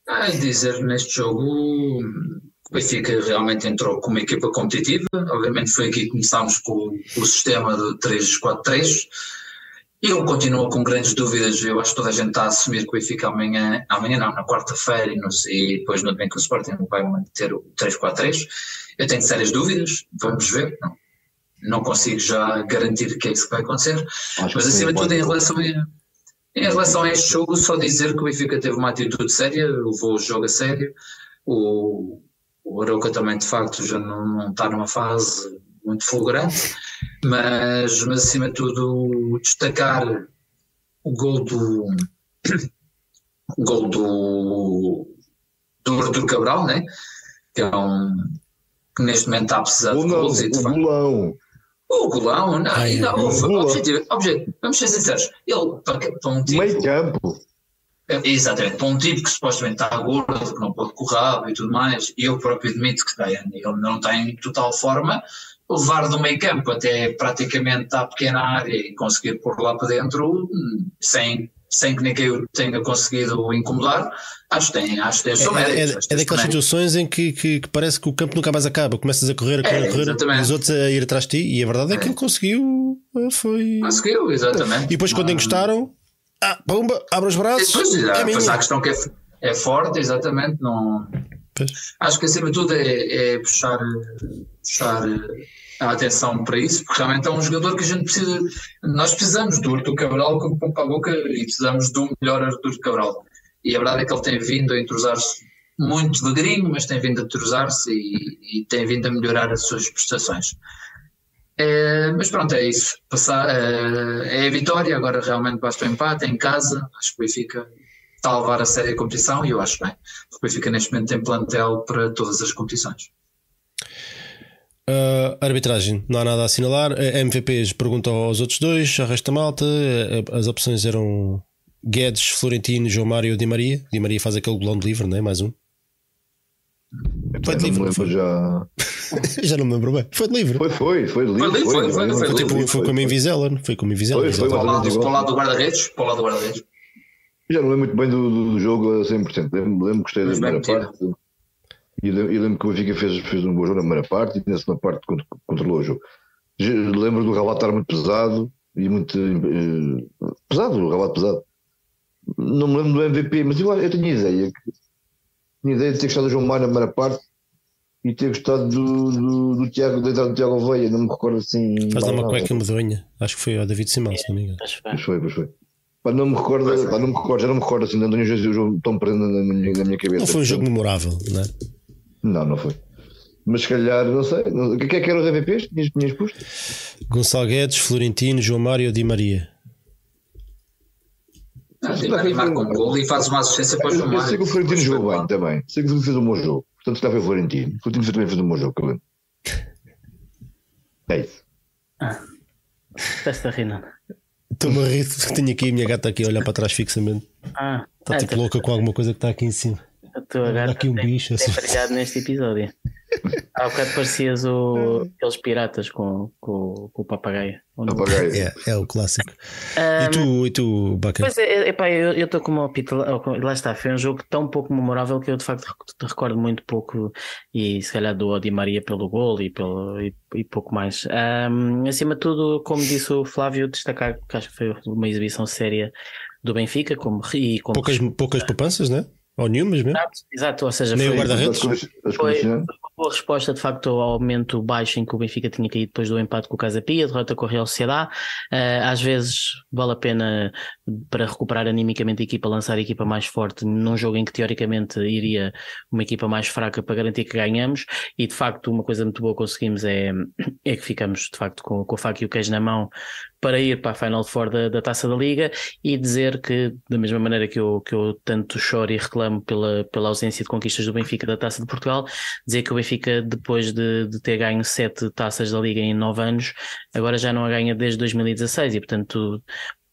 Ah, dizer neste jogo o Benfica realmente entrou com uma equipa competitiva. Obviamente foi aqui que começámos com o sistema de 3-4-3. Eu continuo com grandes dúvidas. Eu acho que toda a gente está a assumir que o Benfica amanhã, amanhã não, na quarta-feira e, e, depois no domingo o Sporting vai manter o 3-4-3. Eu tenho sérias dúvidas. Vamos ver. Não. não consigo já garantir que é isso que vai acontecer. Acho Mas acima de tudo, em relação, a, em relação a este jogo, só dizer que o Benfica teve uma atitude séria, levou o jogo a sério. O, o Aroca também, de facto, já não, não está numa fase muito fulgurante, mas, mas acima de tudo, destacar o gol do. o gol do. do Artur Cabral, né? que é um. que neste momento está a precisar de gols e de facto. O golão, não, Ai, não, houve- objetivo, objetivo, vamos ser sinceros, ele para, para um tipo, Meio campo. é, exatamente, para um tipo que supostamente está gordo, que não pode correr e tudo mais, e eu próprio admito que está, ele não está em total forma, levar do meio campo até praticamente à pequena área e conseguir pôr lá para dentro, hum, sem, sem que ninguém tenha conseguido incomodar, acho que tem, acho que tem É, é, é seu daquelas situações em que, que, que parece que o campo nunca mais acaba. Começas a correr, a correr, É, a correr, exatamente. e os outros a ir atrás de ti, e a verdade é que É. ele conseguiu. eh, Foi. Conseguiu, exatamente. E depois, quando Ah, encostaram, ah, pumba, abre os braços. Depois, é há, minha. pois há a questão que é, é forte, exatamente. Não, Pois. acho que acima de tudo é, é puxar, puxar a atenção para isso, porque realmente é um jogador que a gente precisa. Nós precisamos do Artur Cabral como pão para a boca e precisamos do melhor Artur Cabral. E a verdade é que ele tem vindo a entrosar-se muito devagarinho, mas tem vindo a entrosar-se e, e tem vindo a melhorar as suas prestações. É, mas pronto, é isso. Passar, é, é a vitória, agora realmente basta o empate em casa. Acho que o Benfica está a levar a sério a competição e eu acho bem. O Benfica neste momento tem plantel para todas as competições. Uh, arbitragem, não há nada a assinalar. MVPs perguntam aos outros dois, a resta malta. Uh, as opções eram Guedes, Florentino, João Mário e Di Maria. Di Maria faz aquele golão de livre, não é? Mais um. Foi de livre, foi. já. Já não me lembro bem. Foi de livre. Foi, foi, foi de livro. Foi livre, foi, foi, Foi, foi tipo, livre, foi como em Vizela, não? Foi como em Vizela. Foi, foi, Para o Exatamente lado, igual. para o lado do guarda-redes, para o lado do guarda-redes. Já não lembro muito bem do, do, jogo a 100%. Lembro, lembro que gostei da primeira metido. parte. E lembro, que o Benfica fez, fez um bom jogo na primeira parte e na segunda parte cont- controlou o jogo. Lembro do Rabat estar muito pesado e muito eh, pesado, o Rabat pesado. Não me lembro do MVP, mas eu, eu tinha ideia que tinha ideia de ter gostado do João Mário na primeira parte e ter gostado do, do, do Tiago, da entrada do Tiago Veia, não me recordo assim. Faz lá uma cueca medonha. Acho que foi ao David Simão, se não me engano. Pois foi, pois foi. Pá, não me recordo, pá, não me recordo, já não me recordo assim, de António Jesus, o jogo tão presente na, na minha, na minha cabeça. Não foi um jogo memorável, não é? Não, não foi. Mas se calhar, não sei. O que é que eram os MVPs? Tinhas, tinhas posto? Gonçalo Guedes, Florentino, João Mário e Di Maria. Ah, Di Maria marca um gol e faz uma assistência para o João Eu sei que o Mário. Florentino jogou bem também. Sei que o Florentino fez um bom jogo. Portanto, foi o Florentino. O Florentino também fez um bom jogo, que eu lembro. É isso. Estás-te a rir, não? Estou-me a rir, tenho aqui a minha gata aqui a olhar para trás fixamente. Ah, Está ah, tipo tá- louca com alguma coisa que está aqui em cima. A tua Olha gata aqui um tem, bicho, tem assim. brilhado neste episódio. Há bocado parecias o, aqueles piratas com, com, com o papagaio. Não? Papagaio. É, é o clássico. Ah, E tu, e tu Baca? Pois é, epá, eu estou como o Pito, lá está, foi um jogo tão pouco memorável que eu de facto rec- recordo muito pouco e se calhar do Di Maria pelo gol e, pelo, e, e pouco mais. Ahm, acima de tudo, como disse o Flávio, destacar que acho que foi uma exibição séria do Benfica como, e como Poucas, poucas poupanças, né? Ou nenhumas mesmo? Exato, exato, ou seja, Nem o foi, guarda-redes? As condi- as Foi- uma boa resposta de facto ao aumento baixo em que o Benfica tinha caído depois do empate com o Casa Pia, derrota com a Real Sociedade. Eh, às vezes vale a pena para recuperar animicamente a equipa, lançar a equipa mais forte num jogo em que teoricamente iria uma equipa mais fraca para garantir que ganhamos. E de facto, uma coisa muito boa que conseguimos é, é que ficamos de facto com, com o faca e o queijo na mão para ir para a Final Four da, da Taça da Liga e dizer que, da mesma maneira que eu, que eu tanto choro e reclamo pela, pela ausência de conquistas do Benfica da Taça de Portugal, dizer que o Benfica, depois de, de ter ganho sete taças da Liga em nove anos, agora já não a ganha desde 2016 e, portanto,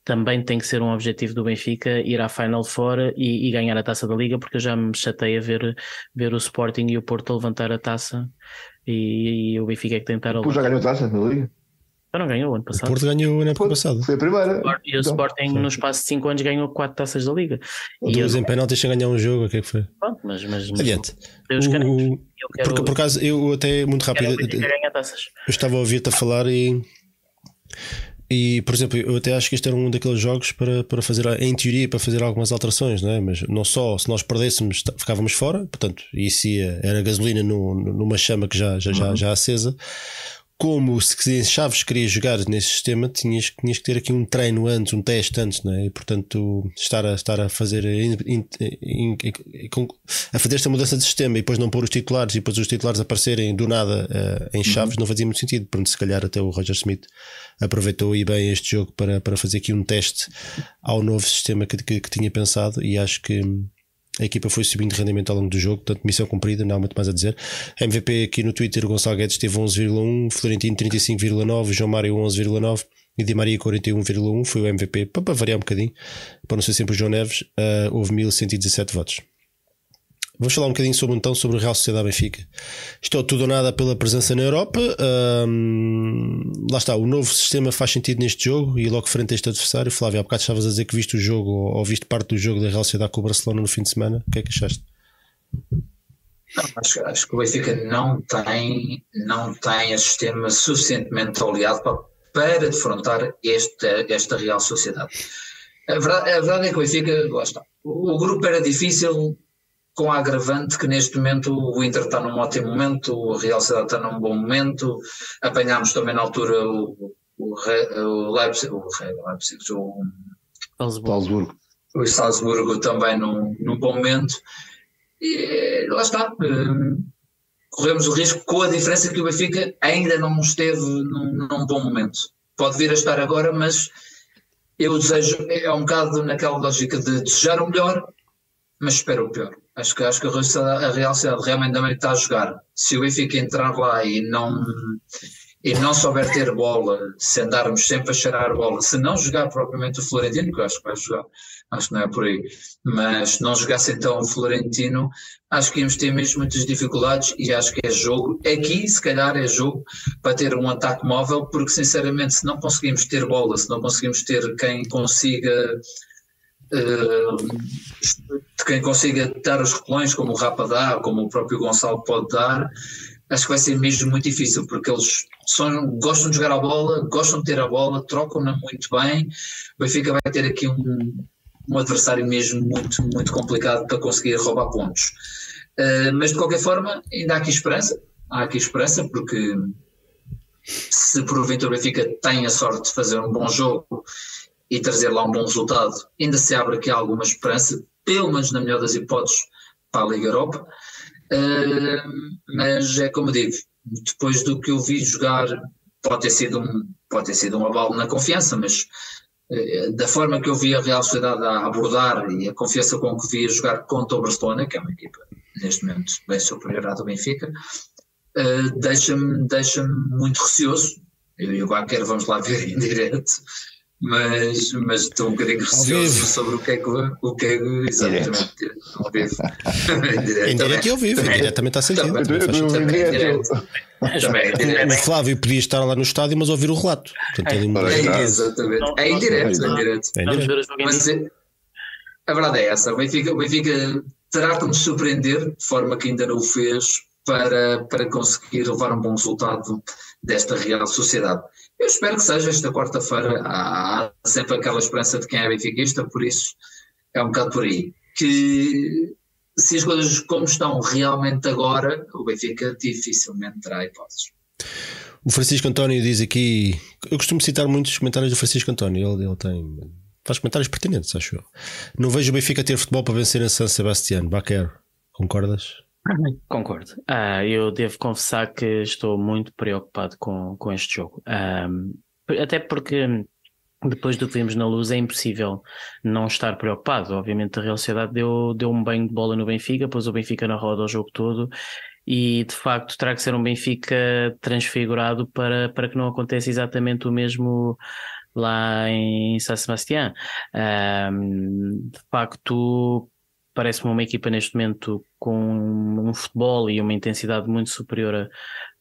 também tem que ser um objetivo do Benfica ir à Final Four e, e ganhar a taça da Liga, porque eu já me chatei a ver, ver o Sporting e o Porto a levantar a taça e, e o Benfica é que tentar Depois já ganhou taça na Liga. Eu não ganhou o ano O passado. Porto ganhou na época passada. Foi a primeira. E o Então, Sporting, no espaço de 5 anos, ganhou 4 taças da Liga. E eu, Duas em penaltis sem ganhar um jogo, o que é que foi? pronto, mas, mas, mas Adiante. O- quero, Porque por acaso eu até muito rápido o eu estava a ouvir-te a falar e e por exemplo eu até acho que este era um daqueles jogos para, para fazer em teoria para fazer algumas alterações não é? mas não só se nós perdêssemos ta- ficávamos fora portanto isso ia, era gasolina no, numa chama que já já, já, já acesa como se Chaves queria jogar nesse sistema, tinhas, tinhas que ter aqui um treino antes, um teste antes, não é? E portanto, estar a, estar a fazer a fazer esta mudança de sistema e depois não pôr os titulares e depois os titulares aparecerem do nada uh, em Chaves uhum. não fazia muito sentido. Portanto, se calhar até o Roger Smith aproveitou aí bem este jogo para, para fazer aqui um teste ao novo sistema que, que, que tinha pensado e acho que a equipa foi subindo de rendimento ao longo do jogo, portanto, missão cumprida, não há muito mais a dizer. MVP aqui no Twitter, Gonçalo Guedes teve 11,1, Florentino 35,9, João Mário 11,9 e Di Maria 41,1 foi o MVP, para variar um bocadinho, para não ser sempre o João Neves, uh, houve 1117 votos. Vamos falar um bocadinho sobre então sobre o Real Sociedade Benfica. Estou tudo ou nada pela presença na Europa. Um, lá está, o novo sistema faz sentido neste jogo e logo frente a este adversário. Flávio, há bocado estavas a dizer que viste o jogo ou, viste parte do jogo da Real Sociedade com o Barcelona no fim de semana. O que é que achaste? Acho, acho, que o Benfica não tem, não tem a sistema suficientemente oleado para, para defrontar esta, esta Real Sociedade. A verdade, a verdade é que o Benfica, lá está, o grupo era difícil, com a agravante que neste momento o Inter está num ótimo momento, o Real Sociedade está num bom momento, apanhámos também na altura o, o, o Leipzig, o, Leipzig, o Salzburgo. O Salzburgo também num, num bom momento. E lá está. Eh, corremos o risco com a diferença que o Benfica ainda não esteve num, num bom momento. Pode vir a estar agora, mas eu desejo, é um bocado naquela lógica de desejar o melhor, mas espero o pior. Acho que, acho que a Real Sociedade realmente também está a jogar. Se o Benfica entrar lá e não, e não souber ter bola, se andarmos sempre a cheirar bola, se não jogar propriamente o Florentino, que eu acho que vai jogar, acho que não é por aí, mas se não jogasse então o Florentino, acho que íamos ter mesmo muitas dificuldades e acho que é jogo, aqui se calhar é jogo para ter um ataque móvel, porque sinceramente se não conseguimos ter bola, se não conseguimos ter quem consiga de quem consiga dar os recolões, como o Rapa dá, como o próprio Gonçalo pode dar, acho que vai ser mesmo muito difícil, porque eles são, gostam de jogar a bola, gostam de ter a bola, trocam-na muito bem. O Benfica vai ter aqui um, um adversário mesmo muito, muito complicado para conseguir roubar pontos. Uh, mas de qualquer forma, ainda há aqui esperança. Há aqui esperança, porque se porventura o Benfica tem a sorte de fazer um bom jogo e trazer lá um bom resultado, ainda se abre aqui alguma esperança, pelo menos na melhor das hipóteses, para a Liga Europa. Uh, mas é como digo, depois do que eu vi jogar, pode ter sido um, pode ter sido um abalo na confiança, mas uh, da forma que eu vi a Real Sociedade a abordar e a confiança com que vi a jogar contra o Barcelona, que é uma equipa neste momento bem superior à do Benfica, uh, deixa-me deixa muito receoso. Eu e o Baquer vamos lá ver em direto mas, mas estou um bocadinho receoso sobre o que é que, o que, é que exatamente ao vivo. em direto e ao vivo, também está sentido. O Flávio podia estar lá no estádio, mas ouvir o relato. Portanto, é, exatamente. É em direto, é em direto. Mas a verdade é essa. O Benfica, o Benfica terá que nos surpreender, de forma que ainda não o fez, para, para conseguir levar um bom resultado desta Real Sociedade. Eu espero que seja esta quarta-feira. Há sempre aquela esperança de quem é benfiquista, por isso é um bocado por aí. Que se as coisas como estão realmente agora, o Benfica dificilmente terá hipóteses. O Francisco António diz aqui. Eu costumo citar muitos comentários do Francisco António. Ele, ele tem. Faz comentários pertinentes, acho eu. Não vejo o Benfica ter futebol para vencer em San Sebastián. Baquer, concordas? Concordo. Uh, eu devo confessar que estou muito preocupado com, com este jogo. Um, até porque depois do que vimos na luz é impossível não estar preocupado. Obviamente a Real Sociedade deu, deu um banho de bola no Benfica, pôs o Benfica na roda o jogo todo e de facto terá que ser um Benfica transfigurado para, para que não aconteça exatamente o mesmo lá em San Sebastián. Um, de facto, parece-me uma equipa neste momento com um futebol e uma intensidade muito superior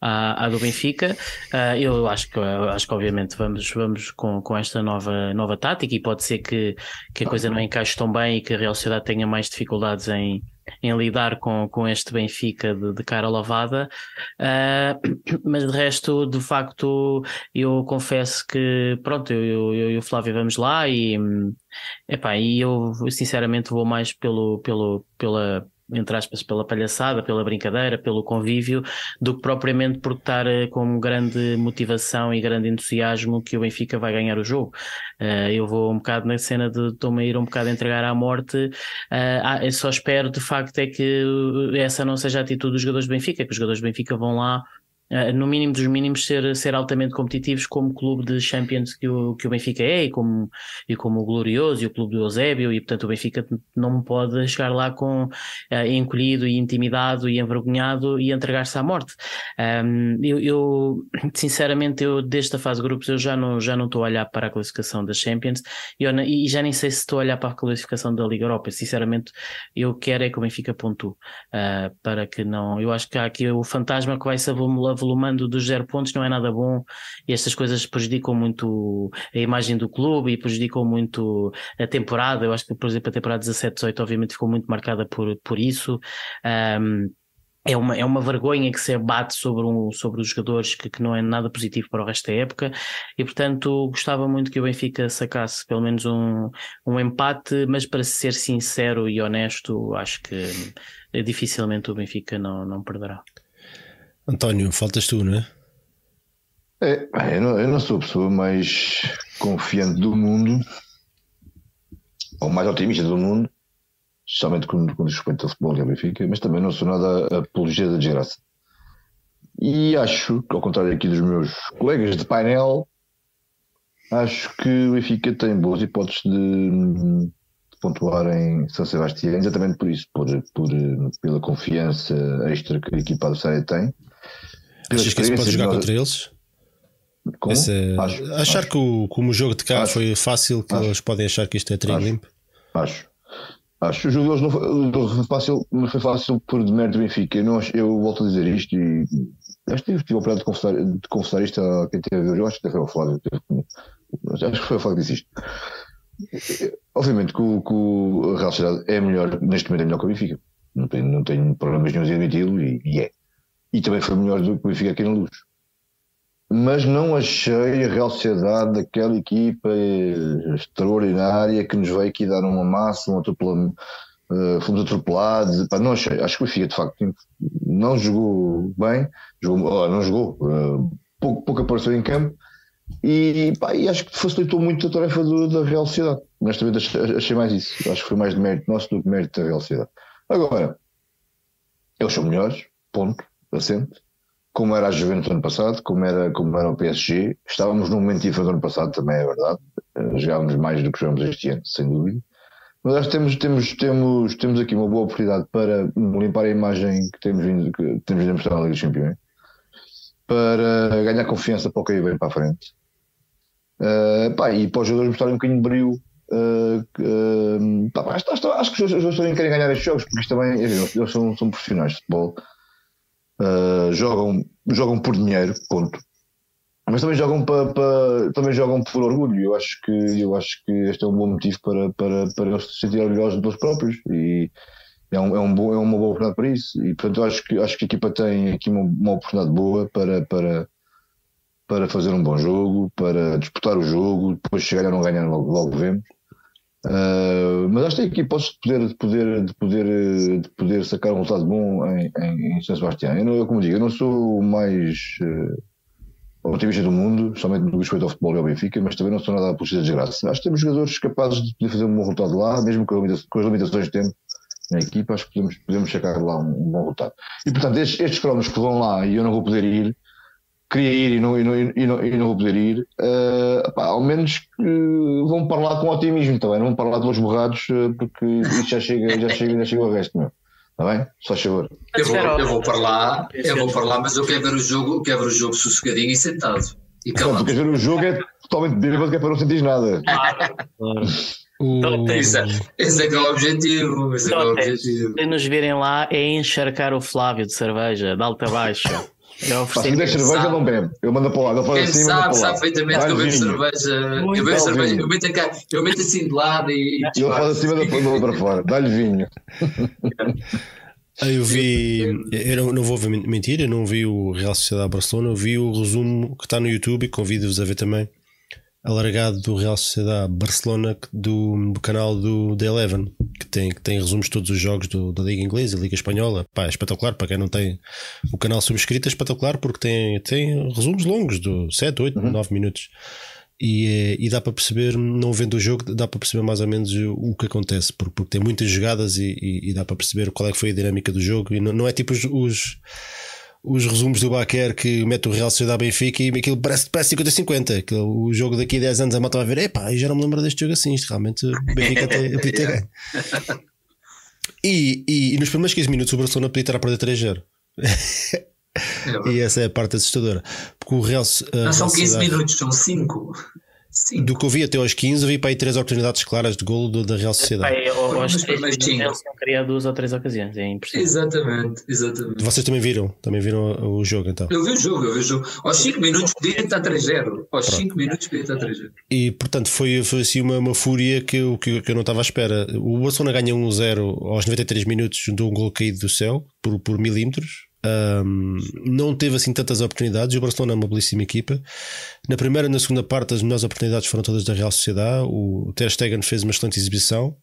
à, à do Benfica. Uh, eu acho que, acho que obviamente vamos, vamos com, com esta nova, nova tática e pode ser que, que a coisa não encaixe tão bem e que a Real Sociedade tenha mais dificuldades em, em lidar com, com este Benfica de, de cara lavada, uh, mas de resto, de facto, eu confesso que pronto, eu, eu, e o Flávio vamos lá e, epá, e eu sinceramente vou mais pelo, pelo, pela, entre aspas, pela palhaçada, pela brincadeira, pelo convívio, do que propriamente por estar eh, com grande motivação e grande entusiasmo que o Benfica vai ganhar o jogo. Uh, eu vou um bocado na cena de estou-me a ir um bocado a entregar à morte. Uh, só espero de facto é que essa não seja a atitude dos jogadores do Benfica, que os jogadores do Benfica vão lá eh, no mínimo dos mínimos, ser, ser altamente competitivos como clube de Champions que o, que o Benfica é e como, e como o Glorioso e o clube do Eusébio, e portanto o Benfica não pode chegar lá com uh, encolhido e intimidado e envergonhado e entregar-se à morte. Um, eu, eu, sinceramente, eu desde a fase de grupos eu já não, já não estou a olhar para a classificação da Champions e, eu, e já nem sei se estou a olhar para a classificação da Liga Europa. Sinceramente, eu quero é que o Benfica pontue uh, para que não. Eu acho que há aqui o fantasma que vai se avolumando avolumando dos zero pontos não é nada bom e estas coisas prejudicam muito a imagem do clube e prejudicam muito a temporada. Eu acho que, por exemplo, a temporada 17-18 obviamente ficou muito marcada por, por isso. Um, é uma, é uma vergonha que se abate sobre, um, sobre os jogadores que, que não é nada positivo para o resto da época e portanto gostava muito que o Benfica sacasse pelo menos um, um empate, mas para ser sincero e honesto acho que dificilmente o Benfica não, não perderá. António, faltas tu, não é? É, eu não, eu não sou a pessoa mais confiante do mundo, ou mais otimista do mundo, especialmente quando, quando respeito ao futebol e ao Benfica, mas também não sou nada apologia da desgraça. E acho, ao contrário aqui dos meus colegas de painel, acho que o Benfica tem boas hipóteses de, pontuar em São Sebastião, exatamente por isso, por, por, pela confiança extra que a equipa adversária tem. Achas que isso pode jogar contra eles? Essa, acho, achar acho. que o, como o jogo de cá acho, foi fácil, que eles podem achar que isto é trigo limpo? Acho. Acho. O jogo deles não foi, foi fácil, não foi fácil por demérito do Benfica. Eu, não, eu volto a dizer isto e acho que tive, tive a oportunidade de confessar, de confessar isto a quem teve a ver. Eu acho que foi o Flávio. Acho que foi o Flávio que disse isto. Obviamente que o, que o Real Sociedade é melhor, neste momento é melhor que o Benfica. Não tenho, não tenho problemas nenhum em admiti-lo e, e, é. E também foi melhor do que o Benfica aqui na luz. Mas não achei a Real Sociedade aquela equipa extraordinária que nos veio aqui dar uma massa, um atropelamento. Uh, fomos atropelados, pá, não achei, acho que o Benfica de facto não jogou bem, jogou, oh, não jogou, uh, pouco, pouco apareceu em campo, e, pá, e acho que facilitou muito a tarefa do, da Real Sociedade. Honestamente, achei, achei mais isso. Acho que foi mais de mérito nosso do que mérito da Real Sociedade. Agora, eles são melhores, ponto, assente. Como era a Juventus ano passado, como era, como era o PSG. Estávamos num momento diferente ano passado, também é verdade. Uh, jogávamos mais do que jogamos este ano, sem dúvida. Mas acho que temos, temos, temos, temos aqui uma boa oportunidade para limpar a imagem que temos vindo, que temos vindo a mostrar na Liga dos Campeões para ganhar confiança para o que vem para a frente. Uh, pá, e para os jogadores mostrarem um bocadinho de brilho. Uh, uh, pá, acho, acho, acho, que os jogadores querem ganhar estes jogos, porque isto também, eles são, são, profissionais de futebol, jogam, jogam por dinheiro, ponto. Mas também jogam, para, para, também jogam por orgulho. Eu acho que, eu acho que este é um bom motivo para, para, para eles se sentirem orgulhosos deles próprios. E, é, um, é, um bom, é uma boa oportunidade para isso. E portanto acho que, acho que a equipa tem aqui uma, uma oportunidade boa para, para, para fazer um bom jogo, para disputar o jogo, depois chegar a não ganhar logo, logo vemos. Uh, mas acho que a equipa pode poder, de poder, de poder, de poder sacar um resultado bom em, em, em São Sebastião. Eu, não, eu, como digo, eu não sou o mais uh, otimista do mundo, somente no respeito ao futebol e ao Benfica, mas também não sou nada a de desgraça. Acho que temos jogadores capazes de poder fazer um bom resultado lá, mesmo com, as limitações de tempo na equipa, acho que podemos, podemos chegar lá um, um bom resultado. E portanto, estes, estes cromos que vão lá e eu não vou poder ir, queria ir e não, e não, e não, e não vou poder ir, uh, pá, ao menos uh, vão para lá com otimismo também, não vão para lá todos borrados, uh, porque isso já chega, já chega, já chega o resto, meu. Está bem? Só favor. Eu vou, eu vou para lá, eu vou para lá, mas eu quero ver o jogo, quero ver o jogo sossegadinho e sentado. E calado. Então, ver o jogo é totalmente bêbado, que é para não sentir nada. O... Esse, é, esse é que é o objetivo. Esse é, é o objetivo. Se nos virem lá é encharcar o Flávio de cerveja, de alta baixa. Eu se me der cerveja, não bebo. Eu mando para o lado. Quem assim, sabe, sabe perfeitamente que eu bebo cerveja. Muito eu bebo cerveja. Eu meto, cá, eu meto assim de lado e. E eu faço acima da para fora. Dá-lhe vinho. Eu vi, eu não, não vou mentir, eu não vi o Real Sociedade Barcelona, eu vi o resumo que está no YouTube e convido-vos a ver também alargado do Real Sociedade Barcelona do, do canal do The Eleven, que tem, que tem resumos de todos os jogos do, da Liga Inglesa e Liga Espanhola. Pá, é espetacular. Para quem não tem o canal subscrito, é espetacular porque tem, tem resumos longos, de 7, 8, uhum. 9 minutos. E, é, e, dá para perceber, não vendo o jogo, dá para perceber mais ou menos o que acontece, porque, porque tem muitas jogadas e, e, e, dá para perceber qual é que foi a dinâmica do jogo. E não, não é tipo os, os os resumos do Baquer que mete o Real Sociedade Benfica e aquilo parece, parece 50-50. O jogo daqui a 10 anos a malta vai ver, epá, eu já não me lembro deste jogo assim. Isto realmente o Benfica até podia ter ganho. E, e, e, nos primeiros 15 minutos o Barcelona podia estar a perder 3-0. É e essa é a parte assustadora. Porque o Real. Não são 15 minutos, são 5. Sim. Do que eu vi até aos 15, vi para aí três oportunidades claras de golo da Real Sociedade. Pai, eu, acho que não queria duas ou três ocasiões, é impressionante. Exatamente, exatamente. Vocês também viram? Também viram o jogo então? Eu vi o jogo, eu vi o jogo. Aos 5 minutos podia estar 3-0. Aos 5 minutos podia estar 3-0. E portanto foi, foi assim uma, uma fúria que eu, que, que eu não estava à espera. O Barcelona ganha 1-0 aos 93 minutos de um gol caído do céu por, por milímetros. Um, não teve assim tantas oportunidades. O Barcelona é uma belíssima equipa. Na primeira e na segunda parte, as melhores oportunidades foram todas da Real Sociedade. O Ter Stegen fez uma excelente exibição.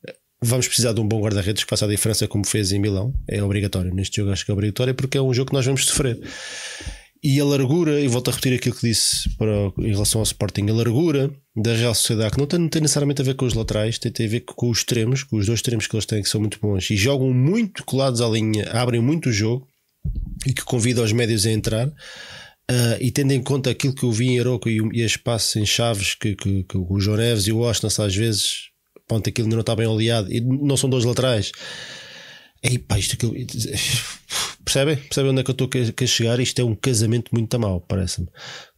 Vamos precisar de um bom guarda-redes que faça a diferença, como fez em Milão. É obrigatório. Neste jogo, acho que é obrigatório porque é um jogo que nós vamos sofrer. E a largura, e volto a repetir aquilo que disse para, em relação ao Sporting, a largura da Real Sociedade, que não tem, não tem necessariamente a ver com os laterais, tem, tem a ver com os extremos, com os dois extremos que eles têm, que são muito bons e jogam muito colados à linha, abrem muito o jogo e que convida os médios a entrar. Uh, e tendo em conta aquilo que eu vi em Aroco e, e as passos em chaves que, que, que, o João Neves e o Austin às vezes, ponto aquilo ainda não está bem oleado e não são dois laterais. Ei, pá, isto aquilo, percebem? Percebem onde é que eu estou a, a chegar? Isto é um casamento muito mal, parece-me.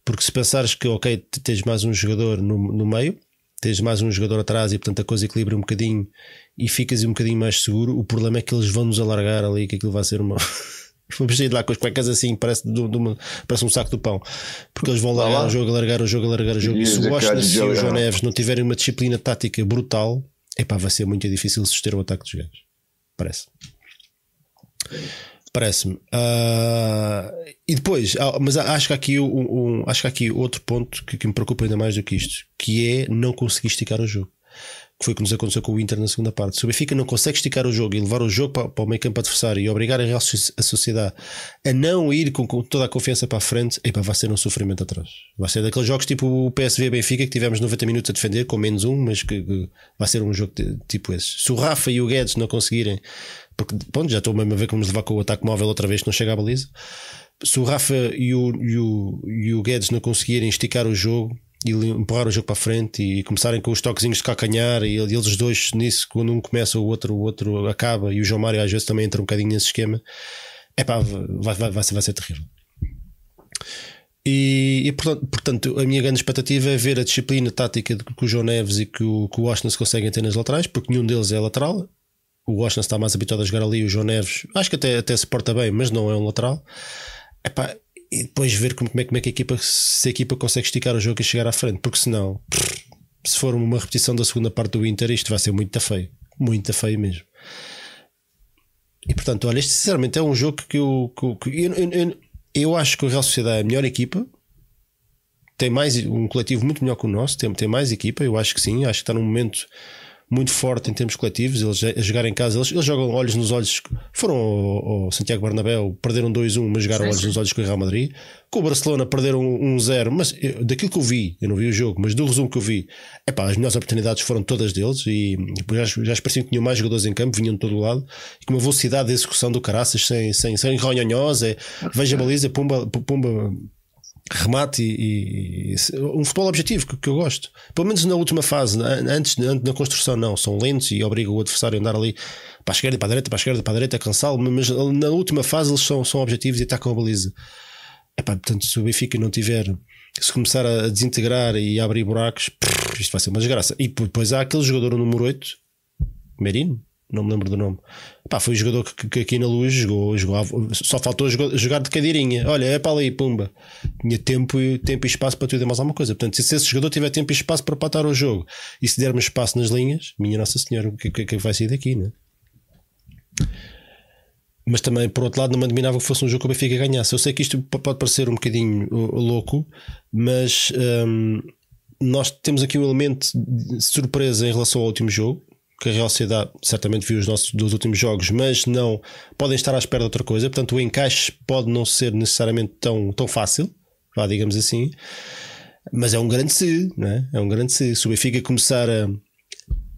Porque se pensares que, ok, tens mais um jogador no, no meio, tens mais um jogador atrás e portanto a coisa equilibra um bocadinho e ficas um bocadinho mais seguro, o problema é que eles vão nos alargar ali, que aquilo vai ser uma. Vamos sair de lá com as cuecas assim, parece, de uma, parece um saco de pão. Porque eles vão largar o jogo, largar o jogo, largar o jogo. E se o Washington e o João Neves não tiverem uma disciplina tática brutal, epá, vai ser muito difícil suster o ataque dos gajos. Parece. Parece-me. Uh, e depois, ah, mas acho que aqui, um, um, acho que há aqui outro ponto que, que me preocupa ainda mais do que isto, que é não conseguir esticar o jogo que foi o que nos aconteceu com o Inter na segunda parte. Se o Benfica não consegue esticar o jogo e levar o jogo para, para o meio campo adversário e obrigar a Real a Sociedade a não ir com, com toda a confiança para a frente, epa, vai ser um sofrimento atrás. Vai ser daqueles jogos tipo o PSV Benfica que tivemos 90 minutos a defender com menos um, mas que, que vai ser um jogo de, tipo esse. Se o Rafa e o Guedes não conseguirem, porque bom, já estou mesmo a ver como nos levar com o ataque móvel outra vez que não chega à baliza. Se o Rafa e o, e o, e o Guedes não conseguirem esticar o jogo, e empurrar o jogo para a frente e começarem com os toquezinhos de calcanhar e eles dois nisso, quando um começa o outro, o outro acaba e o João Mário às vezes também entra um bocadinho nesse esquema, é pá, vai, vai, vai, ser, vai ser terrível. E, e, portanto, a minha grande expectativa é ver a disciplina tática que o João Neves e que o, que o Washington conseguem ter nas laterais, porque nenhum deles é lateral. O Washington está mais habituado a jogar ali, o João Neves acho que até, até se porta bem, mas não é um lateral. Epá, e depois ver como, como, é, como é que a equipa, se a equipa consegue esticar o jogo e chegar à frente, porque senão, se for uma repetição da segunda parte do Inter, isto vai ser muito feio, muito feio mesmo. E portanto, olha, este sinceramente é um jogo que eu, que, eu, eu, eu, eu acho que o Real Sociedade é a melhor equipa, tem mais um coletivo muito melhor que o nosso, tem, tem mais equipa, eu acho que sim, acho que está num momento muito forte em termos coletivos. Eles a jogar em casa, eles, eles jogam olhos nos olhos. Foram ao, ao Santiago Bernabéu, perderam 2-1, mas jogaram sim, olhos sim. nos olhos com o Real Madrid. Com o Barcelona perderam 1-0, mas eu, daquilo que eu vi, eu não vi o jogo, mas do resumo que eu vi, epá, as melhores oportunidades foram todas deles e já, já pareciam que tinham mais jogadores em campo, vinham de todo o lado, e com uma velocidade de execução do caraças, sem, sem, sem ronhonhós, é, veja a baliza, pumba, pumba remate e, e, um futebol objetivo que, que, eu gosto. Pelo menos na última fase, antes, antes da construção, não, são lentos e obrigam o adversário a andar ali para a esquerda, para a direita, para a esquerda, para a direita, cansá-lo, mas na última fase eles são, são objetivos e atacam a baliza. Epá, portanto, se o Benfica não tiver, se começar a desintegrar e a abrir buracos, isto vai ser uma desgraça. E depois há aquele jogador número 8, Merino, não me lembro do nome. Pá, foi o jogador que, que aqui na luz jogou, jogou, só faltou jogar de cadeirinha. Olha, é para ali, pumba. Tinha tempo, tempo e espaço para tudo e mais alguma coisa. Portanto, se esse jogador tiver tempo e espaço para patar o jogo e se dermos espaço nas linhas, minha Nossa Senhora, o que, que, que vai sair daqui, né? Mas também, por outro lado, não me admirava que fosse um jogo que o Benfica ganhasse. Eu sei que isto pode parecer um bocadinho uh, louco, mas. Um, nós temos aqui um elemento de surpresa em relação ao último jogo. Que a Real Sociedade certamente viu os nossos dos últimos jogos, mas não podem estar à espera de outra coisa. Portanto, o encaixe pode não ser necessariamente tão, tão fácil, vá, digamos assim. Mas é um grande se, não é? É um grande se. Se o Benfica começar a,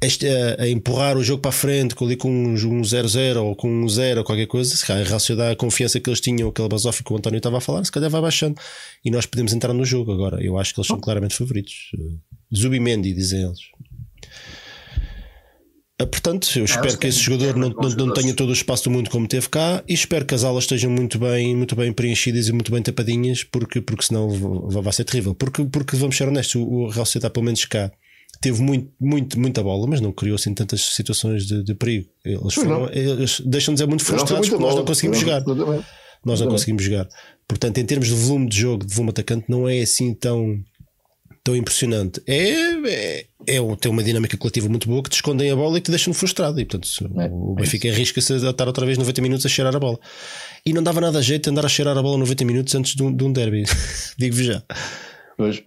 a, a empurrar o jogo para a frente com, ali com um 0-0 ou com um 0 ou qualquer coisa, se calhar a Real Sociedade, a confiança que eles tinham, aquele basófico que o António estava a falar, se calhar vai baixando e nós podemos entrar no jogo agora. Eu acho que eles são claramente favoritos. Zubimendi, dizem eles. Ah, Portanto, eu espero que esse jogador têm não, não, não tenha todo o espaço do mundo como teve cá e espero que as aulas estejam muito bem, muito bem preenchidas e muito bem tapadinhas, porque, porque senão vai ser terrível. Porque, porque vamos ser honestos, o Real Sociedade, pelo menos cá, teve muito, muito, muita bola, mas não criou assim tantas situações de, de perigo. Eles, foram, eles deixam-nos é muito frustrados porque nós não conseguimos jogar. Nós não conseguimos jogar. Portanto, em termos de volume de jogo, de volume atacante, não é assim tão, tão impressionante. É, é, é um- tem uma dinâmica coletiva muito boa que te escondem a bola e te deixam frustrado. E portanto, É, o Benfica arrisca-se a estar outra vez 90 minutos a cheirar a bola. E não dava nada a jeito de andar a cheirar a bola 90 minutos antes de um, de um derby. Digo-vos já. Pois,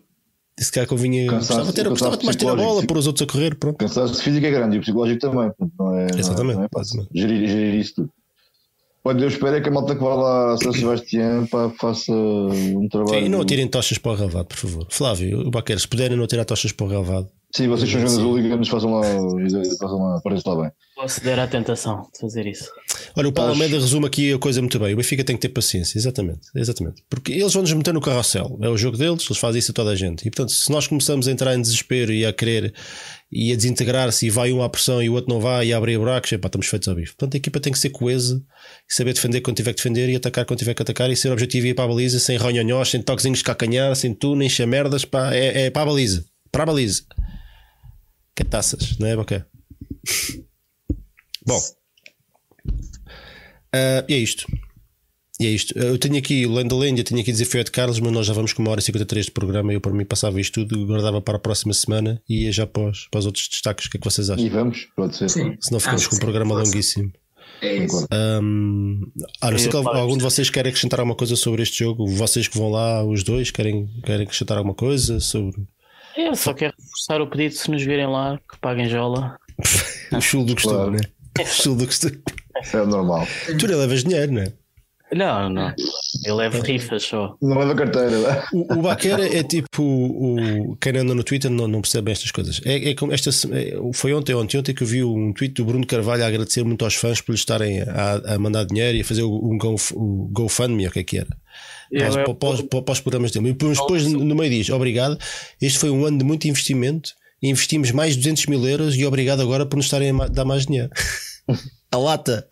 Se calhar convinha. Gostava, de ter, gostava de mais ter a bola, pôr os outros a correr. Pronto. cansaço físico é grande e o psicológico também. Não é, não é- Exatamente, Não é fácil. exatamente. Gerir, gerir isso tudo. Olha, eu espero é que a malta que vá lá a São Sebastião pá, faça um trabalho. Sim, e não atirem tochas para o relvado, por favor. Flávio, o Baqueiro, se puderem não atirar tochas para o relvado. Sim, vocês são jogando hooligans, façam lá, façam lá, pareça lá bem. Vou ceder à tentação de fazer isso. Olha, o Paulo Acho- Almeida resume aqui a coisa muito bem. O Benfica tem que ter paciência, exatamente, exatamente. Porque eles vão nos meter no carrossel. É o jogo deles, eles fazem isso a toda a gente. E portanto, se nós começamos a entrar em desespero e a querer e a desintegrar-se e vai um à pressão e o outro não vai e a abrir buracos, epá, estamos feitos ao bife. Portanto, a equipa tem que ser coesa saber defender quando tiver que defender e atacar quando tiver que atacar e ser objetivo e ir para a baliza sem ronhonhós, sem toquezinhos de calcanhar, sem tu, nem chamerdas, pá, é, é para a baliza. Para a baliza. Que taças, não é, Boqué? Bom. Ah, e é isto. E é isto. Eu tenho aqui o Lenda Lenda, tenho aqui Desafio de Carlos, mas nós já vamos com uma hora e 53 de programa. Eu, para mim, passava isto tudo, guardava para a próxima semana e ia já para os, para os outros destaques. O que é que vocês acham? E vamos, pode ser. Sim. Senão ficamos Acho com um programa longuíssimo. É isso. A não ser que algum de vocês quer acrescentar alguma coisa sobre este jogo. Vocês que vão lá, os dois, querem, querem acrescentar alguma coisa sobre Eu só quero reforçar o pedido se nos virem lá, que paguem jola. o chulo do costume, Claro. né? O chulo do costume. É normal. Tu nem levas dinheiro, não é? Não, não. Eu levo rifas só. Não leva carteira. O, o Baquer é tipo o, o- quem anda no Twitter não, não percebe bem estas coisas. É, é como esta é, foi ontem, ontem, ontem que eu vi um tweet do Bruno Carvalho a agradecer muito aos fãs por lhes estarem a, a mandar dinheiro e a fazer o, um Go, o GoFundMe, ou o que é que era. Para, os- Eu- para, para para os programas dele. E depois, no meio diz: Obrigado, este foi um ano de muito investimento. Investimos mais de 200 mil euros e obrigado agora por nos estarem a dar mais dinheiro. a lata,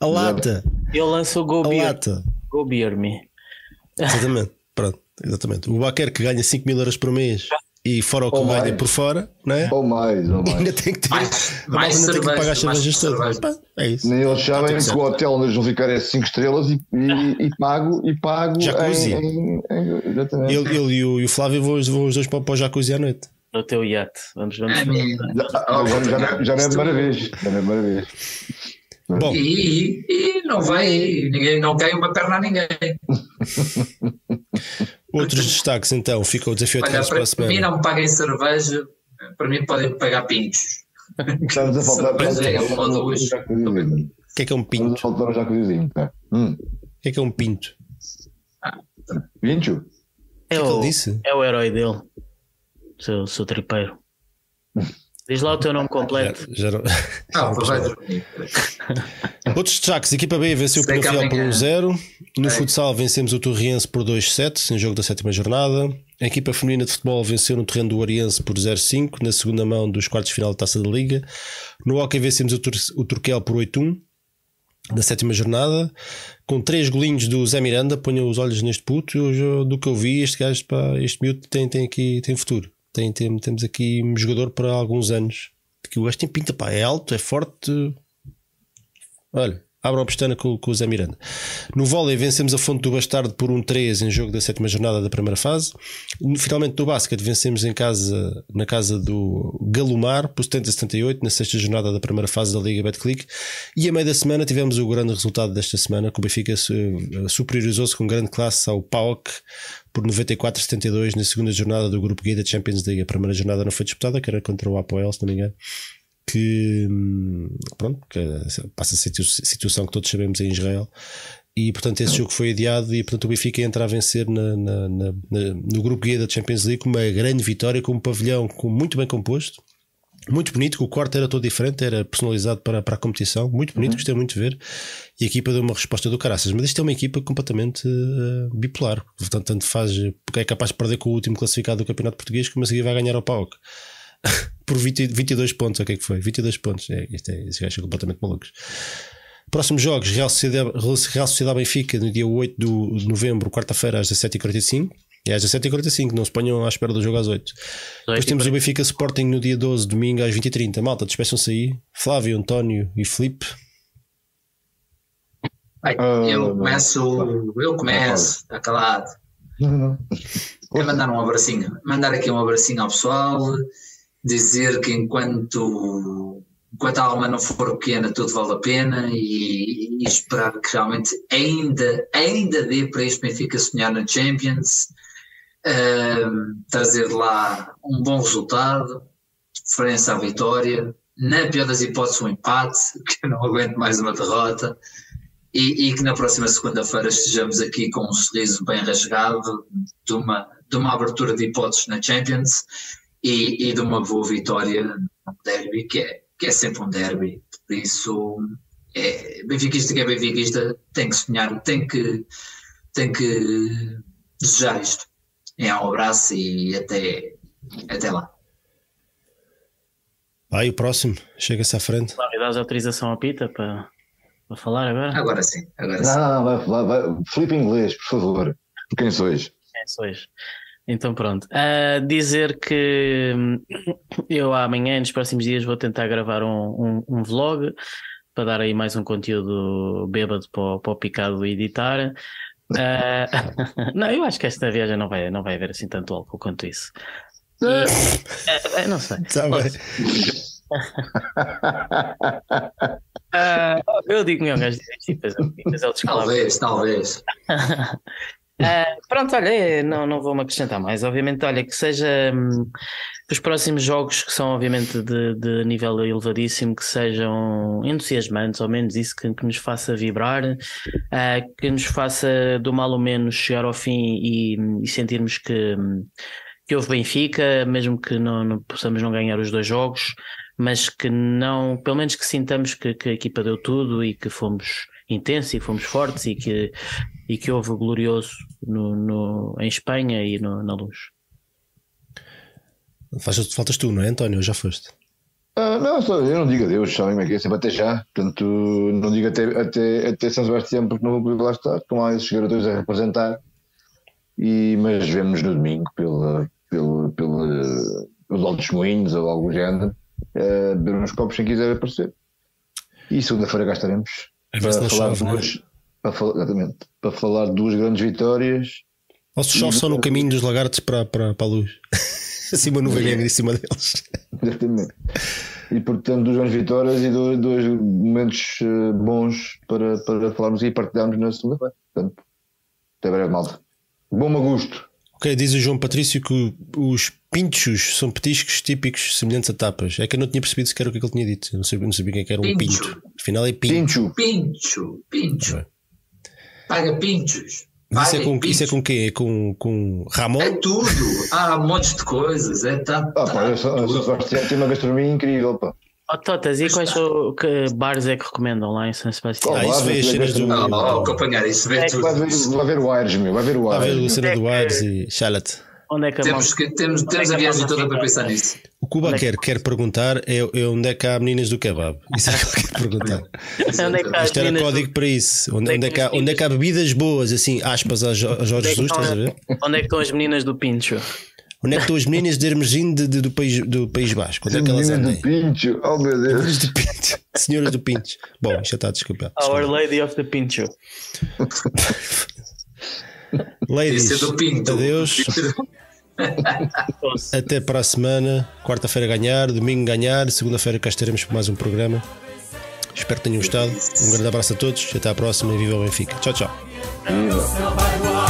a lata, Eu lanço o Go a Beer, lata. Go Beer Me. Exatamente, pronto, exatamente. O Baquer que ganha 5 mil euros por mês e fora o que Ou ganha mais. por fora, não é? Ou mais, ou Ainda mais. tem que ter. Mais- mais ainda tem que pagar as cerveja, cervejas todas. cerveja. É isso. Nem eles sabem que o hotel onde eles vão ficar é 5 estrelas e, e, e pago, e pago Jacuzzi. em, em, em, exatamente. Ele, ele e, o, e o Flávio vão, vão os dois para, para o jacuzzi à noite. No teu iate. Vamos, vamos. É mesmo. Já, ah, já, já, já, já não é a primeira vez. Já não é a primeira vez. Bom, E, e- não vai, ninguém, não cai uma perna a ninguém. outros destaques então. Fica o desafio de Olha, para a para mim não me paguem cerveja, para mim podem pagar pintos. Estamos a faltar é um duas. jacuzzizinho. O que é que é um Estamos a pinto? faltar um jacuzzizinho. Tá? Hum. O que é que é um pinto? Vincho? O É que é que ele o, disse? é o herói dele. Seu, seu tripeiro. Diz lá o teu nome completo. Já não- Ah. Outros destaques: equipa B venceu o Penafiel por amanhã- 1-0. No É. futsal vencemos o Torriense por 2-7, em jogo da sétima jornada. A equipa feminina de futebol venceu no terreno do Oriense por 0-5, na segunda mão dos quartos de final da taça da Liga. No hockey vencemos o, Tur o Turquel por 8-1, na sétima jornada. Com três golinhos do Zé Miranda, ponham os olhos neste puto. Eu já- do que eu vi, este gajo, pá, este miúdo tem, tem aqui tem futuro. Tem, tem- temos aqui um jogador para alguns anos. Que o gajo tem pinta, pá, é alto, é forte. Olha, abram a pestana com, com o Zé Miranda. No vôlei vencemos a Fonte do Bastardo por um 3 em jogo da sétima jornada da primeira fase. Finalmente no basquete vencemos em casa, na casa do Galumar por 70-78 na sexta jornada da primeira fase da Liga Betclic. E a meio da semana tivemos o grande resultado desta semana que o Benfica eh, superiorizou-se com grande classe ao PAOK por 94-72 na segunda jornada do grupo G da Champions League. A primeira jornada não foi disputada, que era contra o Apoel, se não me engano que hum, pronto, que passa a situação que todos sabemos em Israel. E portanto, esse jogo foi adiado e portanto o Benfica entra a vencer na, na, na, no grupo G da Champions League com uma grande vitória, com um pavilhão com, muito bem composto, muito bonito. O quarto era todo diferente, era personalizado para, para a competição, muito bonito, uhum. gostei muito de ver. E a equipa deu uma resposta do caraças. Mas isto é uma equipa completamente uh, bipolar, portanto, tanto faz, porque é capaz de perder com o último classificado do Campeonato Português, como a seguir vai ganhar ao PAOK. por 20, 22 pontos, o que é que foi? 22 pontos. É, isto é, estes gajos são completamente malucos. Próximos jogos: Real Sociedade, Real Sociedade Benfica no dia 8 de novembro, quarta-feira, às 17h45. É às 17h45, não se ponham à espera do jogo às 8. Depois temos o Benfica Sporting no dia 12, domingo às 20h30. Malta, despeçam-se aí. Flávio, António e Felipe. eu começo, eu começo, está calado. Quero mandar um abracinho, mandar aqui um abracinho ao pessoal dizer que enquanto, enquanto a alma não for pequena, tudo vale a pena e, e esperar que realmente ainda, ainda dê para este Benfica sonhar na Champions, uh, trazer lá um bom resultado, diferença à vitória, na pior das hipóteses um empate, que eu não aguento mais uma derrota, e, e que na próxima segunda-feira estejamos aqui com um sorriso bem rasgado de uma, de uma abertura de hipóteses na Champions e, e de uma boa vitória no derby, que é, que é sempre um derby. Por isso, é, benfiquista que é benfiquista tem que sonhar, tem que, tem que desejar isto. É um abraço e até, até lá. Vai, o próximo, chega-se à frente. Vai dar autorização à Pita para, para falar agora? Agora sim, agora sim. Não, não, vai falar, vai. Felipe Inglês, por favor. Quem sois? Quem sois? Então pronto. Uh, dizer que hum, eu amanhã, nos próximos dias, vou tentar gravar um, um, um vlog para dar aí mais um conteúdo bêbado para, o, para o picado editar. Uh, não, eu acho que esta viagem não vai, não vai haver assim tanto álcool quanto isso. E, uh, não sei. Tá uh, eu digo meu gajo ele Talvez, talvez. Uh, pronto, olha, é, não, não vou me acrescentar mais. Obviamente, olha, que seja um, os próximos jogos que são, obviamente, de, de nível elevadíssimo, que sejam entusiasmantes, ao menos isso que, que nos faça vibrar, uh, que nos faça do mal ou menos chegar ao fim e, e sentirmos que, que houve Benfica, mesmo que não, não, possamos não ganhar os dois jogos, mas que não, pelo menos que sintamos que, que a equipa deu tudo e que fomos intensos e fomos fortes e que e que houve glorioso no, no, em Espanha e no, na luz. Faltas tu, não é, António? Já foste? Ah, não, eu não digo adeus, sabem como é que é, sempre até já. Portanto, não digo até, até, até São Sebastião porque não vou poder lá estar. Estão lá esses jogadores a representar. E, mas vemos no domingo pela, pela, pela, pelos Altos Moinhos ou algum género, uh, beber uns copos quem quiser aparecer. E segunda-feira gastaremos para falar chove, duas, para falar, exatamente, para falar de duas grandes vitórias. Ou se chove só no caminho dos lagartos para, para, para a luz. assim uma nuvem negra em cima deles. Exatamente. E portanto, duas grandes vitórias e dois, dois momentos eh, bons para, para falarmos e partilharmos na segunda-feira. Portanto, até breve, malta. Bom agosto. Ok, diz o João Patrício que os pinchos são petiscos típicos semelhantes a tapas. É que eu não tinha percebido sequer o que, é que ele tinha dito. Eu não sabia, não sabia quem é era um pincho. pinto. Afinal é pincho. Pincho. Pincho. Pincho. Paga pinchos. Isso é, com, isso é com quê? É com, com Ramon? É tudo. Há montes de coisas. É, tá, ah, tá, pá, eu só, eu só tem uma gastronomia incrível. Pá. Oh, Totas, e quais são que bares é que recomendam lá em São Sebastião? Ah, isso vê as cenas do. Não, não, acompanhar isso, vê é tudo. Vai ver, vai ver o Aires, meu, vai ver o Aires. Vai ver a cena do Aires e Charlotte. Onde é que temos, que, temos, temos é a viagem toda para pensar nisso. O Cuba é quer, quer perguntar é, é, onde é que há meninas do kebab. Isso é que ele quer perguntar. onde é que Isto era código do... para isso. Onde, onde, é que há, onde é que há bebidas boas, assim, aspas a Jorge Jesus, estás a ver? Onde é que estão as meninas do Pincho? Onde é que estão as meninas de Hermesinde de- de- do, país, do País Basco? Onde é que elas Meninas andam? do Pincho, oh meu Deus. Senhoras do Pinto. Senhoras do Pinto. Bom, isto já está desculpa. Our Lady of the Pincho. Ladies, é do Pinto. adeus. Até para a semana. Quarta-feira ganhar, domingo ganhar, segunda-feira cá estaremos para mais um programa. Espero que tenham gostado. Um grande abraço a todos. Até à próxima e viva o Benfica. Tchau, tchau. Viva.